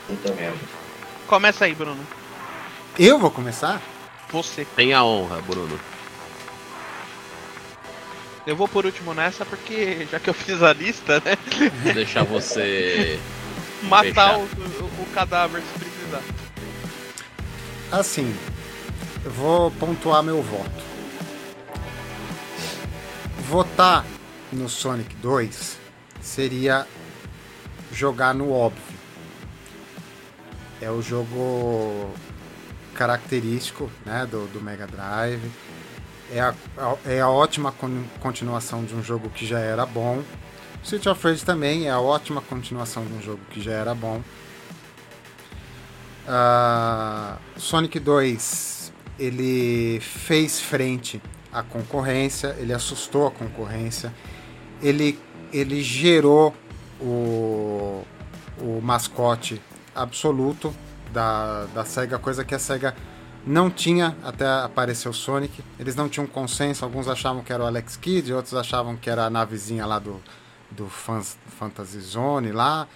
Puta merda. Começa aí, Bruno. Eu vou começar? Você. Tem a honra, Bruno. Eu vou por último nessa porque, já que eu fiz a lista, né? Vou deixar você. (laughs) Matar o- o cadáver se precisar. Assim, eu vou pontuar meu voto. Votar no Sonic 2 seria jogar no óbvio. É o jogo característico né, do, do Mega Drive. É a, é a ótima con- continuação de um jogo que já era bom. Street of Rage também é a ótima continuação de um jogo que já era bom. Ah, Sonic 2 ele fez frente à concorrência, ele assustou a concorrência, ele, ele gerou o, o mascote absoluto da, da SEGA, coisa que a SEGA não tinha até aparecer o Sonic. Eles não tinham consenso, alguns achavam que era o Alex Kidd, outros achavam que era a navezinha lá do, do Fans- Fantasy Zone lá.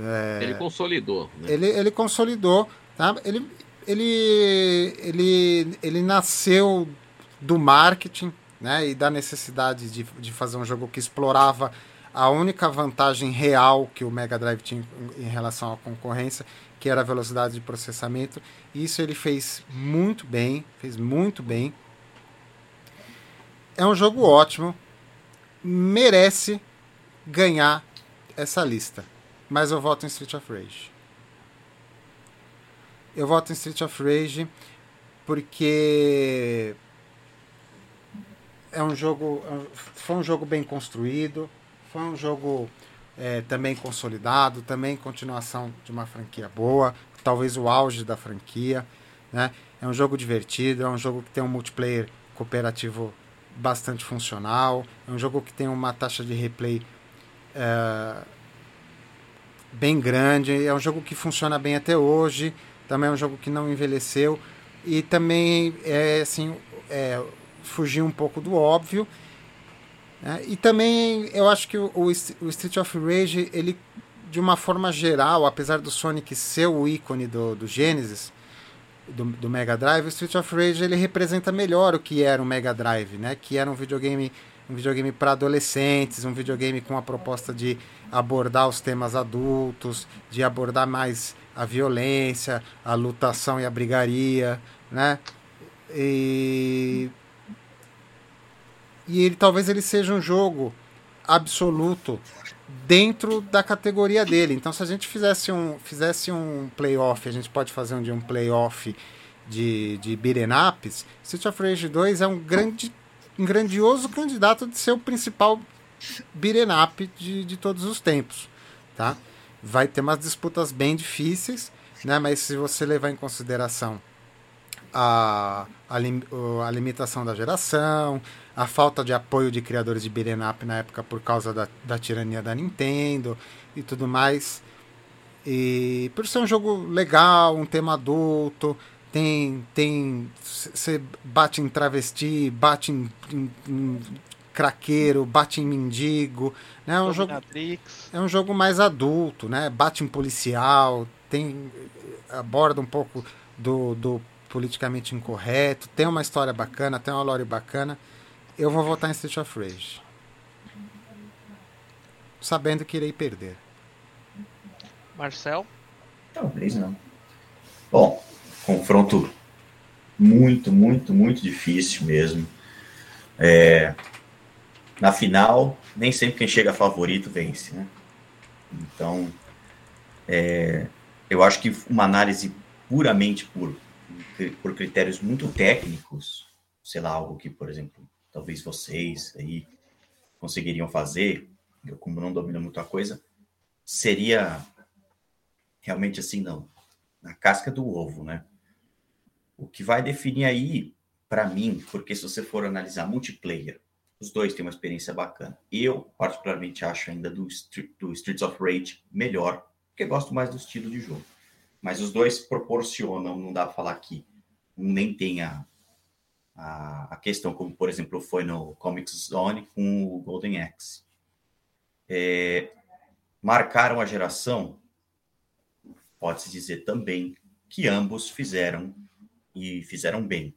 É, Ele consolidou, né? ele, ele consolidou, tá? Ele, ele, ele, ele nasceu do marketing, né? E da necessidade de, de fazer um jogo que explorava a única vantagem real que o Mega Drive tinha em relação à concorrência, que era a velocidade de processamento. Isso ele fez muito bem, fez muito bem. É um jogo ótimo, merece ganhar essa lista, mas eu voto em Street of Rage. Eu voto em Street of Rage porque é um jogo foi um jogo bem construído foi um jogo é, também consolidado também continuação de uma franquia boa talvez o auge da franquia né? É um jogo divertido é um jogo que tem um multiplayer cooperativo bastante funcional é um jogo que tem uma taxa de replay é, bem grande é um jogo que funciona bem até hoje também é um jogo que não envelheceu e também é assim é, fugir um pouco do óbvio né? e também eu acho que o, o, Street of Rage ele de uma forma geral apesar do Sonic ser o ícone do, do Genesis do, do Mega Drive o Street of Rage ele representa melhor o que era o Mega Drive né que era um videogame um videogame para adolescentes um videogame com a proposta de abordar os temas adultos de abordar mais a violência, a lutação e a brigaria, né? E, e ele talvez ele seja um jogo absoluto dentro da categoria dele. Então, se a gente fizesse um, fizesse um playoff, a gente pode fazer um dia um playoff de, de ups, Street of Rage 2 é um, grande, um grandioso candidato de ser o principal up de, de todos os tempos, tá? vai ter umas disputas bem difíceis, né? Mas se você levar em consideração a, a, a limitação da geração, a falta de apoio de criadores de beat'em up na época por causa da, da tirania da Nintendo e tudo mais. E por ser um jogo legal, um tema adulto, tem tem você bate em travesti, bate em, em, em craqueiro, bate em mendigo, né? É um jogo é um jogo mais adulto, né? Bate em policial, tem aborda um pouco do, do politicamente incorreto, tem uma história bacana, tem uma lore bacana. Eu vou votar em Street of Rage. Sabendo que irei perder. Marcel? Talvez não. Bom, confronto muito, muito, muito difícil mesmo. É, na final, nem sempre quem chega favorito vence, né? Então, é, eu acho que uma análise puramente por, por critérios muito técnicos, sei lá, algo que, por exemplo, talvez vocês aí conseguiriam fazer, eu como não domino muita coisa, seria realmente assim, não, na casca do ovo, né? O que vai definir aí, para mim, porque se você for analisar multiplayer, os dois têm uma experiência bacana. Eu, particularmente, acho ainda do, do Streets of Rage melhor, porque gosto mais do estilo de jogo. Mas os dois proporcionam, não dá para falar que nem tem a, a, questão, como por exemplo foi no Comics Zone com o Golden Axe. É, marcaram a geração, pode-se dizer também que ambos fizeram e fizeram bem.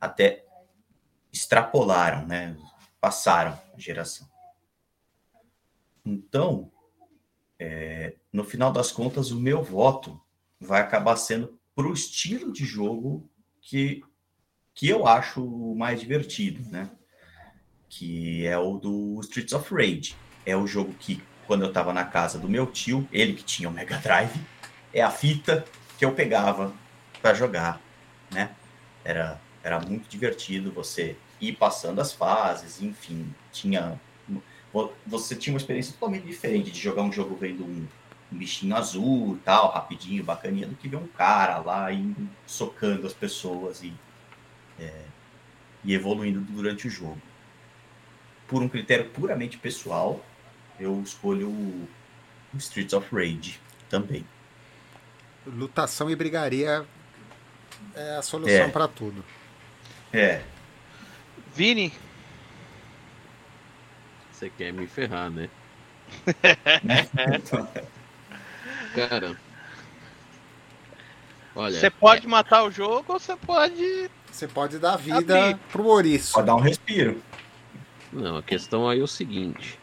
Até extrapolaram, né? passaram a geração. Então, é, no final das contas, o meu voto vai acabar sendo para o estilo de jogo que, que eu acho mais divertido, né? Que é o do Streets of Rage. É o jogo que, quando eu estava na casa do meu tio, ele que tinha o Mega Drive, é a fita que eu pegava para jogar, né? Era, era muito divertido você ir passando as fases, enfim, tinha você tinha uma experiência totalmente diferente de jogar um jogo vendo um, um bichinho azul, tal, rapidinho, bacaninha, do que ver um cara lá indo socando as pessoas e, é, e evoluindo durante o jogo. Por um critério puramente pessoal, eu escolho o, Streets of Rage também. Lutação e brigaria é a solução é. para tudo. É, Vini? Você quer me ferrar, né? (laughs) Cara. Olha. Você pode é... matar o jogo ou você pode. Você pode dar vida abrir. pro ouriço. Pode dar um respiro. Não, a questão aí é o seguinte.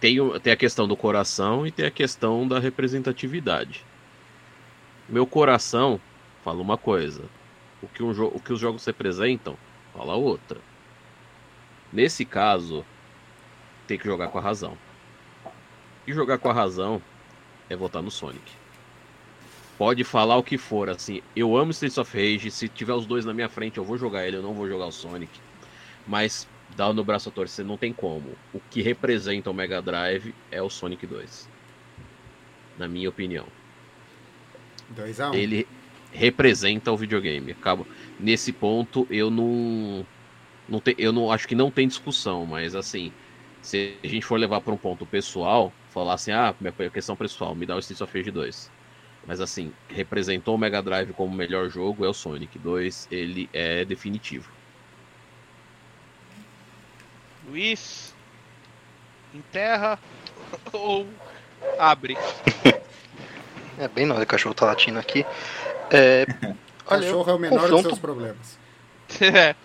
tem, tem a questão do coração e tem a questão da representatividade. Meu coração fala uma coisa, o que, um o que os jogos representam fala outra. Nesse caso, tem que jogar com a razão. E jogar com a razão é votar no Sonic. Pode falar o que for, assim, eu amo Streets of Rage, se tiver os dois na minha frente eu vou jogar ele, eu não vou jogar o Sonic. Mas dá no braço a torcer, não tem como. O que representa o Mega Drive é o Sonic 2. Na minha opinião. 2 a 1 um. Ele representa o videogame. Acabo... Nesse ponto eu não. não te... Eu não acho que não tem discussão, mas assim, se a gente for levar para um ponto pessoal, falar assim, ah, minha questão pessoal, me dá o Streets of Rage 2. Mas assim, representou o Mega Drive como o melhor jogo é o Sonic 2, ele é definitivo. Luiz, enterra (laughs) ou abre? É bem na hora que o cachorro tá latindo aqui. É, (laughs) olha, Cachorro é o menor dos confronto- seus problemas. É.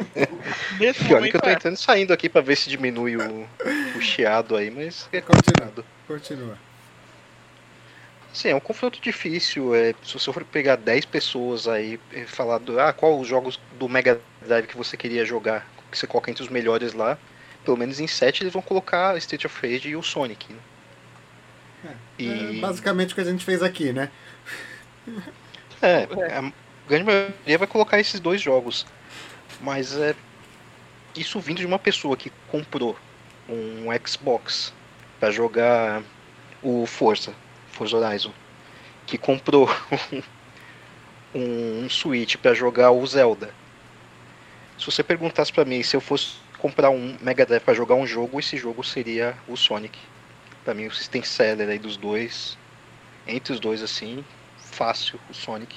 (laughs) Nesse Pior é momento que eu tô é. entrando saindo aqui pra ver se diminui o, o chiado aí, mas é Continua. Continua. Sim, é um confronto difícil. É, se você for pegar 10 pessoas aí e falar do, ah, qual os jogos do Mega Drive que você queria jogar, que você coloca entre os melhores lá, pelo menos em 7 eles vão colocar Street of Rage e o Sonic. Né? É E- basicamente o que a gente fez aqui, né? (laughs) É, a grande maioria vai colocar esses dois jogos. Mas é. Isso vindo de uma pessoa que comprou um Xbox pra jogar o Forza, Forza Horizon. Que comprou (laughs) um, um Switch pra jogar o Zelda. Se você perguntasse pra mim se eu fosse comprar um Mega Drive pra jogar um jogo, esse jogo seria o Sonic. Pra mim o system seller aí dos dois. Entre os dois assim, fácil o Sonic.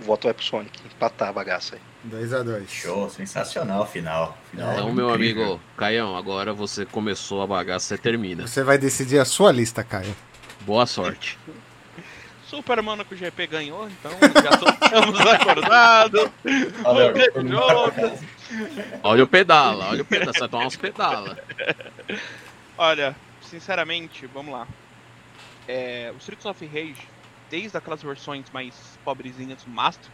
O voto vai pro Sonic, empatar a bagaça aí. 2 a 2 Show, sensacional final. final Então, meu incrível. amigo Caião, agora você começou a bagaça, você termina. Você vai decidir a sua lista, Caio. Boa sorte. (laughs) Super Monaco GP ganhou, então já tô- (laughs) estamos acordados. Olha, o. Olha o pedala, olha o pedala, você vai tomar uns pedala. Olha, sinceramente, vamos lá. É, o Streets of Rage, desde aquelas versões mais pobrezinhas do Master,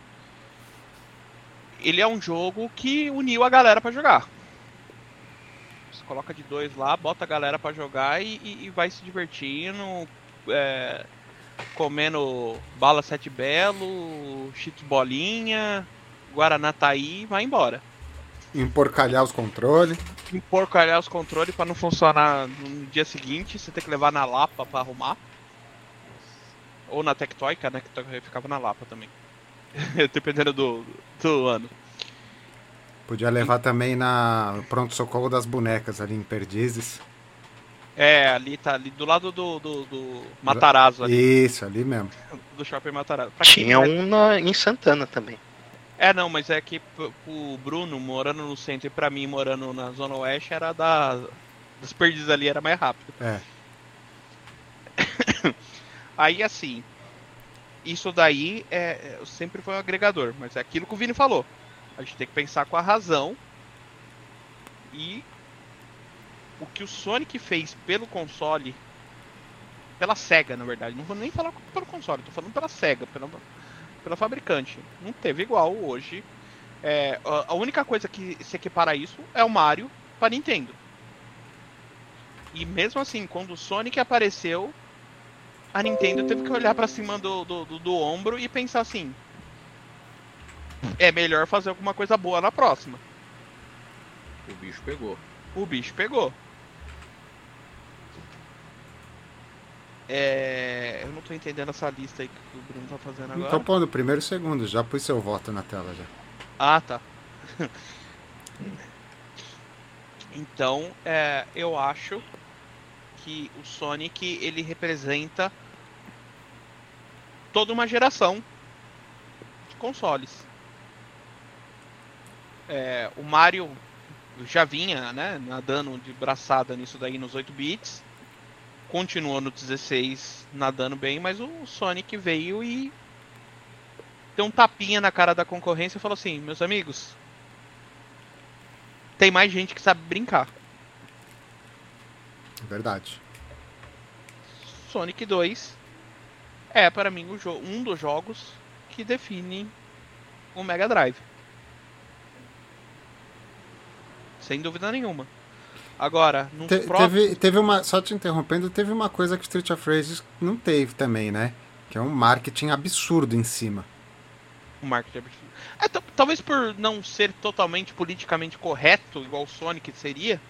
ele é um jogo que uniu a galera pra jogar. Você coloca de dois lá, bota a galera pra jogar e, e- e vai se divertindo, é, comendo bala sete belo, cheetos bolinha, guaraná taí e vai embora. Emporcalhar os controles. emporcalhar os controles pra não funcionar no dia seguinte, você tem que levar na Lapa pra arrumar. Ou na Tectoy, que a Tectoy ficava na Lapa também. (laughs) Dependendo do, do ano. Podia levar também na pronto-socorro das bonecas ali em Perdizes. É, ali tá ali do lado do, do, do Matarazzo ali, Isso, ali mesmo. do shopping Matarazzo. Pra quem Tinha não é- um na, em Santana também. É, não, mas é que o Bruno morando no centro e pra mim morando na Zona Oeste era da. Dos perdidos ali era mais rápido. É. (coughs) Aí assim, isso daí é, é- sempre foi um agregador, mas é aquilo que o Vini falou. A gente tem que pensar com a razão. E o que o Sonic fez pelo console, pela SEGA, na verdade, não vou nem falar pelo console, tô falando pela SEGA, pela, pela fabricante. Não teve igual hoje. É, a- única coisa que se equipara a isso é o Mario para Nintendo. E mesmo assim, quando o Sonic apareceu, a Nintendo teve que olhar pra cima do, do, do, do ombro e pensar assim: é melhor fazer alguma coisa boa na próxima. O bicho pegou. O bicho pegou. É, eu não tô entendendo essa lista aí que o Bruno tá fazendo agora. Então pondo primeiro e segundo, já pus seu voto na tela já. Ah, tá. (laughs) então, é, eu acho que o Sonic ele representa toda uma geração de consoles. É, o Mario já vinha, né, nadando de braçada nisso daí nos 8 bits. Continuou no 16 nadando bem, mas o Sonic veio e deu um tapinha na cara da concorrência e falou assim: meus amigos, tem mais gente que sabe brincar. Verdade. Sonic 2 é para mim um dos jogos que definem o Mega Drive. Sem dúvida nenhuma. Agora, no Te, teve, teve uma. Só te interrompendo, teve uma coisa que Street of Rage não teve também, né? Que é um marketing absurdo em cima. Um marketing absurdo. É, talvez por não ser totalmente politicamente correto, igual o Sonic seria.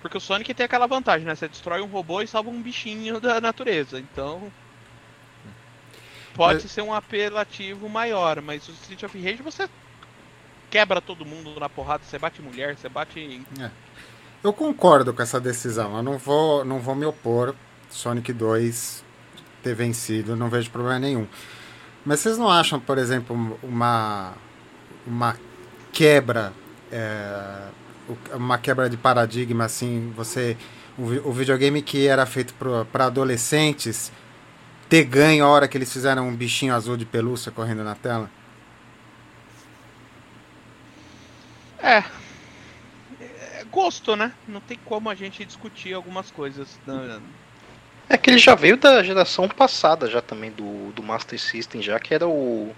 Porque o Sonic tem aquela vantagem, né? Você destrói um robô e salva um bichinho da natureza. Então. Pode mas... ser um apelativo maior, mas o Street of Rage você quebra todo mundo na porrada, você bate mulher, você bate. É. Eu concordo com essa decisão. Eu não vou, não vou me opor Sonic 2 ter vencido, não vejo problema nenhum. Mas vocês não acham, por exemplo, uma, uma quebra, é, uma quebra de paradigma assim, você o, o videogame que era feito para adolescentes ter ganho a hora que eles fizeram um bichinho azul de pelúcia correndo na tela? É. é gosto, né? Não tem como a gente discutir algumas coisas. Né? É que ele já veio da geração passada já também, do, do Master System, já que era o.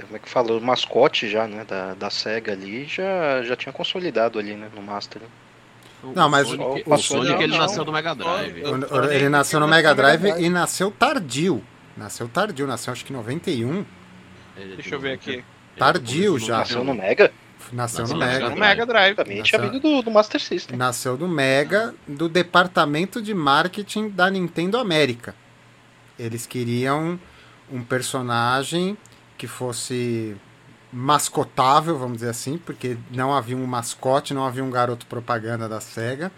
Como é que fala? O mascote já, né? Da, da SEGA ali, já, já tinha consolidado ali, né? No Master. Né? Não, mas o Sonic, o Sonic ele nasceu no Mega Drive. Ele nasceu no Mega Drive e nasceu tardio. Nasceu tardio, nasceu acho que em 91. Deixa eu ver aqui. Tardio já. Nasceu no Mega? Nasceu, no Mega. No Mega Drive. Também nasceu... tinha vindo do, do, Master System. Nasceu do Mega, do departamento de marketing da Nintendo América. Eles queriam um personagem que fosse mascotável, vamos dizer assim, porque não havia um mascote, não havia um garoto propaganda da SEGA.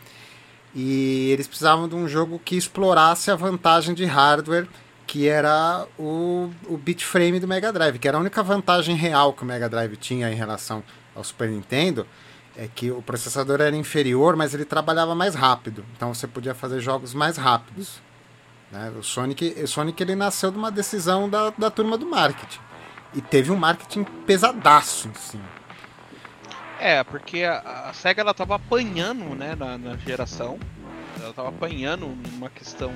E eles precisavam de um jogo que explorasse a vantagem de hardware que era o, o bitframe do Mega Drive, que era a única vantagem real que o Mega Drive tinha em relação ao Super Nintendo, é que o processador era inferior, mas ele trabalhava mais rápido. Então você podia fazer jogos mais rápidos. Né? O Sonic, o Sonic ele nasceu de uma decisão da, da turma do marketing. E teve um marketing pesadaço em cima. É, porque a, a SEGA ela tava apanhando né, na, na geração. Ela tava apanhando numa questão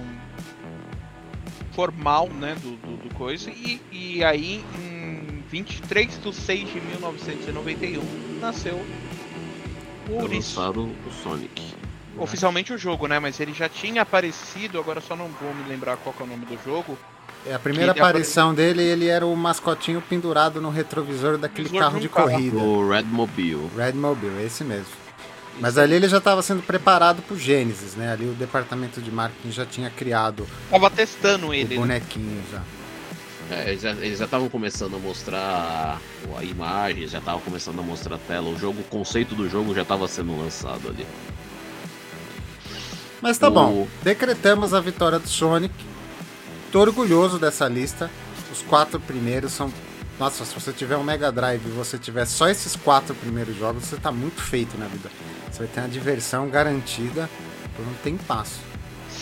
formal né, do, do, do coisa. E, e aí, em 23 de 6 de 1991, nasceu o Ouriço. o Sonic. Oficialmente o jogo, né? Mas ele já tinha aparecido, agora só não vou me lembrar qual é o nome do jogo. É, a primeira aparição apare... dele, ele era o mascotinho pendurado no retrovisor daquele carro de, carro. corrida. O Redmobile. Redmobile, esse mesmo. Mas ali ele já estava sendo preparado para o Gênesis, né? Ali o departamento de marketing já tinha criado. Tava testando ele. O né? bonequinho né? já. É, eles já estavam começando a mostrar a imagem, já estavam começando a mostrar a tela. O jogo, o conceito do jogo já estava sendo lançado ali. Mas tá o... bom. Decretamos a vitória do Sonic. Tô orgulhoso dessa lista. Os quatro primeiros são. Nossa, se você tiver um Mega Drive e você tiver só esses quatro primeiros jogos, você tá muito feito na vida. Você vai ter uma diversão garantida por um tempasso.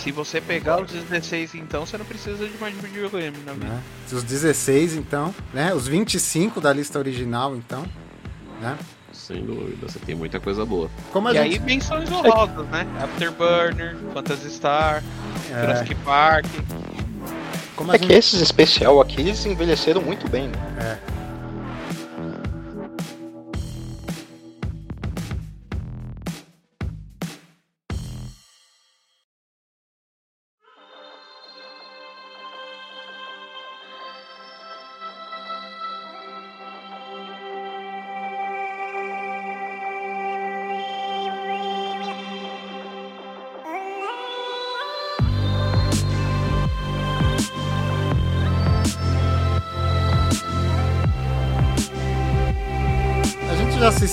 Se você pegar os 16, então, você não precisa de mais videogame na vida. Né? Os 16, então, né? Os 25 da lista original, então, né? Sem dúvida, você tem muita coisa boa. Como e gente... aí menções honrosas, né? Afterburner, Phantasy Star, é... Jurassic Park. Como é gente... que esses especial aqui, eles envelheceram muito bem, né? É.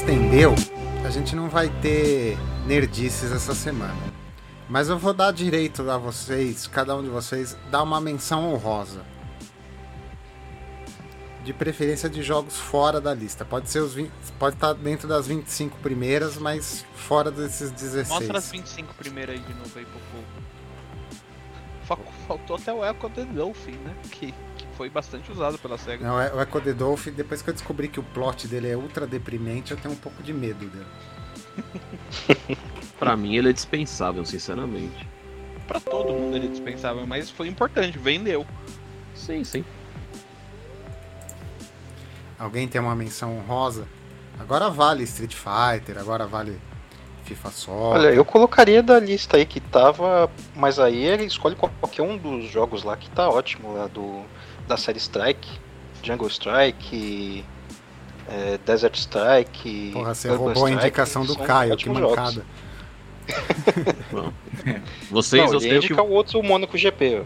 estendeu, a gente não vai ter nerdices essa semana. Mas eu vou dar direito a vocês, cada um de vocês, dar uma menção honrosa. De preferência de jogos fora da lista. Pode ser os 20, pode estar dentro das 25 primeiras, mas fora desses 16. Mostra as 25 primeiras aí de novo aí pro povo. Faltou até o Echo the Dolphin, né? Que foi bastante usado pela SEGA. Não, é, o Echo the Dolphin, depois que eu descobri que o plot dele é ultra deprimente, eu tenho um pouco de medo dele. (laughs) Pra mim ele é dispensável, sinceramente. Pra todo mundo ele é dispensável, mas foi importante, vendeu. Sim, sim. Alguém tem uma menção honrosa? Agora vale Street Fighter, agora vale FIFA Soccer. Olha, eu colocaria da lista aí que tava, mas aí ele escolhe qualquer um dos jogos lá que tá ótimo, lá do da série Strike, Jungle Strike, é, Desert Strike. Porra, você Urban roubou a Strike, indicação do Caio, que ótimos jogos. (laughs) mancada. Vocês, Não, sei, que, o outro o Mônaco GP.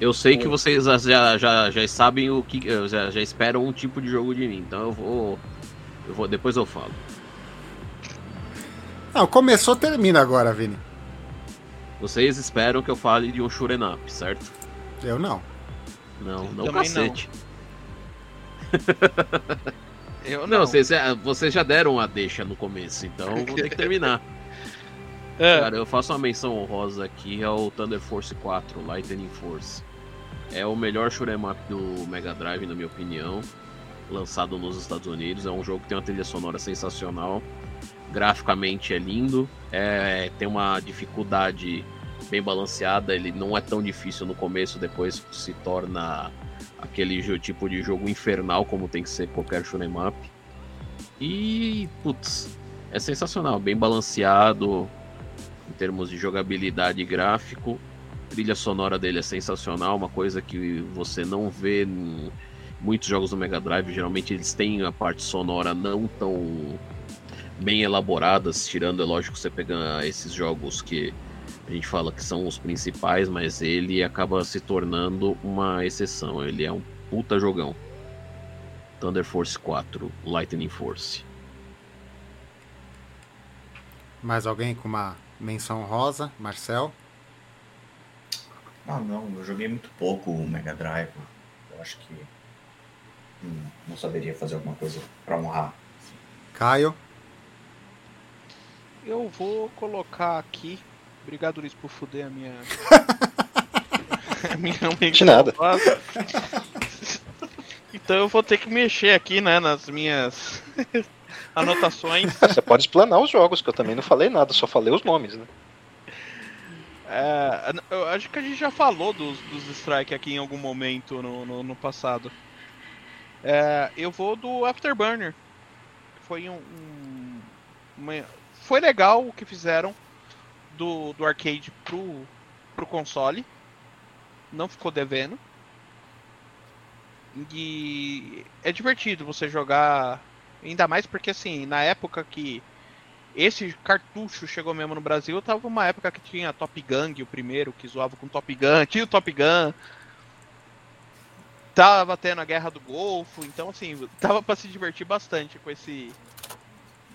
eu sei que vocês já, já, já sabem o que. Já, já esperam um tipo de jogo de mim, então eu vou. Eu vou. Depois eu falo. Não, começou, termina agora, Vini. Vocês esperam que eu fale de um up, certo? Eu não. Não, não cacete. (laughs) Eu Não, não. vocês, vocês já deram a deixa no começo, então vou ter que terminar. (laughs) É, Cara, eu faço uma menção honrosa aqui ao Thunder Force 4, Lightning Force. É o melhor shoot'em up do Mega Drive, na minha opinião. Lançado nos Estados Unidos. É um jogo que tem uma trilha sonora sensacional. Graficamente é lindo. É, tem uma dificuldade bem balanceada. Ele não é tão difícil no começo, depois se torna aquele tipo de jogo infernal, como tem que ser qualquer shoot'em up. E, putz, é sensacional. Bem balanceado em termos de jogabilidade e gráfico. A trilha sonora dele é sensacional, uma coisa que você não vê em muitos jogos do Mega Drive. Geralmente eles têm a parte sonora não tão bem elaboradas, tirando, é lógico, você pega esses jogos que a gente fala que são os principais, mas ele acaba se tornando uma exceção. Ele é um puta jogão. Thunder Force 4, Lightning Force. Mais alguém com uma menção rosa? Marcel? Ah, não, eu joguei muito pouco o Mega Drive. Eu acho que hum, não saberia fazer alguma coisa pra honrar. Caio? eu vou colocar aqui. Obrigado, Luiz, por fuder a minha. a (laughs) minha De nada. Então eu vou ter que mexer aqui, né, nas minhas (laughs) anotações. Você pode explanar os jogos, que eu também não falei nada, só falei os nomes, né? É, eu acho que a gente já falou dos, dos strike aqui em algum momento no, no, no passado. É, eu vou do Afterburner. Foi um, um- uma- foi legal o que fizeram do, do arcade pro, pro console. Não ficou devendo. E é divertido você jogar. Ainda mais porque assim, na época que esse cartucho chegou mesmo no Brasil, tava uma época que tinha Top Gang, o primeiro, que zoava com Top Gun, tinha o Top Gun. Tava tendo a Guerra do Golfo, então assim, tava pra se divertir bastante com esse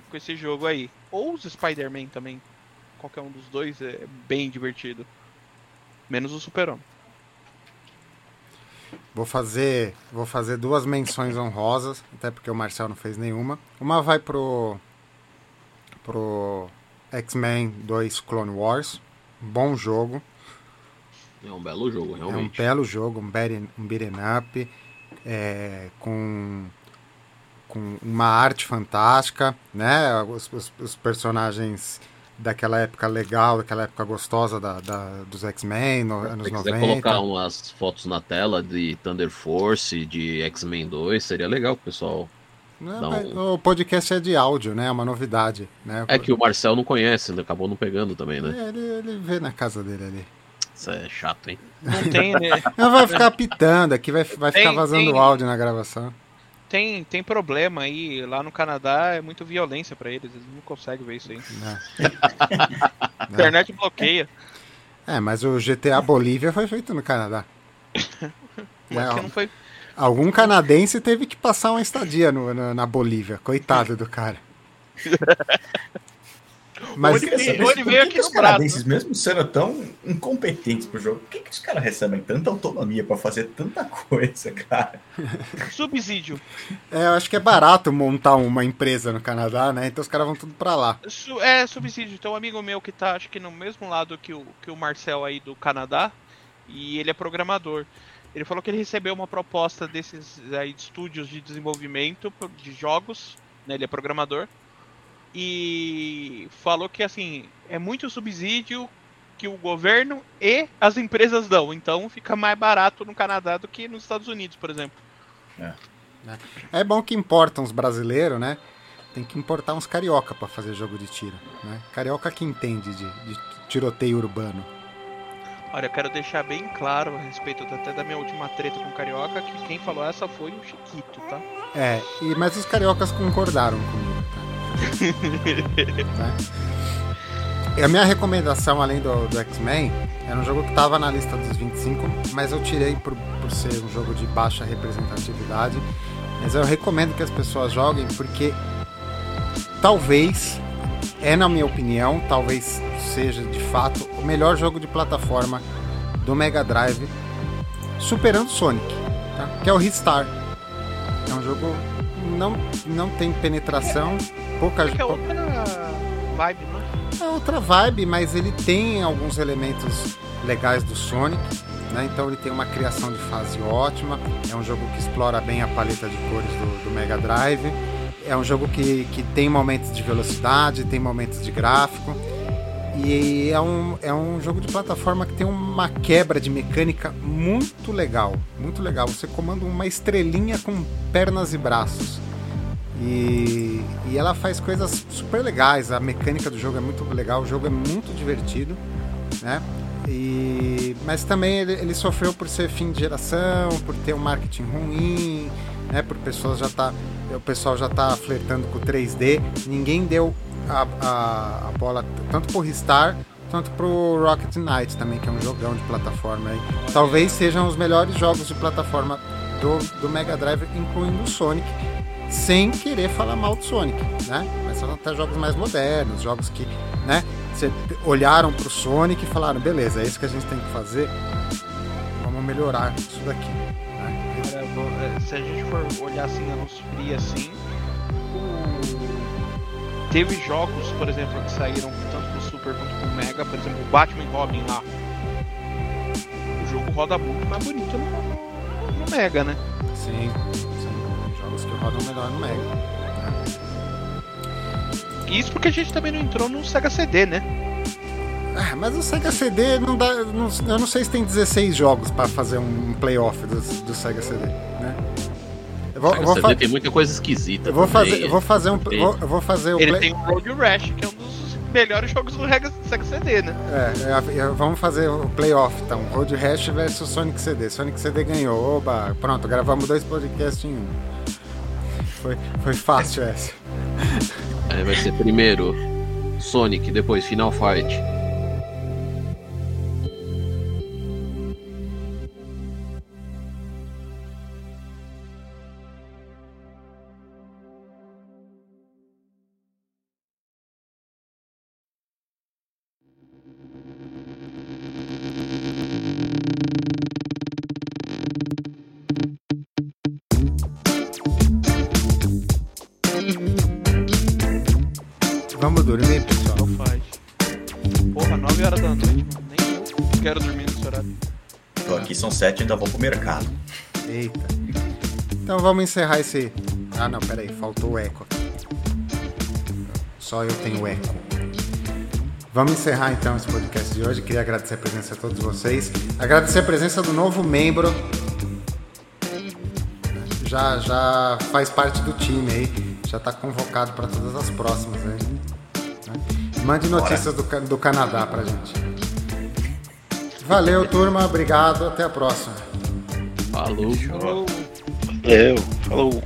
com esse jogo aí. Ou os Spider-Man também. Qualquer um dos dois é bem divertido. Menos o Super-Homem. Vou fazer, vou fazer duas menções honrosas, até porque o Marcel não fez nenhuma. Uma vai pro pro X-Men 2 Clone Wars, bom jogo, É um belo jogo, é um realmente. belo jogo, um beat'em um beat'em up, é, com com uma arte fantástica, né? Os, os- os personagens daquela época legal, daquela época gostosa da, da- dos X-Men, no, anos Se quiser 90. colocar umas fotos na tela de Thunder Force, de X-Men 2, seria legal pro pessoal. Não, um- O podcast é de áudio, né? É uma novidade, né? É que o Marcel não conhece, ele acabou não pegando também, né? É, ele, ele vê na casa dele ali. Isso é chato, hein? Não tem, né? Não vai ficar pitando aqui, vai, vai ficar Tem- vazando tem- áudio na gravação. Tem, tem problema aí. Lá no Canadá é muito violência pra eles, eles não conseguem ver isso aí. A (laughs) internet bloqueia. É, mas o GTA Bolívia foi feito no Canadá. (laughs) Mas Não. que não foi. Algum canadense teve que passar uma estadia no- na- na Bolívia. Coitado do cara. (laughs) Mas veio- Saber veio que aqui que os canadenses, mesmo sendo tão incompetentes pro jogo, por que, que os caras recebem tanta autonomia pra fazer tanta (laughs) coisa, cara? Subsídio. é, eu acho que é barato montar uma empresa no Canadá, né? Então os caras vão tudo pra lá. Su- é, subsídio. Tem um amigo meu que tá, acho que no mesmo lado que o, que o Marcel aí do Canadá, e ele é programador. Ele falou que ele recebeu uma proposta desses aí, de estúdios de desenvolvimento de jogos, né, ele é programador, e falou que assim é muito subsídio que o governo e as empresas dão, então fica mais barato no Canadá do que nos Estados Unidos, por exemplo. É, é bom que importam os brasileiros, né? Tem que importar uns carioca para fazer jogo de tiro, né? Carioca que entende de, de tiroteio urbano. Olha, eu quero deixar bem claro a respeito até da minha última treta com o Carioca, que quem falou essa foi o Chiquito, tá? É, e, mas os cariocas concordaram comigo, tá? A minha recomendação, além do, do X-Men, era um jogo que estava na lista dos 25, mas eu tirei por, por ser um jogo de baixa representatividade. Mas eu recomendo que as pessoas joguem porque talvez, é na minha opinião, talvez seja de fato o melhor jogo de plataforma do Mega Drive, superando Sonic, tá? que é o Ristar. É um jogo não não tem penetração, pouca é, é outra vibe, não é? É outra vibe, mas ele tem alguns elementos legais do Sonic. Né? Então ele tem uma criação de fase ótima. É um jogo que explora bem a paleta de cores do, do Mega Drive. É um jogo que, que tem momentos de velocidade, tem momentos de gráfico. E é um, é um jogo de plataforma que tem uma quebra de mecânica muito legal. Muito legal. Você comanda uma estrelinha com pernas e braços. E, e ela faz coisas super legais. A mecânica do jogo é muito legal. O jogo é muito divertido. Né? E, mas também ele, ele, sofreu por ser fim de geração, por ter um marketing ruim, né? Por pessoas já tá, o pessoal já tá flertando com 3D. Ninguém deu a, a, a bola tanto pro Ristar tanto pro Rocket Knight também, que é um jogão de plataforma aí. Talvez sejam os melhores jogos de plataforma do, do Mega Drive, incluindo o Sonic, sem querer falar mal do Sonic, né? Mas são até jogos mais modernos, jogos que, né, olharam pro Sonic e falaram, beleza, é isso que a gente tem que fazer, vamos melhorar isso daqui. Né? Se a gente for olhar assim, a luz fria assim, teve jogos, por exemplo, que saíram tanto pro Super quanto pro Mega, por exemplo, o Batman Robin lá. O jogo roda muito mais bonito no, no Mega, né? Sim, sim. Jogos que rodam melhor no Mega. Né? Isso porque a gente também não entrou no Sega CD, né? Ah, mas o Sega CD não dá. Não, eu não sei se tem 16 jogos para fazer um playoff do, do Sega CD, né? Vou, vou tem muita coisa esquisita. Eu vou fazer, eu vou fazer um, vou, eu vou fazer o Ele play... tem o Road Rash, que é um dos melhores jogos do Sega CD, né? É, é, é, vamos fazer o playoff, então. Road Rash versus Sonic CD. Sonic CD ganhou. Oba, pronto, gravamos dois podcasts em um. Foi, foi fácil essa. É, vai ser primeiro Sonic, depois Final Fight. Então vamos encerrar esse. Ah não, peraí, faltou o eco aqui. Só eu tenho eco. Vamos encerrar então esse podcast de hoje. Queria agradecer a presença de todos vocês. Agradecer a presença do novo membro. Já, já faz parte do time aí. Já está convocado para todas as próximas. Aí. Mande notícias do, do Canadá pra gente. Valeu, turma. Obrigado. Até a próxima. Falou. Valeu. Falou.